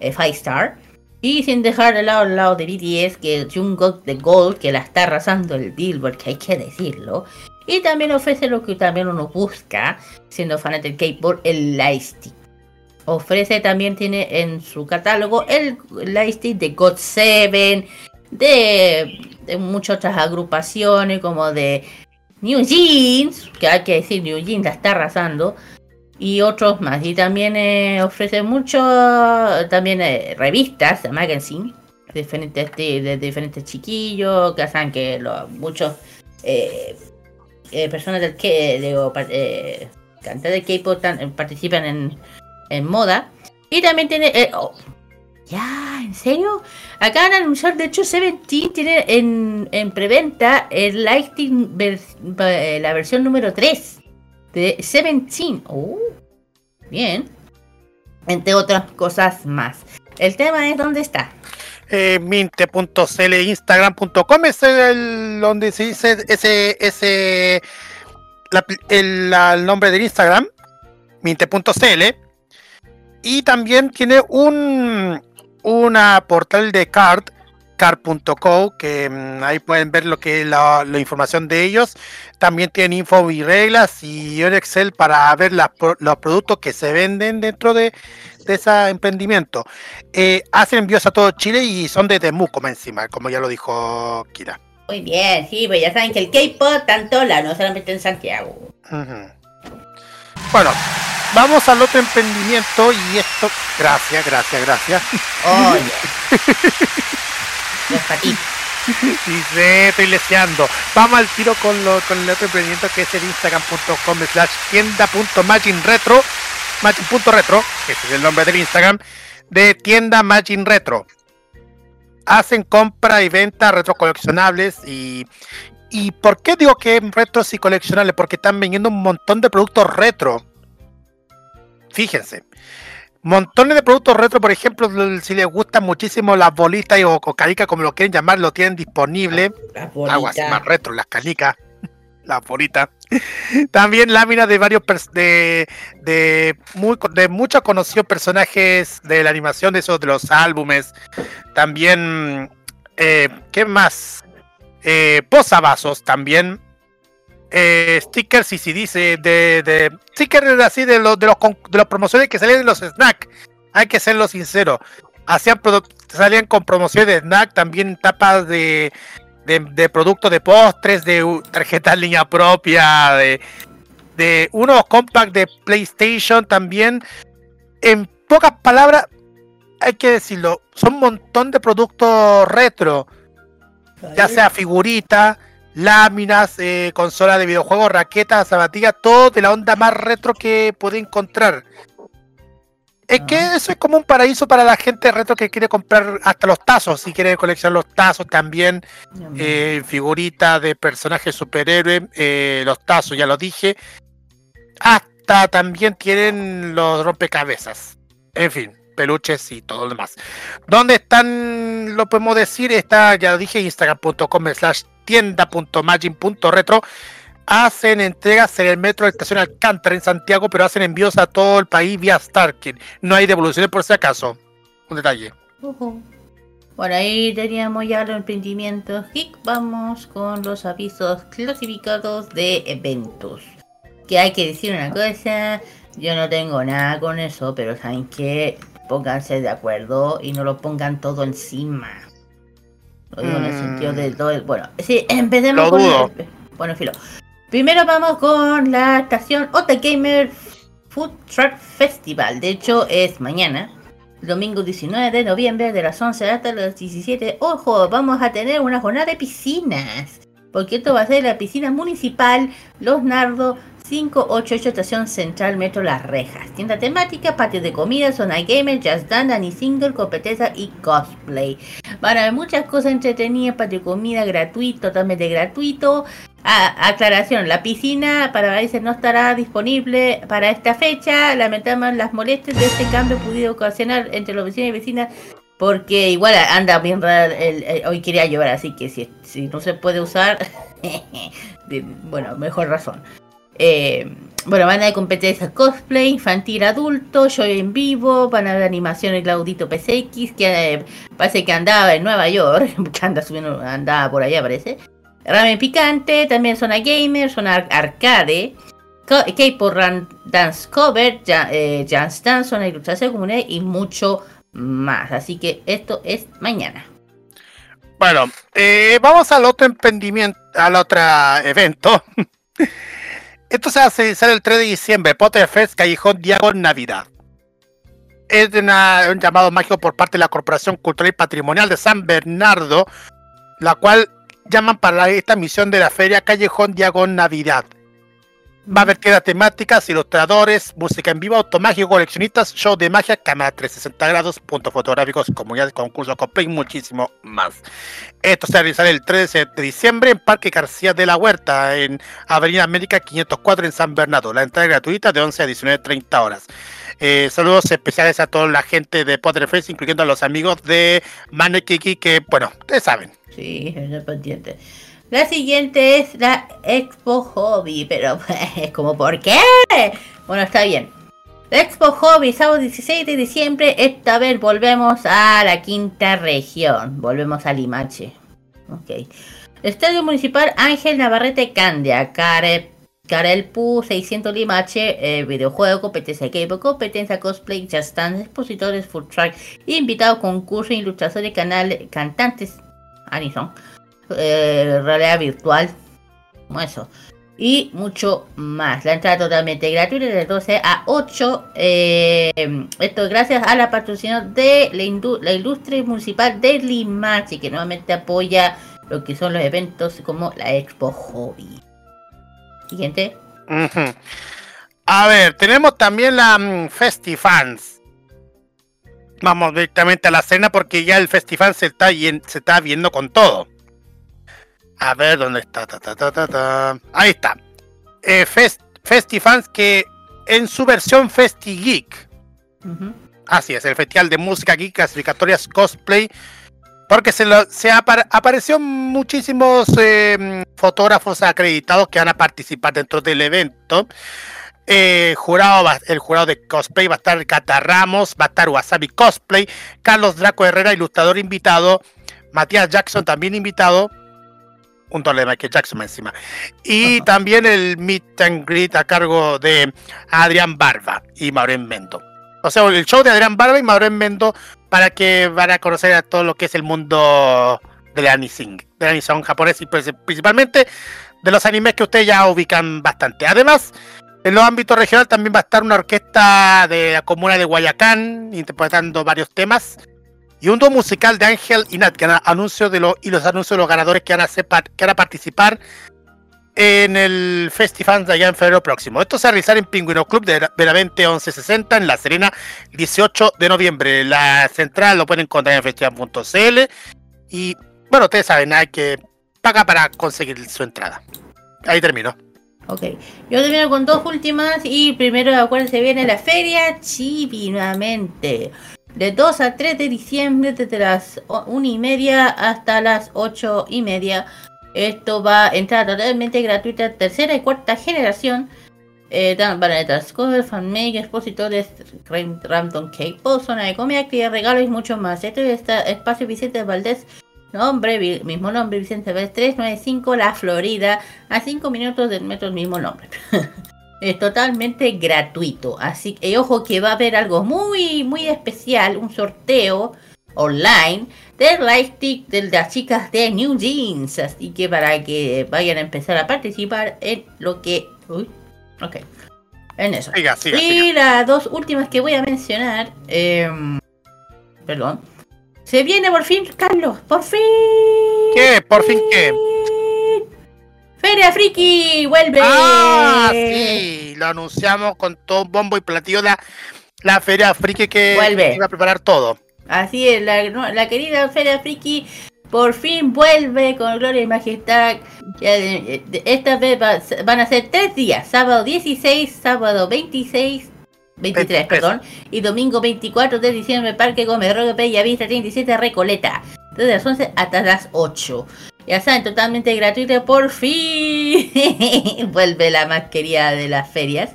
Five Star. Y sin dejar de lado al lado de BTS, que Jungkook de Gold, que la está arrasando el Billboard, que hay que decirlo. Y también ofrece lo que también uno busca, siendo fan del K-pop, el Lightstick. Ofrece también, tiene en su catálogo el Lightstick de God 7, de, de muchas otras agrupaciones como de New Jeans, que hay que decir, New Jeans la está arrasando, y otros más. Y también eh, ofrece mucho, también eh, revistas, magazine, diferentes de, de diferentes chiquillos, que saben que lo- muchos eh, eh, personas del que digo, pa- eh, cantantes de K-pop tan- participan en, en moda. Y también tiene. eh, oh, ya, ¿en serio? Acaban de anunciar, de hecho, Seventeen tiene en, en preventa el Lighting eh, la versión número 3 de Seventeen. Oh, bien. Entre otras cosas más. El tema es dónde está. Eh, minte.cl instagram.com es donde se dice ese ese el, el nombre del Instagram minte.cl y también tiene un una portal de card card.co que mm, ahí pueden ver lo que es la, la información de ellos también tienen info y reglas y un Excel para ver las los productos que se venden dentro de, de ese emprendimiento eh, hacen envíos a todo Chile y son de Temuco encima, como ya lo dijo Kira. Muy bien, sí, pues ya saben que el K-pop tanto la no solamente en Santiago. Bueno, vamos al otro emprendimiento y esto. Gracias, gracias, gracias. Dice, estoy leseando. Vamos al tiro con, lo, con el otro emprendimiento que es el instagram.com slash tienda.maginretro. Magin.retro, que ese es el nombre del Instagram, de tienda Magin Retro. Hacen compra y venta retro coleccionables y, y ¿por qué digo que retros y coleccionables? Porque están vendiendo un montón de productos retro. Fíjense. Montones de productos retro, por ejemplo, si les gustan muchísimo las bolitas y- o, o canicas, como lo quieren llamar, lo tienen disponible. Algo así más retro, las canicas, las bolitas. También láminas de varios de, de, muy, de muchos conocidos personajes de la animación, de esos de los álbumes. También, eh, ¿qué más? Eh, posavasos también. Eh, stickers y CDs eh, de, de stickers así de los de los, de los promociones que salían de los snacks. Hay que serlo sincero. Hacían salían con promociones de snack, también tapas de, de, de productos de postres, de tarjetas línea propia, de, de unos compact de PlayStation también. En pocas palabras, hay que decirlo, son un montón de productos retro. Ya sea figuritas, láminas, eh, consolas de videojuegos, raquetas, zapatillas, todo de la onda más retro que puede encontrar. Es que eso es como un paraíso para la gente retro que quiere comprar hasta los tazos, si quiere coleccionar los tazos también, eh, figuritas de personajes superhéroes, eh, los tazos, ya lo dije. Hasta también tienen los rompecabezas. En fin, peluches y todo lo demás. ¿Dónde están? Lo podemos decir, está, ya lo dije, instagram.com slash tienda.magin.retro. Hacen entregas en el metro de estación Alcántara en Santiago, pero hacen envíos a todo el país vía Starkin. No hay devoluciones por si acaso. Un detalle. Ujú. Bueno, ahí teníamos ya los emprendimientos geek. Vamos con los avisos clasificados de eventos. Que hay que decir una cosa, yo no tengo nada con eso, pero saben que pónganse de acuerdo y no lo pongan todo encima. Lo digo en el sentido de todo el... Bueno, sí, empecemos Lo con... dudo. el- Bueno, filo. Primero vamos con la estación Ota Gamer Food Truck Festival. De hecho, es mañana, domingo 19 de noviembre, de las 11 hasta las 17. Ojo, vamos a tener una jornada de piscinas. Porque esto va a ser la piscina municipal Los Nardos 588 Estación Central Metro Las Rejas. Tienda temática, patio de comida, zona gamer, jazz dance, Annie single, competencia y cosplay. Van a haber muchas cosas entretenidas, patio de comida gratuito, totalmente gratuito. Ah, aclaración, la piscina para países no estará disponible para esta fecha. Lamentamos las molestias de este cambio pudido ocasionar entre los vecinos y vecinas porque igual anda bien raro, el- hoy quería llover, así que si, si no se puede usar, bueno, mejor razón. Eh, bueno, van a haber competencias cosplay, infantil, adulto, show en vivo, van a haber animaciones Claudito PCX, que eh, parece que andaba en Nueva York, que anda subiendo, andaba por allá parece. Ramen picante, también zona gamer, zona ar- arcade, K-pop dance cover, ja- eh, Jazz dance, zona ilustración y mucho más. Así que esto es mañana. Bueno, eh, vamos al otro emprendimiento, al otro evento. Esto se hace realizar el 3 de diciembre, Potterfest Callejón Diagon Navidad. Es un llamado mágico por parte de la Corporación Cultural y Patrimonial de San Bernardo, la cual llaman para esta misión de la feria Callejón Diagon Navidad. Va a haber tiendas temáticas, ilustradores, música en vivo, automágico, coleccionistas, show de magia, cámara 360 grados, puntos fotográficos, comunidades, concursos, cosplay muchísimo más. Esto se realizará el 13 de diciembre en Parque García de la Huerta, en Avenida América 504 en San Bernardo. La entrada es gratuita de 11 a 19.30 horas. Eh, saludos especiales a toda la gente de Potterfest, incluyendo a los amigos de Manekiki, que, bueno, ustedes saben. Sí, pendiente. La siguiente es la Expo Hobby, pero es como, ¿por qué? Bueno, está bien. Expo Hobby, sábado 16 de diciembre, esta vez volvemos a la quinta región, volvemos a Limache. Ok. Estadio Municipal Ángel Navarrete Candia, Care, Carelpu 600 Limache, eh, videojuego, competencia K-pop, competencia cosplay, jazz dance, expositores, full track, invitados, concurso, ilustraciones, canal, cantantes, Anison, eh, realidad virtual, como eso, y mucho más. La entrada totalmente gratuita de 12 a 8. eh, esto gracias a la patrocinación de la, la Ilustre Municipal de Limache, que nuevamente apoya lo que son los eventos como la Expo Hobby. Siguiente. A ver, tenemos también la mm, Festifans. Vamos directamente a la cena porque ya el Festifans se está, se está viendo con todo. A ver, ¿dónde está? Ta, ta, ta, ta, ta. Ahí está. Eh, Fest- Festifans que en su versión Festi Geek. Así es, el Festival de Música Geek, clasificatorias cosplay. Porque se, lo, se apar- apareció muchísimos eh, fotógrafos acreditados que van a participar dentro del evento. Eh, jurado va- el jurado de cosplay va a estar Cata Ramos, va a estar Wasabi Cosplay, Carlos Draco Herrera, ilustrador invitado, Matías Jackson también invitado, un doble de Michael Jackson encima, y también el meet and greet a cargo de Adrián Barba y Maureen Mendo. O sea, el show de Adrián Barba y Maureen Mendo para que van a conocer a todo lo que es el mundo del anising, del anisong japonés y pues, principalmente de los animes que ustedes ya ubican bastante. Además, en los ámbitos regionales también va a estar una orquesta de la comuna de Guayacán interpretando varios temas y un dúo musical de Ángel y Nat, que anuncios de los, y los anuncios de los ganadores que van a, participar en el Festifans de allá en febrero próximo. Esto se va a realizar en Pingüino Club de Benavente 1160 en La Serena, 18 de noviembre. La central lo pueden encontrar en festival.cl y bueno, ustedes saben, hay que pagar para conseguir su entrada. Ahí termino. Ok, yo termino con dos últimas y primero acuérdense viene la feria Chibi nuevamente. De 2 a 3 de diciembre desde las 1 y media hasta las 8 y media. Esto va a entrar totalmente gratuita, tercera y cuarta generación. Eh, dan- van a entrar Discover, fanmake, expositores, Random Cake, Post, zona de comida, actividad, regalos y mucho más. Esto está Espacio Vicente Valdés, nombre, mismo nombre, Vicente Valdés 395, La Florida, a 5 minutos del metro, el mismo nombre. es totalmente gratuito, así que y ojo que va a haber algo muy, muy especial, un sorteo online del lightstick de las chicas de New Jeans. Así que para que vayan a empezar a participar en lo que. Uy, ok. En eso. Siga, siga, y siga. las dos últimas que voy a mencionar. em, perdón. Se viene por fin, Carlos. Por fin. ¿Qué? ¿Por fin qué? Feria Friki, vuelve. Ah, sí, lo anunciamos con todo bombo y platillo la, la feria friki que Vuelve. iba a preparar todo. Así es, la, la querida Feria Friki por fin vuelve con gloria y majestad. Esta vez va- van a ser tres días, sábado 16, sábado 26, 23, perdón, y domingo 24 de diciembre, Parque Gómez Roque Bella Vista 37 Recoleta, desde las 11 hasta las 8. Ya saben, totalmente gratuito, por fin vuelve la más querida de las ferias.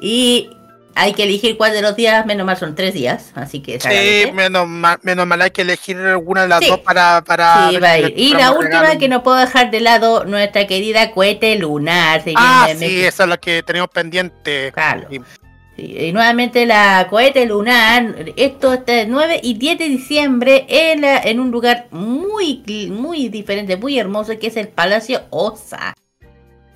Y hay que elegir cuál de los días, menos mal son tres días, así que. Sí, menos mal, menos mal hay que elegir alguna de las Sí. dos para... para Sí, va a ir. Y la última que no puedo dejar de lado, nuestra querida cohete lunar. Ah, sí, esa es la que tenemos pendiente. Sí, y nuevamente la cohete lunar, esto está el 9 y 10 de diciembre en, en un lugar muy, muy diferente, muy hermoso, que es el Palacio Osa.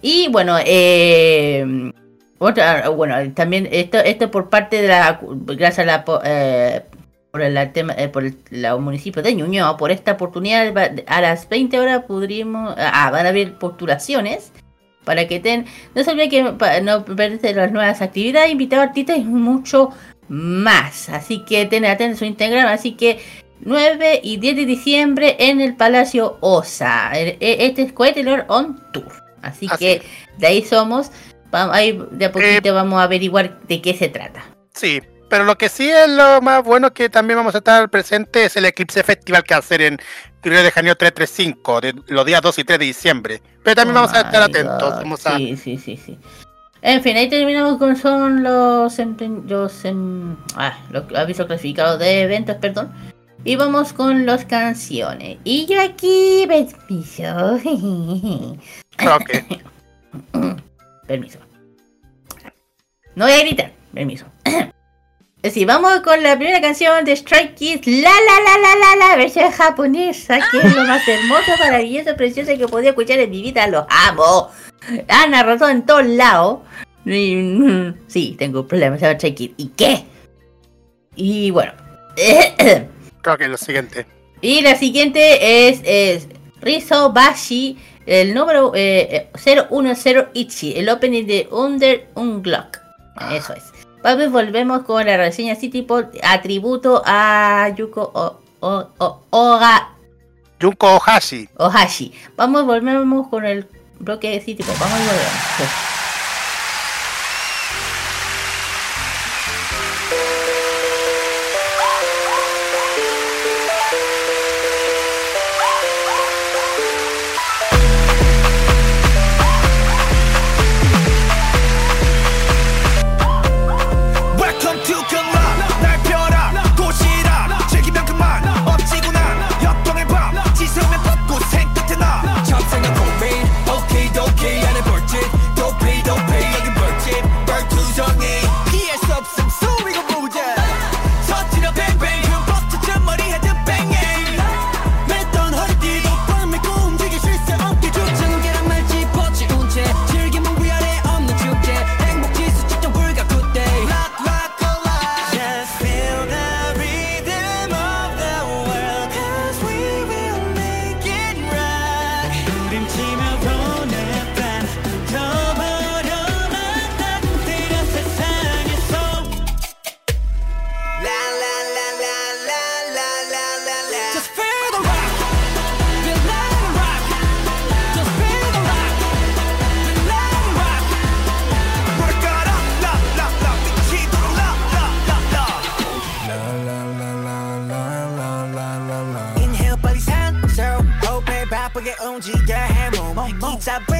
Y bueno, eh, otra, bueno, también esto, esto por parte de la, gracias a la, eh, por el tema, eh, por el municipio de Ñuñoa, por esta oportunidad, a las 20 horas pudrimos, ah, van a haber postulaciones para que ten, no se olviden que no perderse las nuevas actividades, invitados artistas y mucho más. Así que ten atentos su Instagram, así que 9 y 10 de diciembre en el Palacio Osa. E- e- Este es Cohete Lord on Tour. Así, que de ahí somos. Vamos, ahí de a poquito vamos a averiguar de qué se trata. Sí, pero lo que sí es lo más bueno que también vamos a estar presentes es el Eclipse Festival que va a ser en Río de Janeiro 335, de los días 2 y 3 de diciembre. Pero también Oh vamos a estar atentos. Vamos a... Sí, sí, sí, sí. En fin, ahí terminamos con son los, los, em- ah, los avisos clasificados de eventos, perdón. Y vamos con las canciones. Y yo aquí, permiso. permiso. No voy a gritar, permiso. Sí, vamos con la primera canción de Strike Kids, la la la la la la versión japonesa, que es lo más hermoso, maravilloso, precioso que podía escuchar en mi vida, los amo. Han arrasado en todos lados. Mm, Sí, tengo un problema, se llama Strike Kids. ¿Y qué? Y bueno. Creo que es lo siguiente. Y la siguiente es, es Rizo Bashi, el número eh, eh, 010 Ichi, el opening de Under Unglock. Eso es. Vamos, volvemos con la reseña City Pop, atributo a Yuko o, o, o- Oga. Junko Ohashi. Ohashi. Vamos, volvemos con el bloque de City Pop. Vamos y volvemos. It's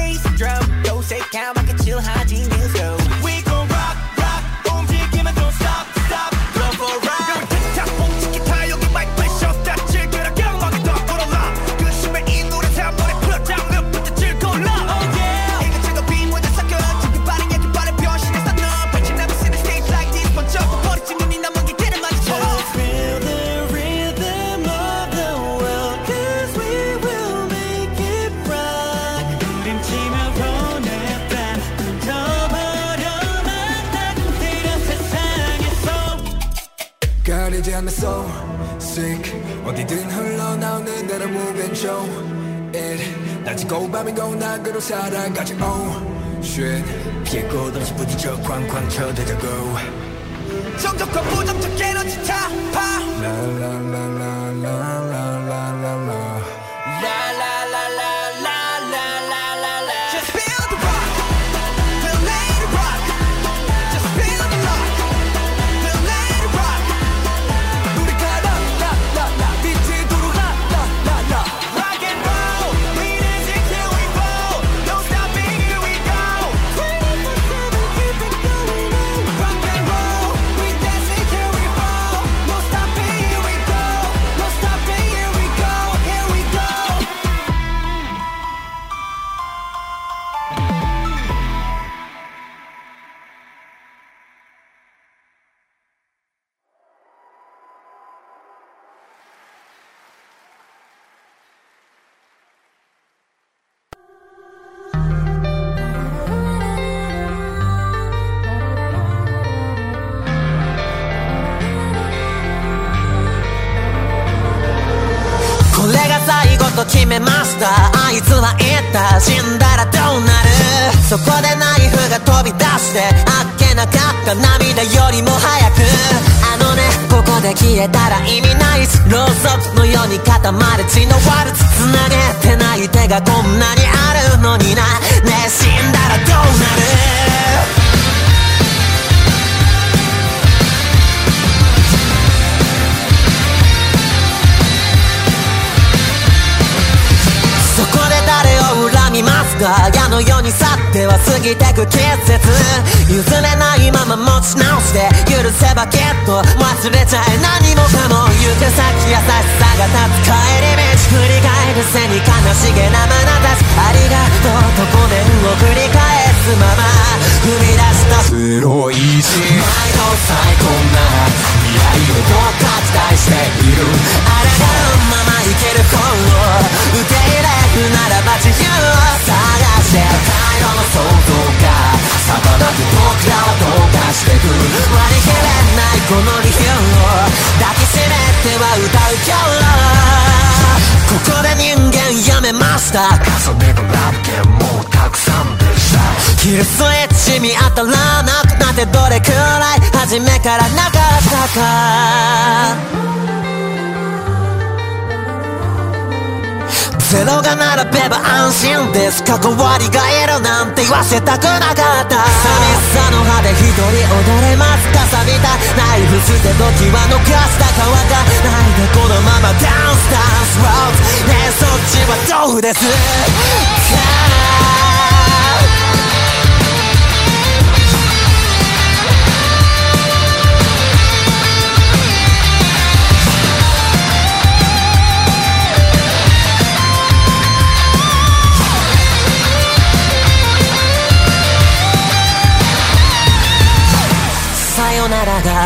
ダンスダンスロードねそっちは豆腐です。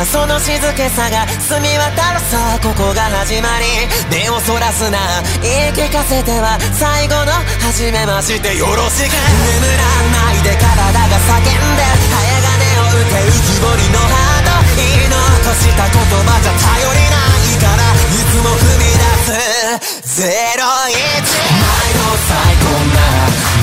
その静けさが澄み渡るさここが始まり目をそらすな言い聞かせては最後の初めましてよろしく眠らないで体が叫んで早金を受け浮き彫りのハート言い残した言葉じゃ頼りないからいつも踏み出す01前の最高な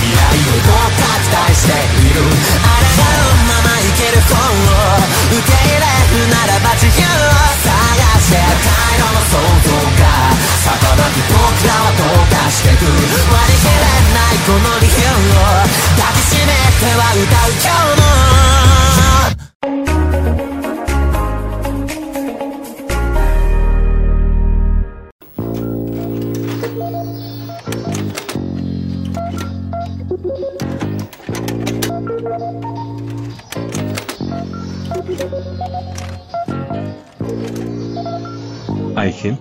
未来をどう拡大しているあらがのまま本を受け入れるならば自由を探して太陽の想像が逆なく僕らはどうかしてく割り切れないこの理由を抱きしめては歌う今日も。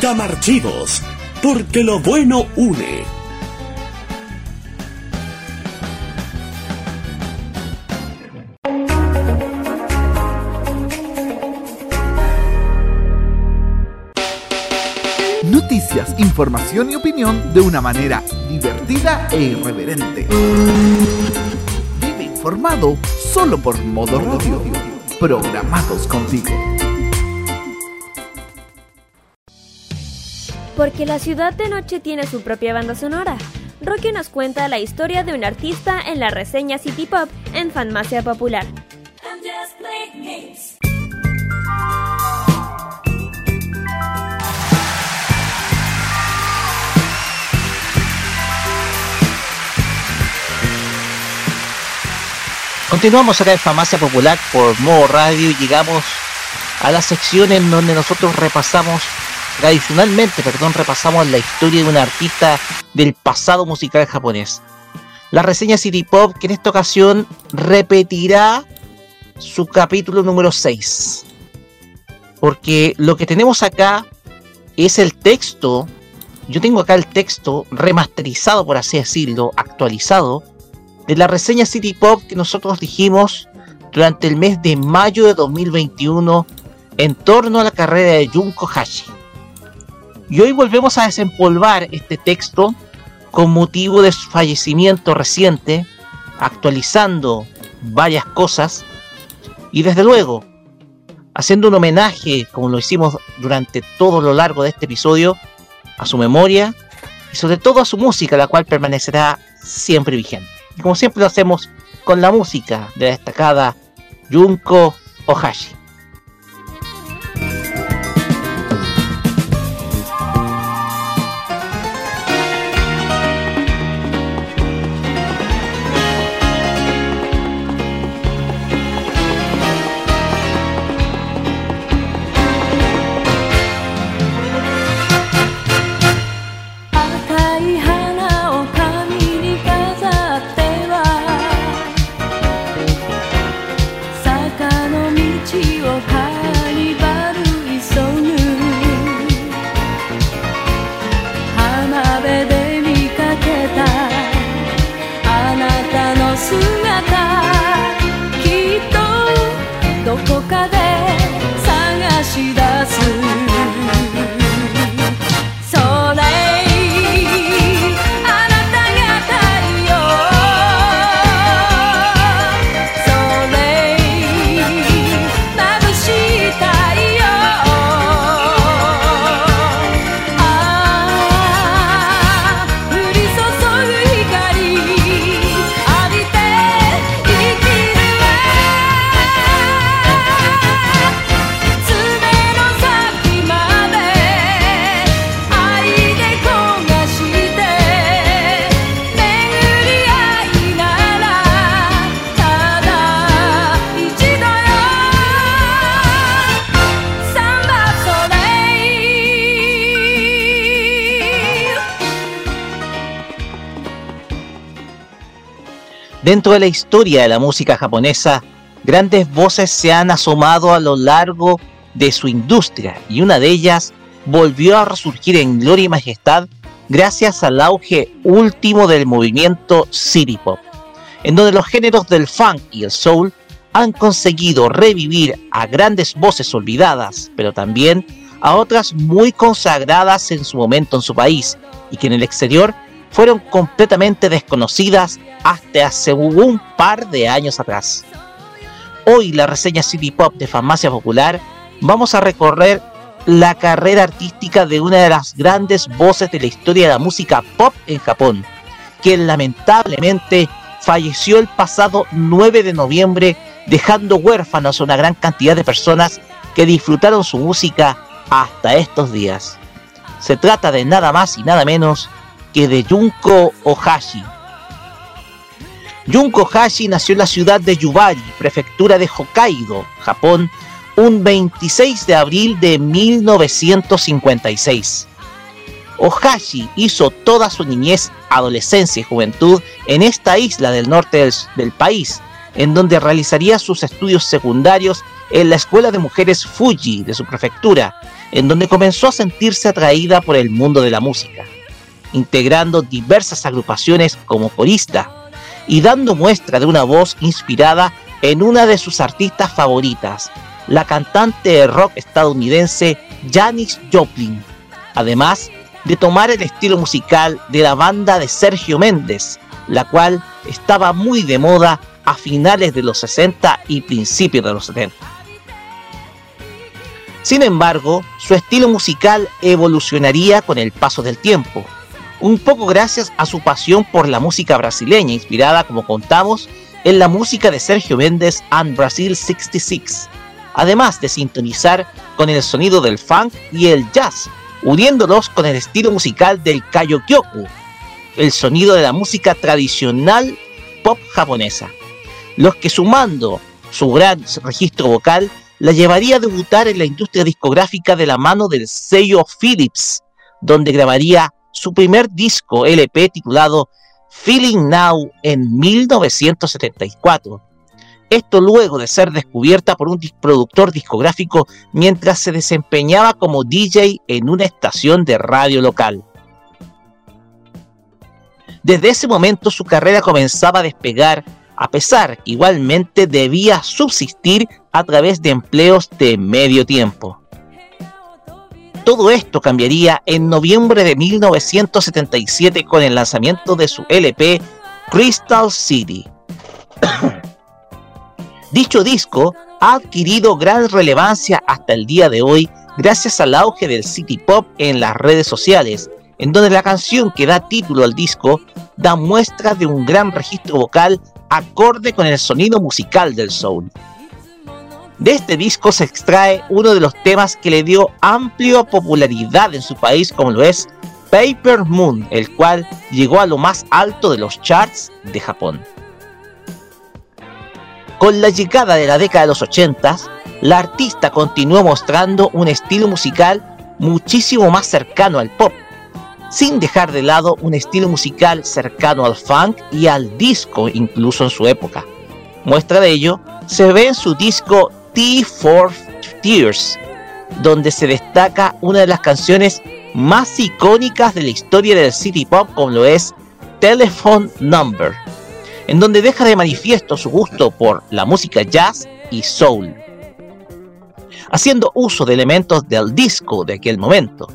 camarchivos.gmail.com Camarchivos, porque lo bueno une. Noticias, información y opinión de una manera divertida e irreverente. Vive informado solo por modo radio. Programados contigo. Porque la ciudad de noche tiene su propia banda sonora. Rocky nos cuenta la historia de un artista en la reseña City Pop en Fanmacia Popular. Continuamos acá en Farmacia Popular por Modo Radio y llegamos a la sección en donde nosotros repasamos, tradicionalmente, perdón, repasamos la historia de un artista del pasado musical japonés. La reseña City Pop que en esta ocasión repetirá su capítulo número 6. Porque lo que tenemos acá es el texto, yo tengo acá el texto remasterizado, por así decirlo, actualizado, de la reseña City Pop que nosotros dijimos durante el mes de mayo de 2021 en torno a la carrera de Junko Hashi. Y hoy volvemos a desempolvar este texto con motivo de su fallecimiento reciente, actualizando varias cosas y desde luego haciendo un homenaje, como lo hicimos durante todo lo largo de este episodio, a su memoria y sobre todo a su música, la cual permanecerá siempre vigente. Y como siempre lo hacemos con la música de la destacada Junko Ohashi.「Dentro de la historia de la música japonesa, grandes voces se han asomado a lo largo de su industria y una de ellas volvió a resurgir en gloria y majestad gracias al auge último del movimiento City Pop, en donde los géneros del funk y el soul han conseguido revivir a grandes voces olvidadas, pero también a otras muy consagradas en su momento en su país y que en el exterior fueron completamente desconocidas hasta hace un par de años atrás. Hoy la reseña City Pop de Farmacia Popular vamos a recorrer la carrera artística de una de las grandes voces de la historia de la música pop en Japón, quien lamentablemente falleció el pasado 9 de noviembre dejando huérfanos a una gran cantidad de personas que disfrutaron su música hasta estos días. Se trata de nada más y nada menos que de Junko Ohashi. Junko Ohashi nació en la ciudad de Yubari, prefectura de Hokkaido, Japón, un 26 de abril de 1956. Ohashi hizo toda su niñez, adolescencia y juventud en esta isla del norte del país, en donde realizaría sus estudios secundarios en la Escuela de Mujeres Fuji de su prefectura, en donde comenzó a sentirse atraída por el mundo de la música, integrando diversas agrupaciones como corista y dando muestra de una voz inspirada en una de sus artistas favoritas, la cantante de rock estadounidense Janis Joplin, además de tomar el estilo musical de la banda de Sergio Méndez, la cual estaba muy de moda a finales de los 60 y principios de los 70. Sin embargo, su estilo musical evolucionaría con el paso del tiempo, un poco gracias a su pasión por la música brasileña, inspirada, como contamos, en la música de Sergio Méndez and Brazil 66, además de sintonizar con el sonido del funk y el jazz, uniéndolos con el estilo musical del kayokyoku, el sonido de la música tradicional pop japonesa, los que sumando su gran registro vocal la llevaría a debutar en la industria discográfica de la mano del sello Philips, donde grabaría su primer disco LP titulado Feeling Now en 1974. Esto luego de ser descubierta por un productor discográfico mientras se desempeñaba como DJ en una estación de radio local. Desde ese momento su carrera comenzaba a despegar, a pesar que igualmente debía subsistir a través de empleos de medio tiempo. Todo esto cambiaría en noviembre de 1977 con el lanzamiento de su LP Crystal City. Dicho disco ha adquirido gran relevancia hasta el día de hoy gracias al auge del city pop en las redes sociales, en donde la canción que da título al disco da muestra de un gran registro vocal acorde con el sonido musical del soul. De este disco se extrae uno de los temas que le dio amplia popularidad en su país como lo es Paper Moon, el cual llegó a lo más alto de los charts de Japón. Con la llegada de la década de los 80, la artista continuó mostrando un estilo musical muchísimo más cercano al pop, sin dejar de lado un estilo musical cercano al funk y al disco incluso en su época. Muestra de ello se ve en su disco T for Tears, donde se destaca una de las canciones más icónicas de la historia del city pop como lo es Telephone Number, en donde deja de manifiesto su gusto por la música jazz y soul, haciendo uso de elementos del disco de aquel momento.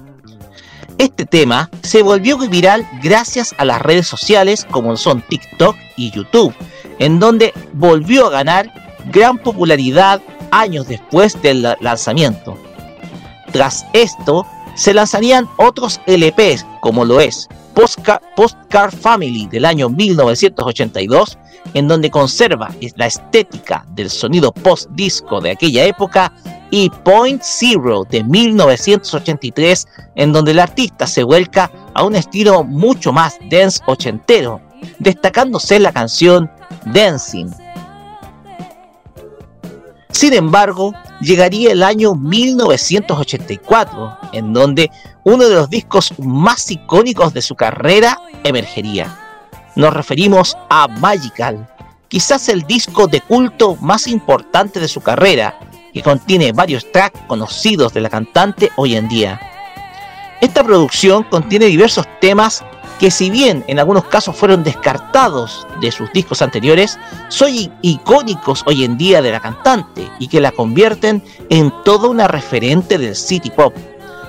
Este tema se volvió viral gracias a las redes sociales como son TikTok y YouTube, en donde volvió a ganar gran popularidad años después del lanzamiento. Tras esto, se lanzarían otros LPs, como lo es Postcard, Family del año 1982, en donde conserva la estética del sonido post-disco de aquella época, y Point Zero de 1983, en donde el artista se vuelca a un estilo mucho más dance ochentero, destacándose la canción Dancing, sin embargo, llegaría el año 1984, en donde uno de los discos más icónicos de su carrera emergería. Nos referimos a Magical, quizás el disco de culto más importante de su carrera, que contiene varios tracks conocidos de la cantante hoy en día. Esta producción contiene diversos temas que si bien en algunos casos fueron descartados de sus discos anteriores, son icónicos hoy en día de la cantante y que la convierten en toda una referente del city pop,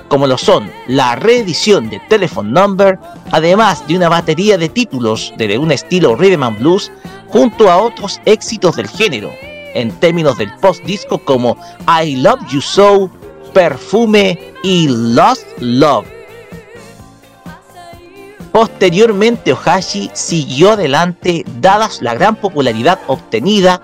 como lo son la reedición de Telephone Number, además de una batería de títulos de un estilo rhythm and blues, junto a otros éxitos del género, en términos del post disco como I Love You So, Perfume y Lost Love. Posteriormente Ohashi siguió adelante dadas la gran popularidad obtenida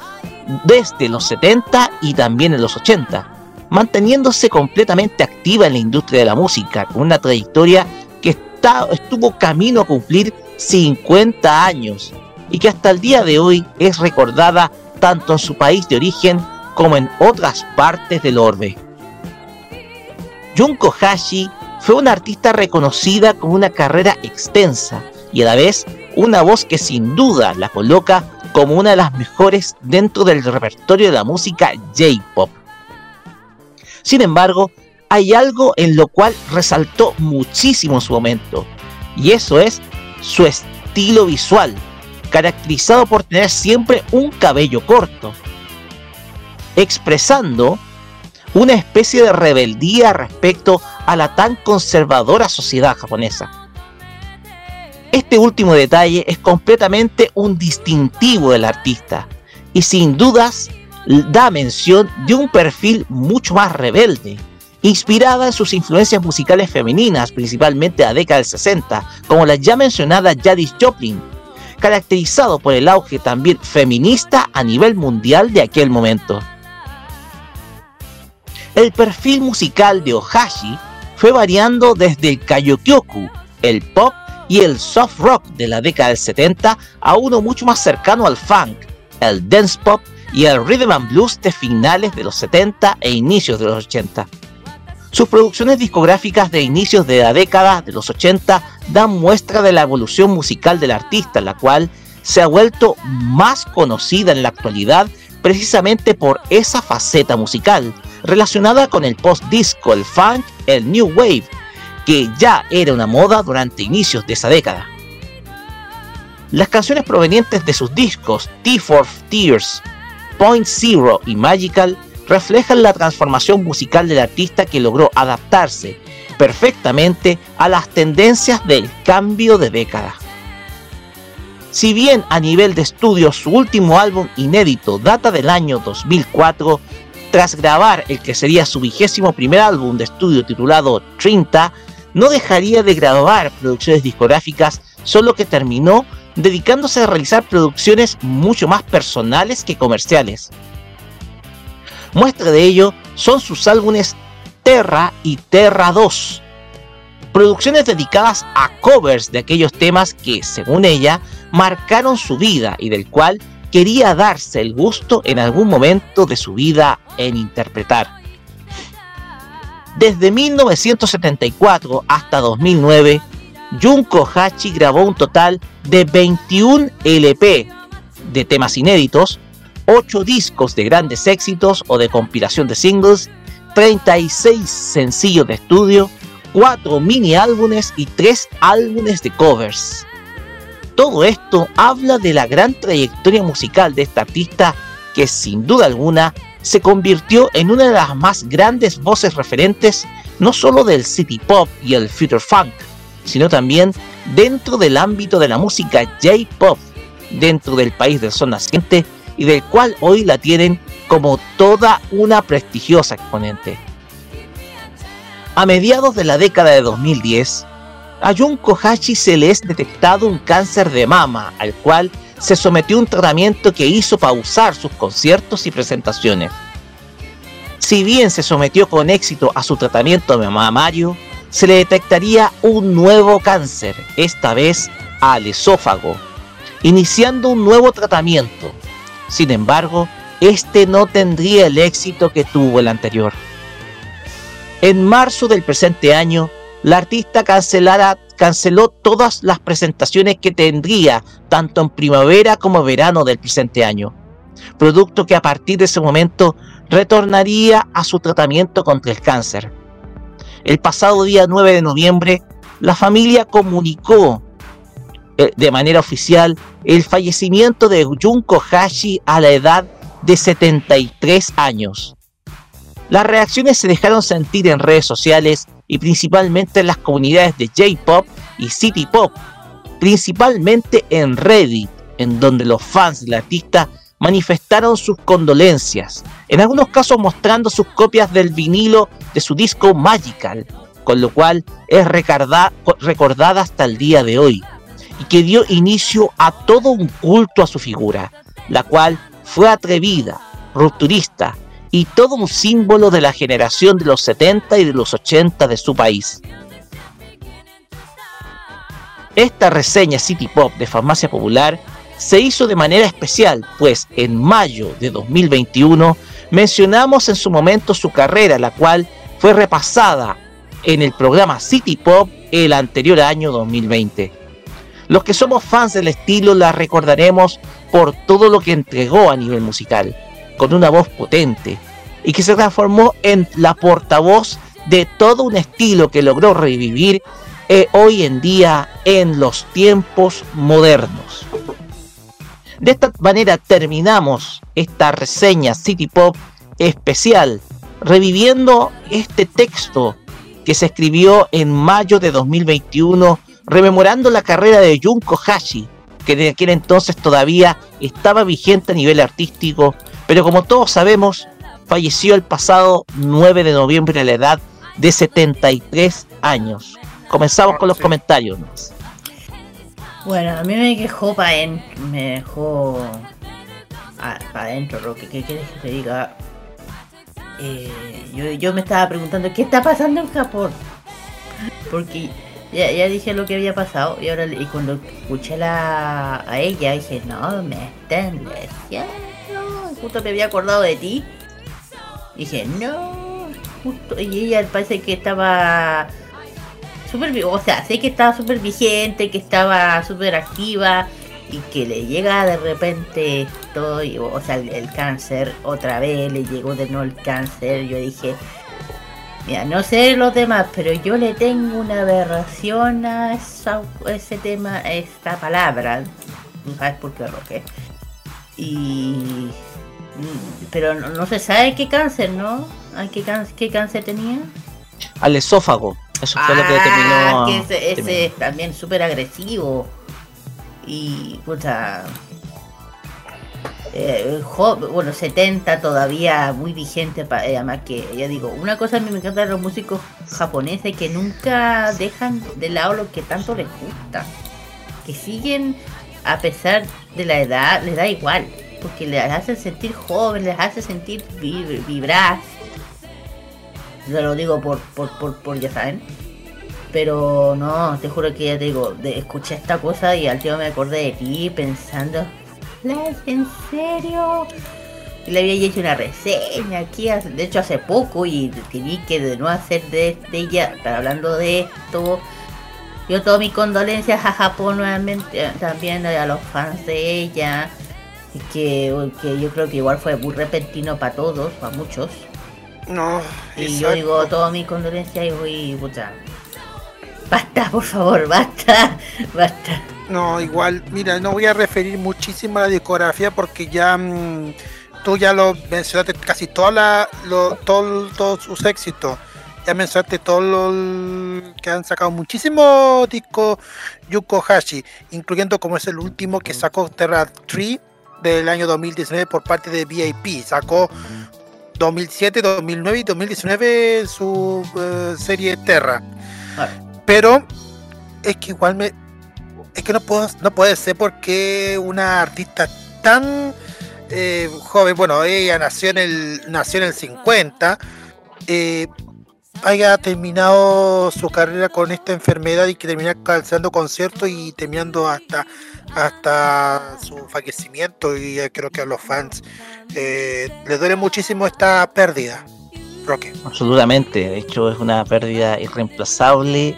desde los 70 y también en los 80, manteniéndose completamente activa en la industria de la música, con una trayectoria que está, estuvo camino a cumplir 50 años y que hasta el día de hoy es recordada tanto en su país de origen como en otras partes del orbe. Junko Hashi fue una artista reconocida con una carrera extensa y a la vez una voz que sin duda la coloca como una de las mejores dentro del repertorio de la música J-Pop. Sin embargo, hay algo en lo cual resaltó muchísimo su momento, y eso es su estilo visual, caracterizado por tener siempre un cabello corto, expresando una especie de rebeldía respecto a la tan conservadora sociedad japonesa. Este último detalle es completamente un distintivo del artista y sin dudas da mención de un perfil mucho más rebelde, inspirada en sus influencias musicales femeninas, principalmente de la década del 60, como la ya mencionada Janis Joplin, caracterizado por el auge también feminista a nivel mundial de aquel momento. El perfil musical de Ohashi fue variando desde el kayokyoku, el pop y el soft rock de la década del 70 a uno mucho más cercano al funk, el dance pop y el rhythm and blues de finales de los 70 e inicios de los 80. Sus producciones discográficas de inicios de la década de los 80 dan muestra de la evolución musical del artista, la cual se ha vuelto más conocida en la actualidad precisamente por esa faceta musical, relacionada con el post-disco, el funk, el new wave, que ya era una moda durante inicios de esa década. Las canciones provenientes de sus discos T for Tears, Point Zero y Magical reflejan la transformación musical del artista que logró adaptarse perfectamente a las tendencias del cambio de década. Si bien a nivel de estudio su último álbum inédito data del año 2004, tras grabar el que sería su vigésimo primer álbum de estudio titulado 30, no dejaría de grabar producciones discográficas, solo que terminó dedicándose a realizar producciones mucho más personales que comerciales. Muestra de ello son sus álbumes Terra y Terra 2, producciones dedicadas a covers de aquellos temas que, según ella, marcaron su vida y del cual quería darse el gusto en algún momento de su vida en interpretar. Desde 1974 hasta 2009, Junko Hachi grabó un total de 21 LP de temas inéditos, 8 discos de grandes éxitos o de compilación de singles, 36 sencillos de estudio, 4 mini álbumes y 3 álbumes de covers. Todo esto habla de la gran trayectoria musical de esta artista que sin duda alguna se convirtió en una de las más grandes voces referentes no solo del city pop y el future funk, sino también dentro del ámbito de la música J-pop, dentro del país del sol naciente y del cual hoy la tienen como toda una prestigiosa exponente. A mediados de la década de 2010, a Junko Hachi se le es detectado un cáncer de mama, al cual se sometió a un tratamiento que hizo pausar sus conciertos y presentaciones. Si bien se sometió con éxito a su tratamiento mamario, se le detectaría un nuevo cáncer, esta vez al esófago, iniciando un nuevo tratamiento. Sin embargo, este no tendría el éxito que tuvo el anterior. En marzo del presente año, la artista cancelara, canceló todas las presentaciones que tendría tanto en primavera como verano del presente año, producto que a partir de ese momento retornaría a su tratamiento contra el cáncer. El pasado día 9 de noviembre, la familia comunicó eh, de manera oficial el fallecimiento de Junko Hashi a la edad de 73 años. Las reacciones se dejaron sentir en redes sociales y principalmente en las comunidades de J-Pop y City Pop, principalmente en Reddit, en donde los fans del artista manifestaron sus condolencias, en algunos casos mostrando sus copias del vinilo de su disco Magical, con lo cual es recordada hasta el día de hoy, y que dio inicio a todo un culto a su figura, la cual fue atrevida, rupturista y todo un símbolo de la generación de los 70 y de los 80 de su país. Esta reseña City Pop de Farmacia Popular se hizo de manera especial, pues en mayo de 2021 mencionamos en su momento su carrera, la cual fue repasada en el programa City Pop el anterior año 2020. Los que somos fans del estilo la recordaremos por todo lo que entregó a nivel musical, con una voz potente, y que se transformó en la portavoz de todo un estilo que logró revivir eh, hoy en día en los tiempos modernos. De esta manera terminamos esta reseña City Pop especial, reviviendo este texto que se escribió en mayo de 2021, rememorando la carrera de Junko Hashi, que de aquel entonces todavía estaba vigente a nivel artístico, pero como todos sabemos, falleció el pasado 9 de noviembre a la edad de 73 años. Comenzamos con los comentarios. ¿no? Bueno, a mí me quejó para me dejó para adentro, Roque. ¿Qué quieres que te diga? Eh, yo, yo me estaba preguntando qué está pasando en Japón. Porque ya, ya dije lo que había pasado y ahora y cuando escuché la, a ella dije, no, me están Justo me había acordado de ti. Dije, no. Justo, y ella parece que estaba súper, o sea, sé que estaba súper vigente, que estaba súper activa y que le llega de repente esto, o sea, el, el cáncer otra vez, le llegó de nuevo el cáncer, yo dije, mira, no sé los demás, pero yo le tengo una aberración a esa- ese tema, a esta palabra, ¿no sabes por qué, Roque? Y... Pero no, no se sabe qué cáncer, ¿no? ¿Qué, can- qué cáncer tenía? Al esófago. Eso fue lo que determinó. Ah, que ese, ese terminó. es también súper agresivo. Y, puta. eh, bueno, 70 todavía muy vigente. eh, además que, ya digo, una cosa a mí me encanta de los músicos japoneses que nunca dejan de lado lo que tanto les gusta. Que siguen, a pesar de la edad, les da igual. Porque les hacen sentir jóvenes, les hace sentir vib- vibrar. Yo lo digo por, por, por, por ya saben. Pero no, te juro que ya te digo, escuché esta cosa y al tío me acordé de ti pensando, ¿Las en serio? Y le había hecho una reseña aquí, de hecho hace poco, y tenía que de no hacer de, de ella, hablando de esto, yo todas mis condolencias a Japón nuevamente, eh, también a los fans de ella, que, que yo creo que igual fue muy repentino para todos, para muchos. No, Y yo digo todas mis condolencias y voy, puta. Basta, por favor, basta, basta. No, igual, mira, no voy a referir muchísimo a la discografía porque ya mm, tú ya lo mencionaste casi toda la, lo- todo- todos sus éxitos. Ya mencionaste todos los que han sacado muchísimos discos Yuko Hashi, incluyendo como es el último que sacó Terra 3 del año 2019 por parte de VIP. Sacó 2007, 2009 y 2019 su eh, serie Terra. Pero es que igual me. Es que no puedo, no puede ser porque una artista tan eh, joven, bueno, ella nació en el, nació en el 50, eh, haya terminado su carrera con esta enfermedad y que termina cancelando conciertos y terminando hasta hasta su fallecimiento y creo que a los fans eh, les duele muchísimo esta pérdida. Roque. Absolutamente, de hecho es una pérdida irreemplazable,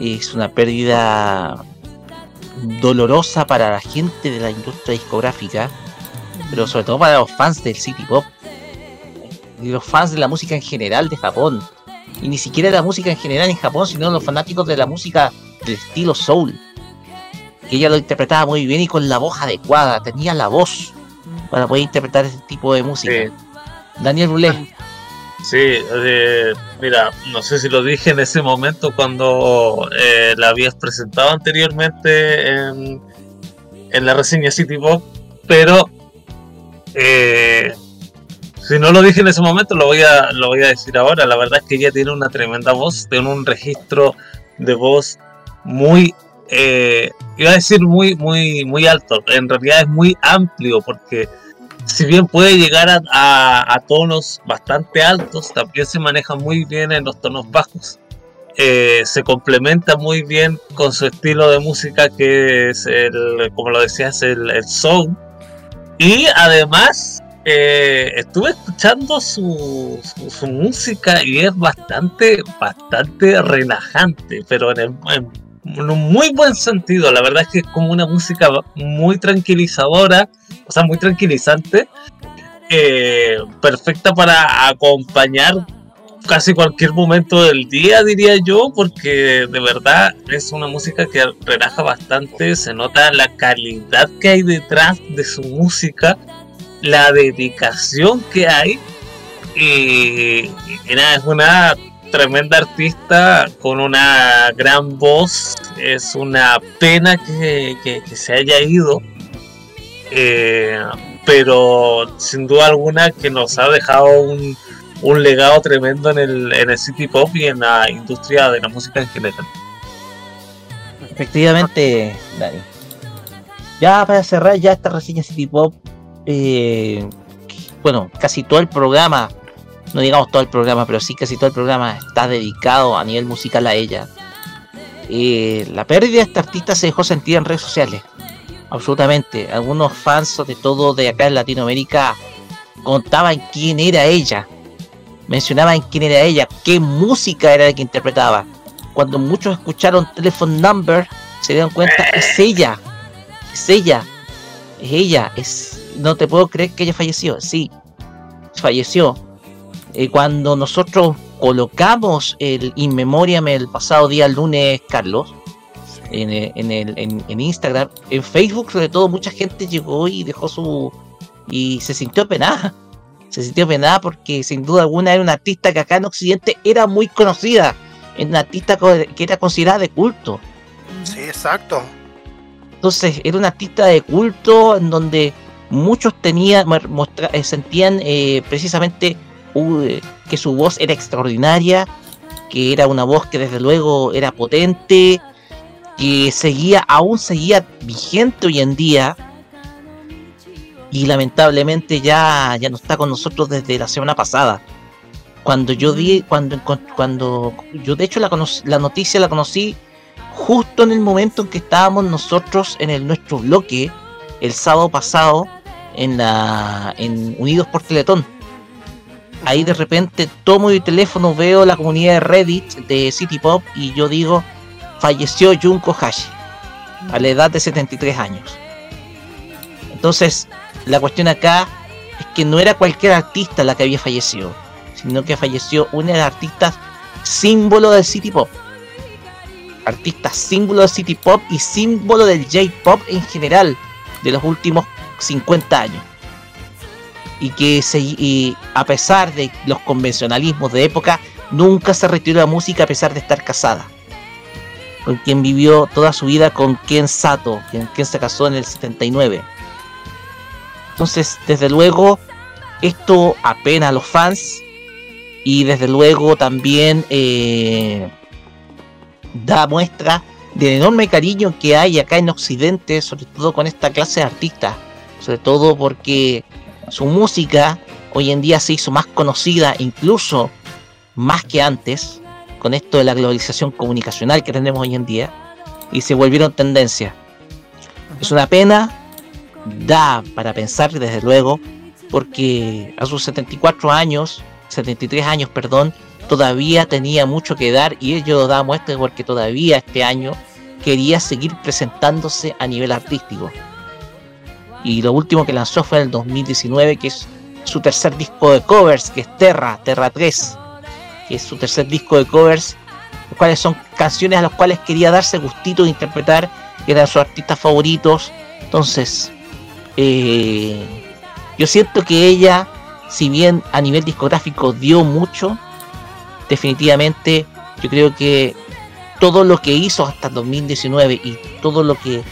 es una pérdida dolorosa para la gente de la industria discográfica, pero sobre todo para los fans del City Pop los fans de la música en general de Japón, y ni siquiera la música en general en Japón, sino los fanáticos de la música del estilo soul. que ella lo interpretaba muy bien y con la voz adecuada, tenía la voz para poder interpretar ese tipo de música. Daniel Brulé. Sí, eh, mira, no sé si lo dije en ese momento cuando eh, la habías presentado anteriormente en, en la reseña City Pop, pero eh, si no lo dije en ese momento, lo voy a, lo voy a decir ahora. La verdad es que ella tiene una tremenda voz, tiene un registro de voz muy, eh, iba a decir muy, muy, muy alto. En realidad es muy amplio porque si bien puede llegar a, a- a tonos bastante altos, también se maneja muy bien en los tonos bajos. Eh, se complementa muy bien con su estilo de música que es el, como lo decías, el, el soul. Y además eh, estuve escuchando su, música y es bastante, bastante relajante, pero en un muy buen sentido. La verdad es que es como una música muy tranquilizadora, o sea, muy tranquilizante, eh, perfecta para acompañar casi cualquier momento del día, diría yo, porque de verdad es una música que relaja bastante, se nota la calidad que hay detrás de su música, la dedicación que hay, y, nada, es una tremenda artista con una gran voz, es una pena que, que- que se haya ido. Eh, pero sin duda alguna que nos ha dejado un, un legado tremendo en el, en el city pop y en la industria de la música en general. Efectivamente, Dani. Ya para cerrar ya esta reseña City Pop, eh, bueno, casi todo el programa, no digamos todo el programa, pero sí casi todo el programa está dedicado a nivel musical a ella. Eh, la pérdida de esta artista se dejó sentir en redes sociales, absolutamente. Algunos fans, sobre todo de acá en Latinoamérica, contaban quién era ella, mencionaban quién era ella, qué música era la que interpretaba. Cuando muchos escucharon Telephone Number, se dieron cuenta, es ella, es ella, ella, es, no te puedo creer que ella falleció, sí, falleció. Eh, cuando nosotros colocamos el In Memoriam el pasado día lunes, Carlos, en, el- en, el, en, en Instagram, en Facebook sobre todo mucha gente llegó y dejó su... y se sintió penada. Se sintió penada porque sin duda alguna era una artista que acá en Occidente era muy conocida. Era una artista que era considerada de culto. Sí, exacto. Entonces era una artista de culto en donde muchos tenían, mo- mostra- eh, sentían eh, precisamente uh, que su voz era extraordinaria, que era una voz que desde luego era potente, que seguía, aún seguía vigente hoy en día. Y lamentablemente ya, ya no está con nosotros desde la semana pasada. Cuando yo di, cuando, cuando yo de hecho la, conocí- la noticia la conocí justo en el momento en que estábamos nosotros en el nuestro bloque el sábado pasado en en Unidos por Teletón. Ahí de repente tomo mi teléfono, veo la comunidad de Reddit de City Pop y yo digo, falleció Junko Hashi a la edad de 73 años. Entonces, la cuestión acá es que no era cualquier artista la que había fallecido, sino que falleció una de las artistas símbolo del City Pop artista símbolo del City Pop y símbolo del J-Pop en general de los últimos 50 años. Y que se, a pesar de los convencionalismos de época, nunca se retiró de la música a pesar de estar casada. Con quien vivió toda su vida con Ken Sato, con quien se casó en el 79. Entonces, desde luego, esto apena a los fans y desde luego también eh, da muestra del enorme cariño que hay acá en Occidente, sobre todo con esta clase de artistas, sobre todo porque su música hoy en día se hizo más conocida, incluso más que antes, con esto de la globalización comunicacional que tenemos hoy en día, y se volvieron tendencia. Es una pena, da para pensar desde luego, porque a sus 74 años, 73 años, perdón, todavía tenía mucho que dar y ello da muestra porque todavía este año quería seguir presentándose a nivel artístico. Y lo último que lanzó fue en el 2019, que es su tercer disco de covers, que es Terra, Terra 3, que es su tercer disco de covers, los cuales son canciones a las cuales quería darse gustito de interpretar que eran sus artistas favoritos. Entonces, eh, yo siento que ella, si bien a nivel discográfico dio mucho, definitivamente yo creo que todo lo que hizo hasta 2019 y todo lo que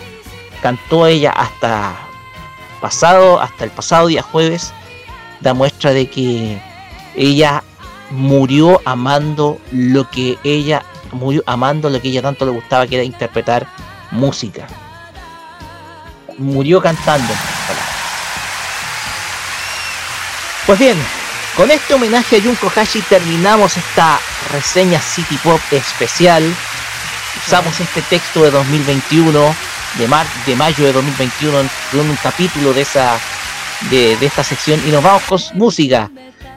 cantó ella hasta pasado, hasta el pasado día jueves, da muestra de que ella murió amando lo que ella murió amando lo que ella tanto le gustaba que era interpretar música. Murió cantando. Pues bien, con este homenaje a Junko Hashi terminamos esta reseña City Pop especial. Usamos este texto de 2021, de, mar, de mayo de 2021, en un capítulo de esa de, de esta sección y nos vamos con música.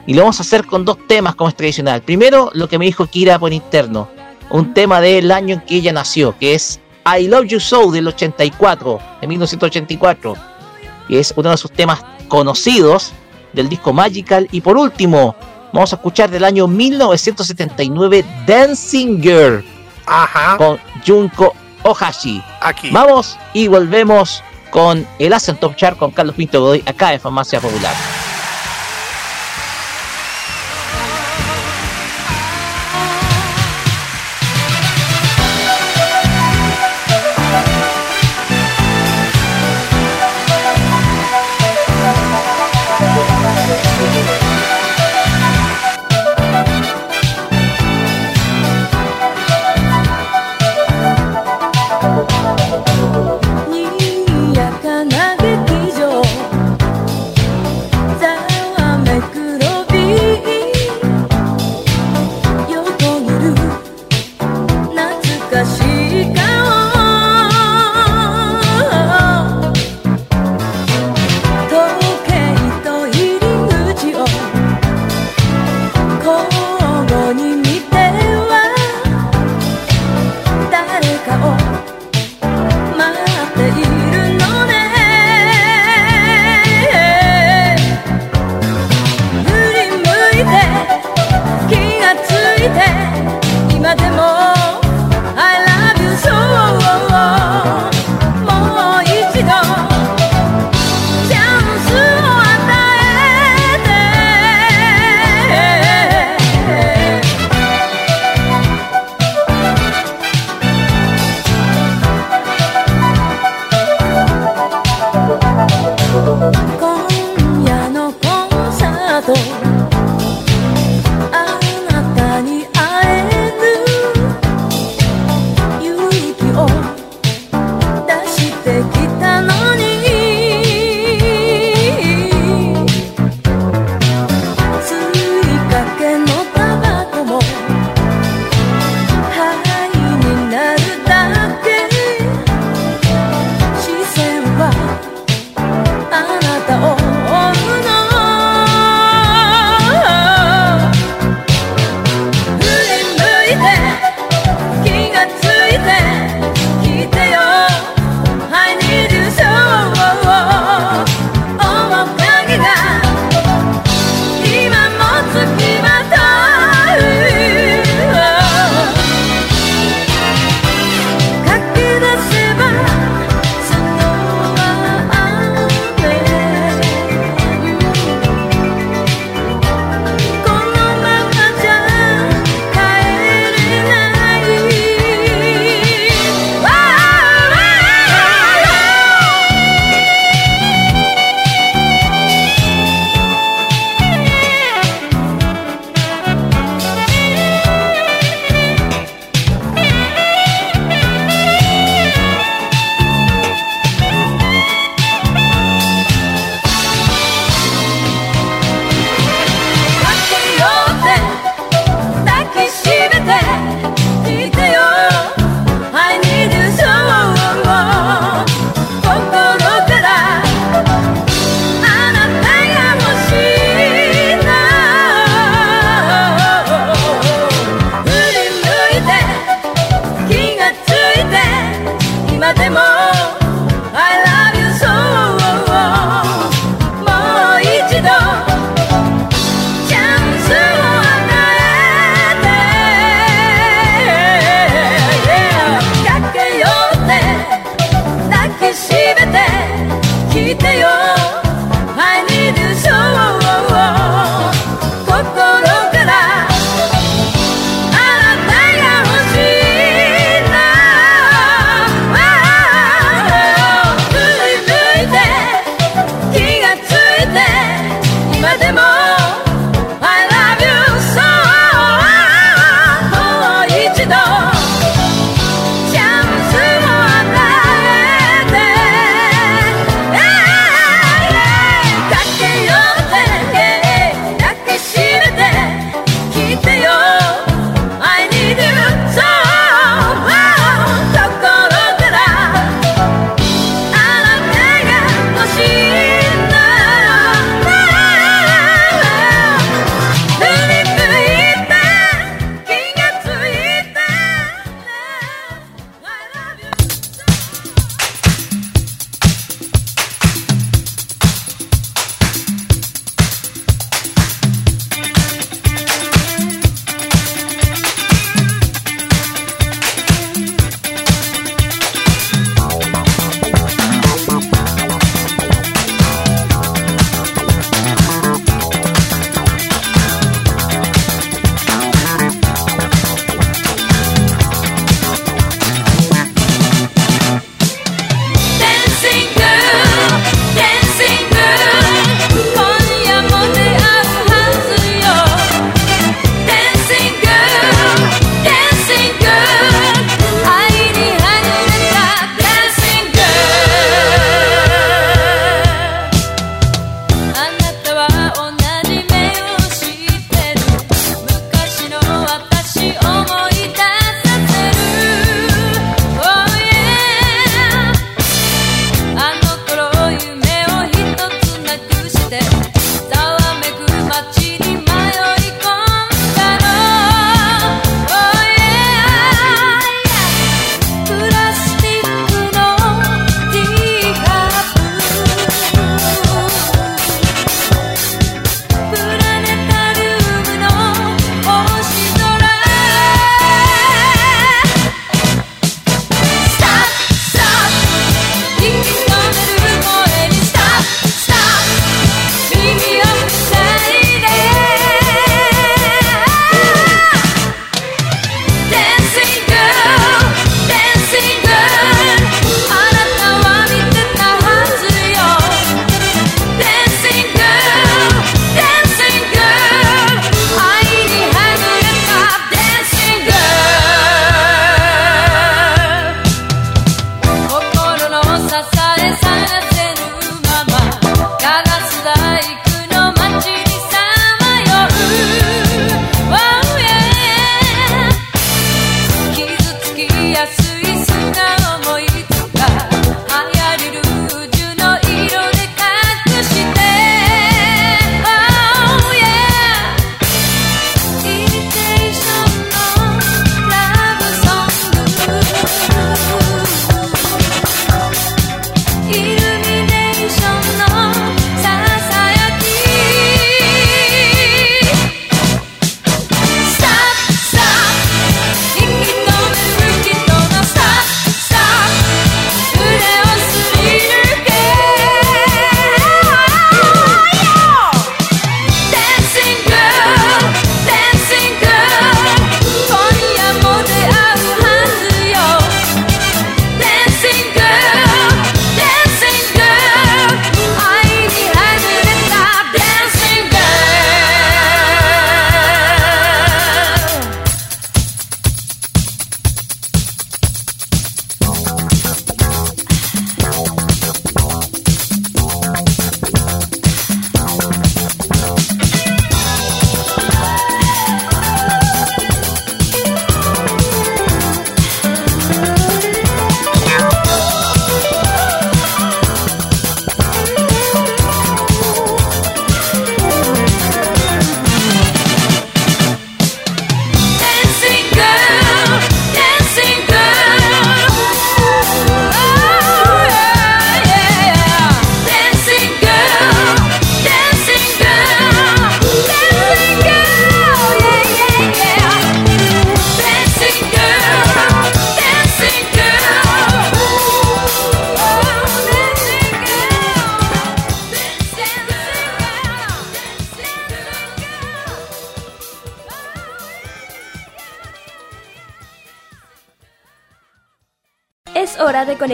Y lo vamos a hacer con dos temas como es tradicional. Primero, lo que me dijo Kira por interno. Un tema del año en que ella nació, que es I Love You So del 84, de 1984. Que es uno de sus temas conocidos del disco Magical. Y por último, vamos a escuchar del año 1979 Dancing Girl. Con Junko Ohashi. Aquí. Vamos y volvemos con el Ascent Top Chart con Carlos Pinto Godoy acá en Farmacia Popular.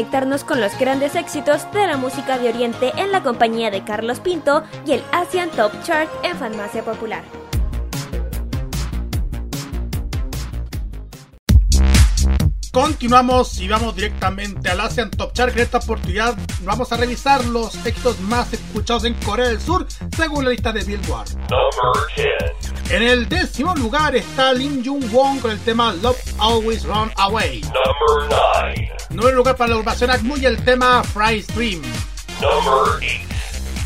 Conectarnos con los grandes éxitos de la música de Oriente en la compañía de Carlos Pinto y el Asian Top Chart en Farmacia Popular. Continuamos y vamos directamente al Asian Top Chart. En esta oportunidad vamos a revisar los éxitos más escuchados en Corea del Sur según la lista de Billboard. En el décimo lugar está Lim Jung Won con el tema Love Always Run Away. Nuevo lugar para la agrupación Acmu y el tema Fry Stream.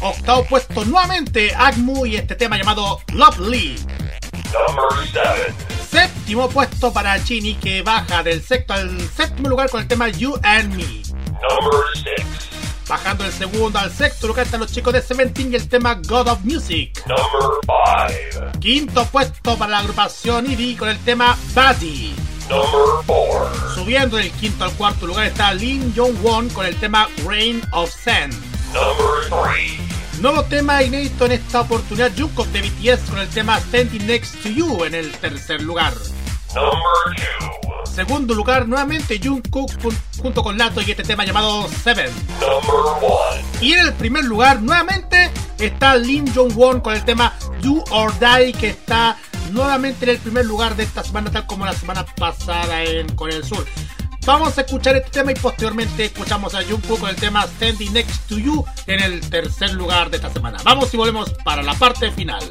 Octavo puesto nuevamente Acmu y este tema llamado Lovely. Séptimo puesto para Chini que baja del sexto al séptimo lugar con el tema You and Me. Bajando del segundo al sexto lugar están los chicos de Seventeen y el tema God of Music. Quinto puesto para la agrupación ID con el tema Buddy. Subiendo del quinto al cuarto lugar está Lin Jong Won con el tema Rain of Sand. Nuevo tema inédito en esta oportunidad, Jungkook de BTS con el tema Standing Next to You en el tercer lugar. Segundo lugar, nuevamente Jungkook jun- junto con Lato y este tema llamado Seven. Y en el primer lugar, nuevamente, está Lim Jong-won con el tema Do or Die, que está nuevamente en el primer lugar de esta semana, tal como la semana pasada en Corea del Sur. Vamos a escuchar este tema y posteriormente escuchamos a Jungkook con el tema Standing Next to You en el tercer lugar de esta semana. Vamos y volvemos para la parte final.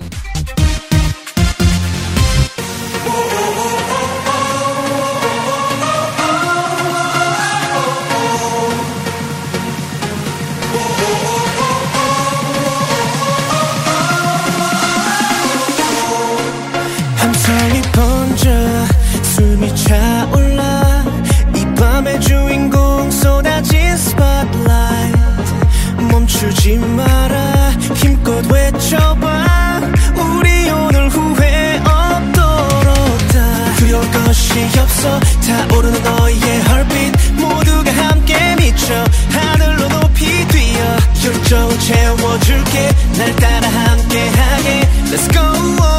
숨이 차올라. 이 밤의 주인공 쏟아진 spotlight. 멈추지 마라. 힘껏 외쳐봐. 우리 오늘 후회 없도록 다. 두려울 것이 없어. 타오르는 너의 heartbeat. 모두가 함께 미쳐. 하늘로 높이 뛰어. 열정을 채워줄게. 날 따라 함께하게. Let's go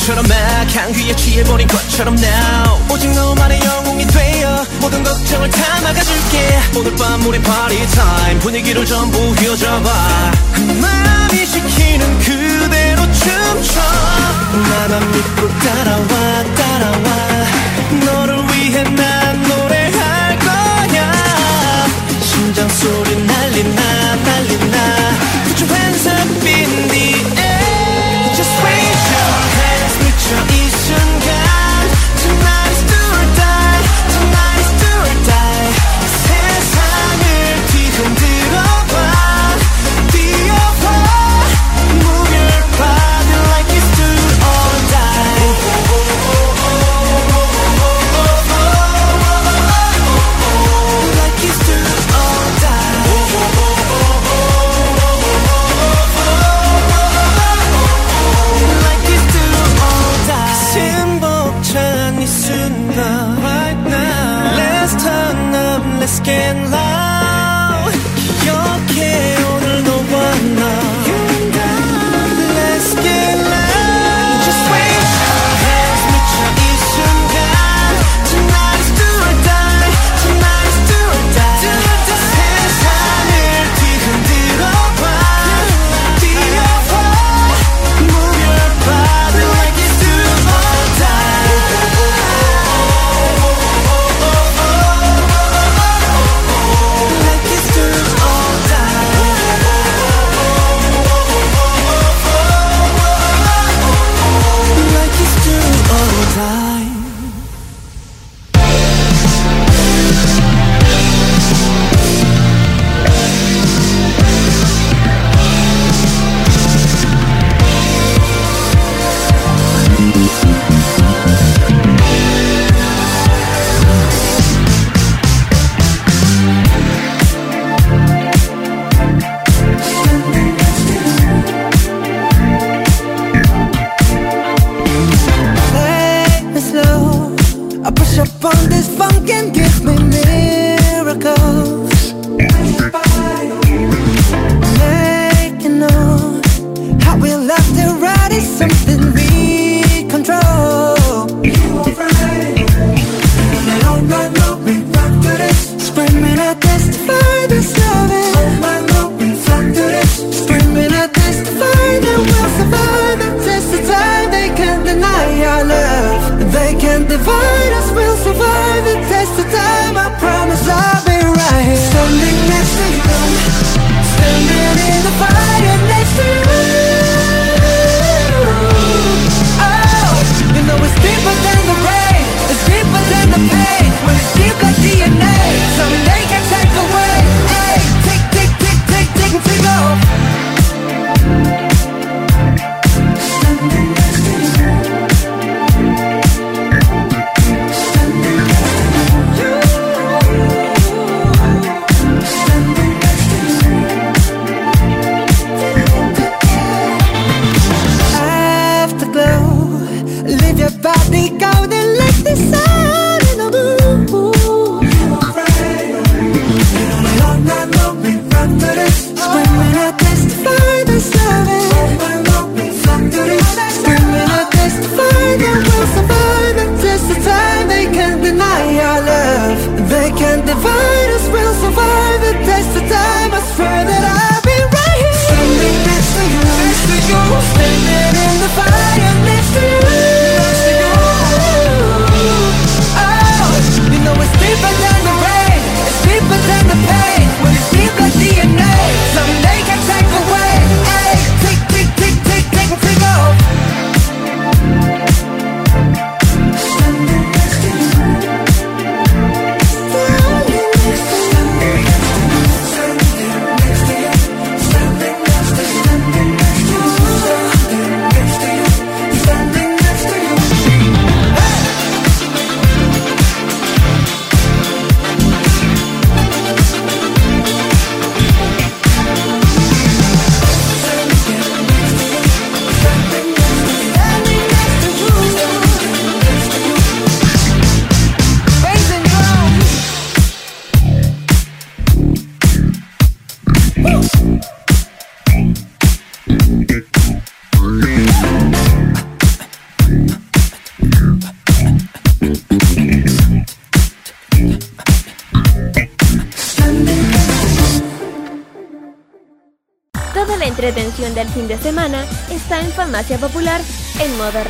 것처럼 막 향기에 취해버린 것처럼 now. 오직 너만의 영웅이 되어 모든 걱정을 다 막아줄게. 오늘 밤 우리 파티 타임 분위기를 전부 휘어잡아. 마음이 시키는 그대로 춤춰. 나만 믿고 따라와 따라와. 너를 위해 난 노래할 거야. 심장 소리 날리나 날리나. Put your hands up in the air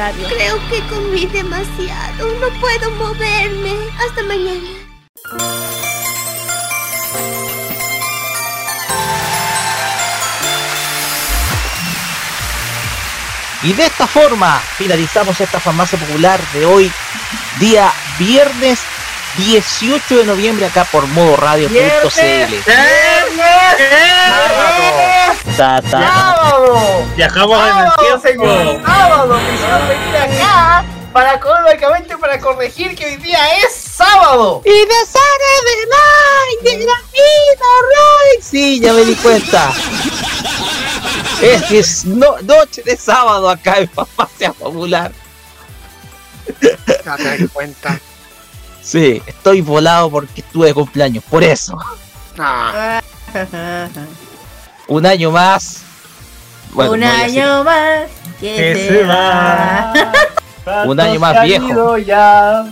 radio. Creo que comí demasiado. No puedo moverme. Hasta mañana. Y de esta forma finalizamos esta farmacia popular de hoy, día viernes 18 de noviembre acá por ta. ¡Sábado! Viajamos en el ¡Sábado, tiempo. señor! ¡Sábado! Me hicieron venir acá para para corregir que hoy día es sábado. Y de Sara de Light, de Granito, Roy. Sí, ya me di cuenta. Es que es no- noche de sábado acá en Farmacia Popular. Ya te das cuenta. Sí, estoy volado porque estuve de cumpleaños, por eso. Ah, Un año más. Bueno, Un no año más que, Que se, se va. Un año más viejo. ya.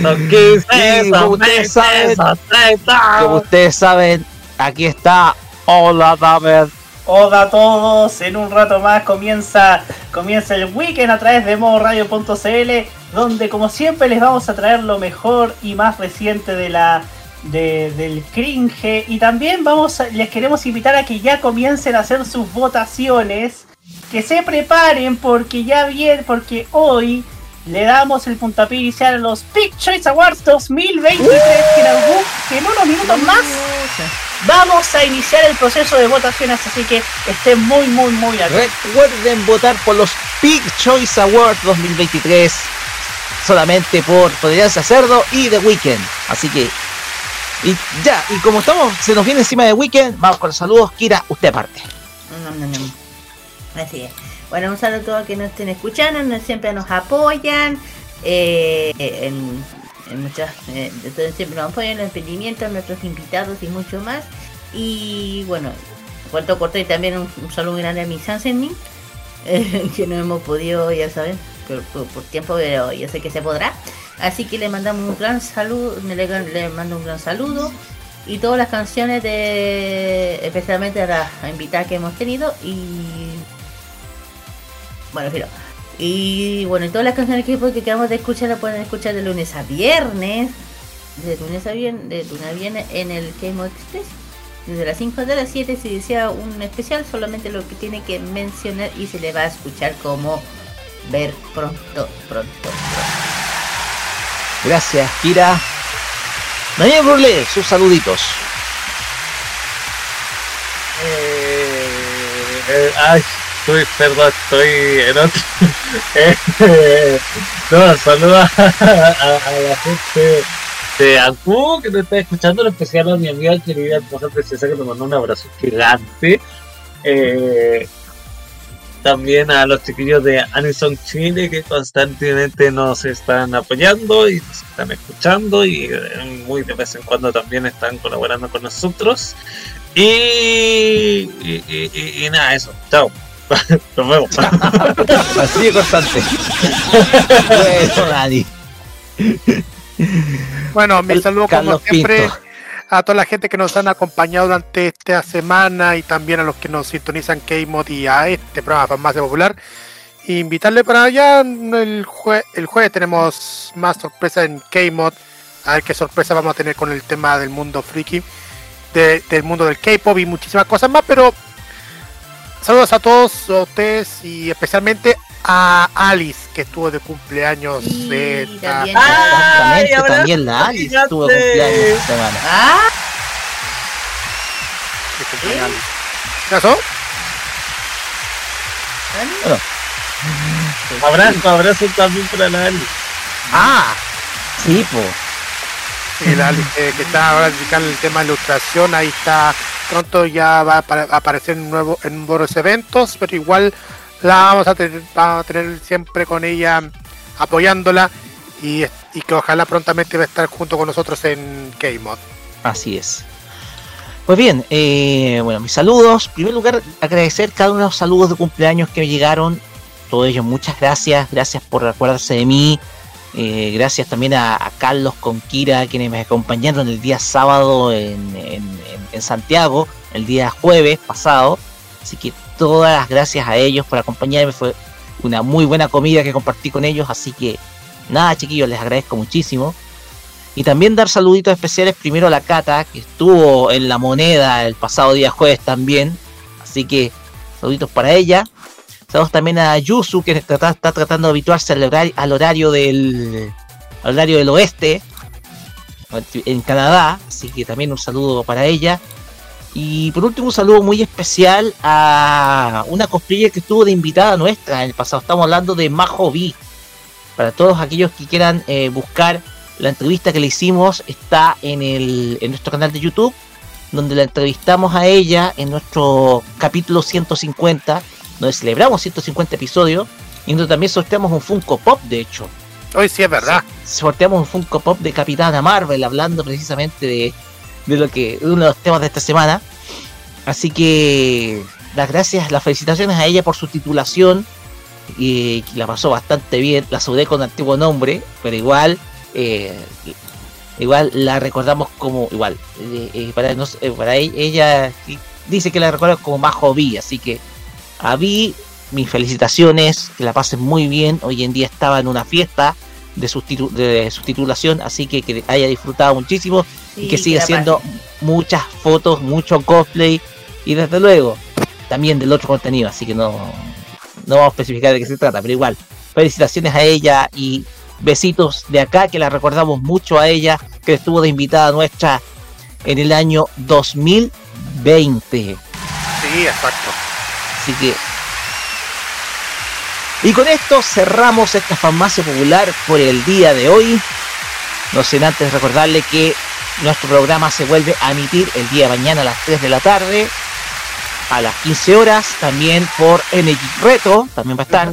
Son 15, Y como ustedes 20, saben, son 30. como ustedes saben, aquí está Hola David. Hola a todos, en un rato más comienza, comienza el weekend a través de modoradio.cl donde como siempre les vamos a traer lo mejor y más reciente de la de- del cringe y también vamos a- les queremos invitar a que ya comiencen a hacer sus votaciones, que se preparen porque ya bien, porque hoy le damos el puntapié inicial a los Pick Choice Awards 2023 que en, algún- que en unos minutos más vamos a iniciar el proceso de votaciones, así que estén muy, muy, muy atentos. Recuerden votar por los Big Choice Awards 2023 solamente por a Cerdo y The Weeknd. Así que, y ya, y como estamos, se nos viene encima de Weekend, vamos con los saludos. Kira, usted parte. No, no, no. Así es. Bueno, un saludo a todos que nos estén escuchando, nos- siempre nos apoyan. eh, en, en muchas, eh, siempre nos apoyan los emprendimientos, nuestros invitados y mucho más. Y bueno, cuento corto y también un, un saludo grande a mi Sansenin, eh, que no hemos podido, ya saben, por, por- por tiempo, pero yo sé que se podrá. Así que le mandamos un gran saludo, le, le mando un gran saludo y todas las canciones de especialmente a la invitada que hemos tenido y bueno Y bueno, y todas las canciones que, que acabamos de escuchar las pueden escuchar de lunes a viernes. De lunes a viernes, de lunes a viernes en el Game Express. Desde las 5 de las 7 si desea un especial, solamente lo que tiene que mencionar y se le va a escuchar como ver pronto, pronto, pronto. Gracias, Kira. Daniel Burle, sus saluditos. Eh, eh, ay, estoy, perdón, estoy en otro. Eh, no, saluda a, a la gente de Acu que nos está escuchando, en especial a mi amiga querida esposa preciosa que nos mandó un abrazo gigante. Eh, también a los chiquillos de Anison Chile que constantemente nos están apoyando y nos están escuchando y eh, muy de vez en cuando también están colaborando con nosotros. Y, y, y- y- y nada, eso. Chao. Nos vemos. Así de constante. bueno, Dani. Bueno, mi saludo como Carlos siempre Pinto. A toda la gente que nos han acompañado durante esta semana y también a los que nos sintonizan K-Mod y a este programa Farmacia Popular. Invitarle para allá el, jue- el jueves tenemos más sorpresas en K-Mod. A ver qué sorpresa vamos a tener con el tema del mundo friki, de- del mundo del K-Pop y muchísimas cosas más. Pero saludos a todos a ustedes y especialmente a Alice que estuvo de cumpleaños de esta- también- Exactamente, ahora también la Alice fíjate. tuvo cumpleaños esta semana. ¡Ah! de Abrazo, abrazo también para la Ali. Ah, sí, po. Sí, la Ali, eh, que está ahora dedicada al tema de ilustración, ahí está, pronto ya va a apa- a aparecer en, nuevo, en nuevos eventos, pero igual la vamos a tener, vamos a tener siempre con ella apoyándola y, que ojalá prontamente va a estar junto con nosotros en K-Mod. Así es. Pues bien, eh, bueno, mis saludos. En primer lugar, agradecer cada uno de los saludos de cumpleaños que me llegaron. Todos ellos, muchas gracias. Gracias por acordarse de mí. Eh, gracias también a, Carlos con Kira, quienes me acompañaron el día sábado en Santiago, el día jueves pasado. Así que todas las gracias a ellos por acompañarme. Fue una muy buena comida que compartí con ellos. Así que nada, chiquillos, les agradezco muchísimo. Y también dar saluditos especiales primero a la Cata, que estuvo en la moneda el pasado día jueves también. Así que saluditos para ella. Saludos también a Yusu, que está, tratando de habituarse al horario, al horario del al horario del oeste en Canadá. Así que también un saludo para ella. Y por último, un saludo muy especial a una cosplayer que estuvo de invitada nuestra en el pasado. Estamos hablando de Majo B. Para todos aquellos que quieran eh, buscar la entrevista que le hicimos, está en, el, en nuestro canal de YouTube, donde la entrevistamos a ella en nuestro capítulo 150, donde celebramos 150 episodios, y donde también sorteamos un Funko Pop, de hecho. Hoy sí es verdad. Sorteamos un Funko Pop de Capitana Marvel, hablando precisamente de, de lo que uno de los temas de esta semana. Así que las gracias, las felicitaciones a ella por su titulación, y la pasó bastante bien. La saludé con antiguo nombre, pero igual, eh, igual la recordamos como igual. eh, eh, para, nos- eh, para e- ella dice que la recuerda como Majo Vi, así que a Vi mis felicitaciones, que la pasen muy bien. Hoy en día estaba en una fiesta de su, titu- de su titulación, así que que haya disfrutado muchísimo y que siga haciendo muchas fotos, mucho cosplay y desde luego también del otro contenido, así que no, no vamos a especificar de qué se trata, pero igual, felicitaciones a ella y besitos de acá, que la recordamos mucho a ella, que estuvo de invitada nuestra en el año 2020. Sí, exacto. Así que. Y con esto cerramos esta farmacia popular por el día de hoy. No sin antes recordarle que nuestro programa se vuelve a emitir el día de mañana a las 3 de la tarde, a las 15 horas, también por NX Reto, también va a estar.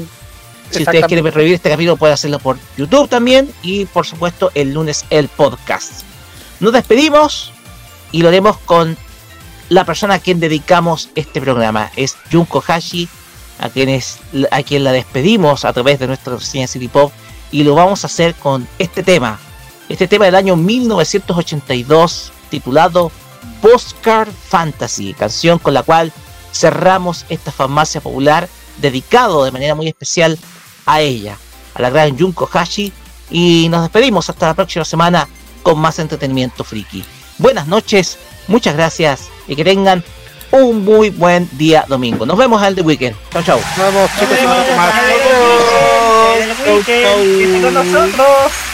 Si ustedes quieren revivir este capítulo, pueden hacerlo por YouTube también. Y por supuesto, el lunes el podcast. Nos despedimos y lo haremos con la persona a quien dedicamos este programa. Es Junko Hashi, a quienes a quien la despedimos a través de nuestra reseña City Pop y lo vamos a hacer con este tema. Este tema del año 1982 titulado Postcard Fantasy, canción con la cual cerramos esta farmacia popular dedicado de manera muy especial a ella, a la gran Junko Hashi y nos despedimos hasta la próxima semana con más entretenimiento friki. Buenas noches, muchas gracias y que tengan un muy buen día domingo. Nos vemos al The Weekend. Chau, chau. Nos vemos, chicos. Nos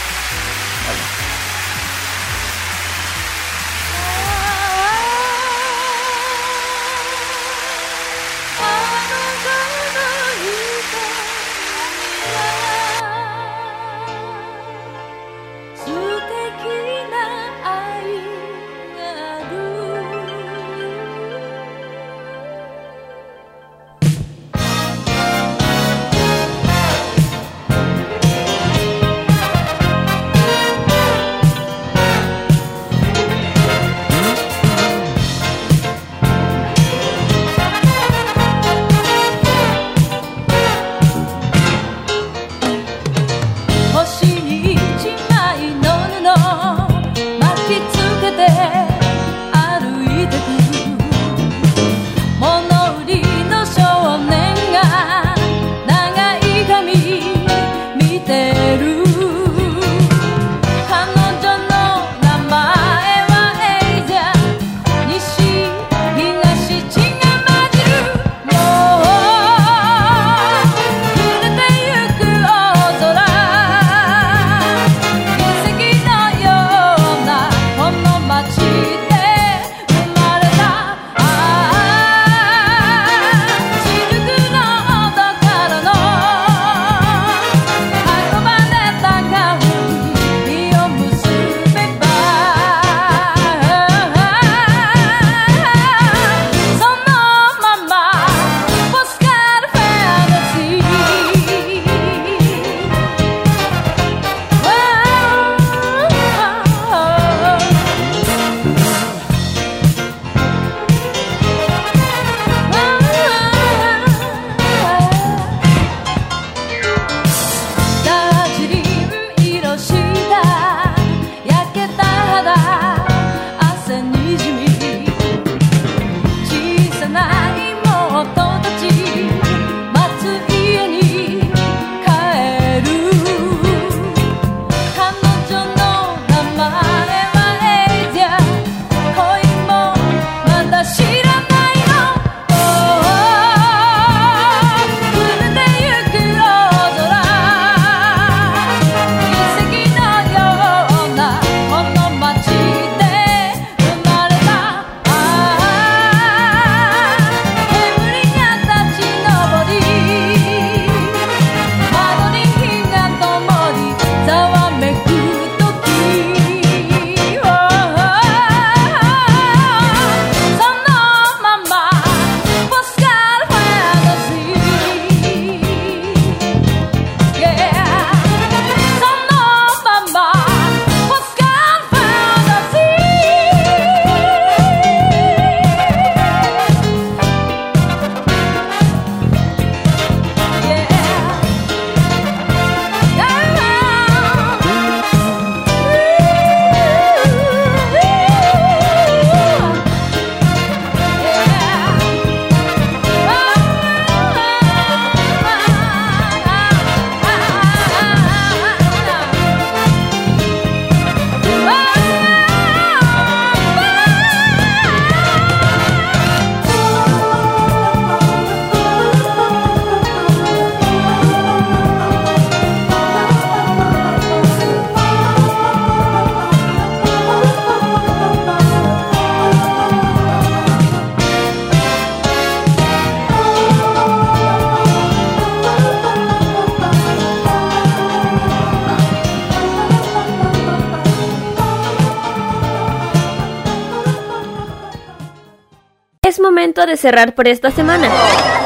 cerrar por esta semana.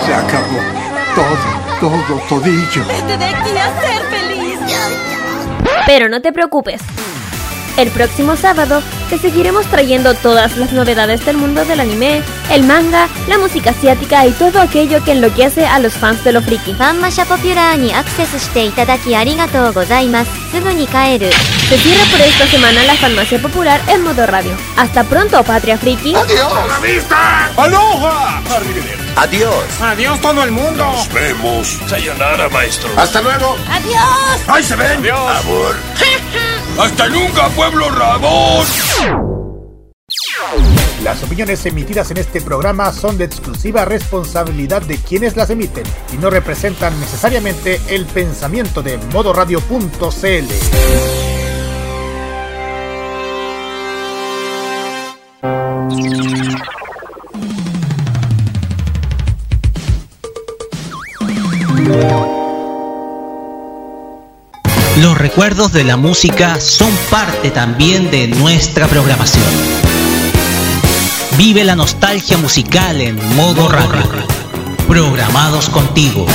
Se acabó. Todo, todo, todillo. Vete de aquí a ser feliz. Pero no te preocupes. El próximo sábado te seguiremos trayendo todas las novedades del mundo del anime, el manga, la música asiática y todo aquello que enloquece a los fans de lo friki. Fanmasha Popular ni acceso shite arigatou gozaimasu. Ni kaeru. Se cierra por esta semana la Farmacia Popular en modo radio. Hasta pronto, Patria Friki. Adiós. ¡A la vista! ¡Aloha! Adiós. Adiós todo el mundo. Nos vemos. Sayonara, maestro. Hasta luego. Adiós. Ahí se ven. Adiós. Amor. ¡Hasta nunca, pueblo rabón! Las opiniones emitidas en este programa son de exclusiva responsabilidad de quienes las emiten y no representan necesariamente el pensamiento de modoradio.cl. recuerdos de la música son parte también de nuestra programación. Vive la nostalgia musical en modo radio. Programados contigo.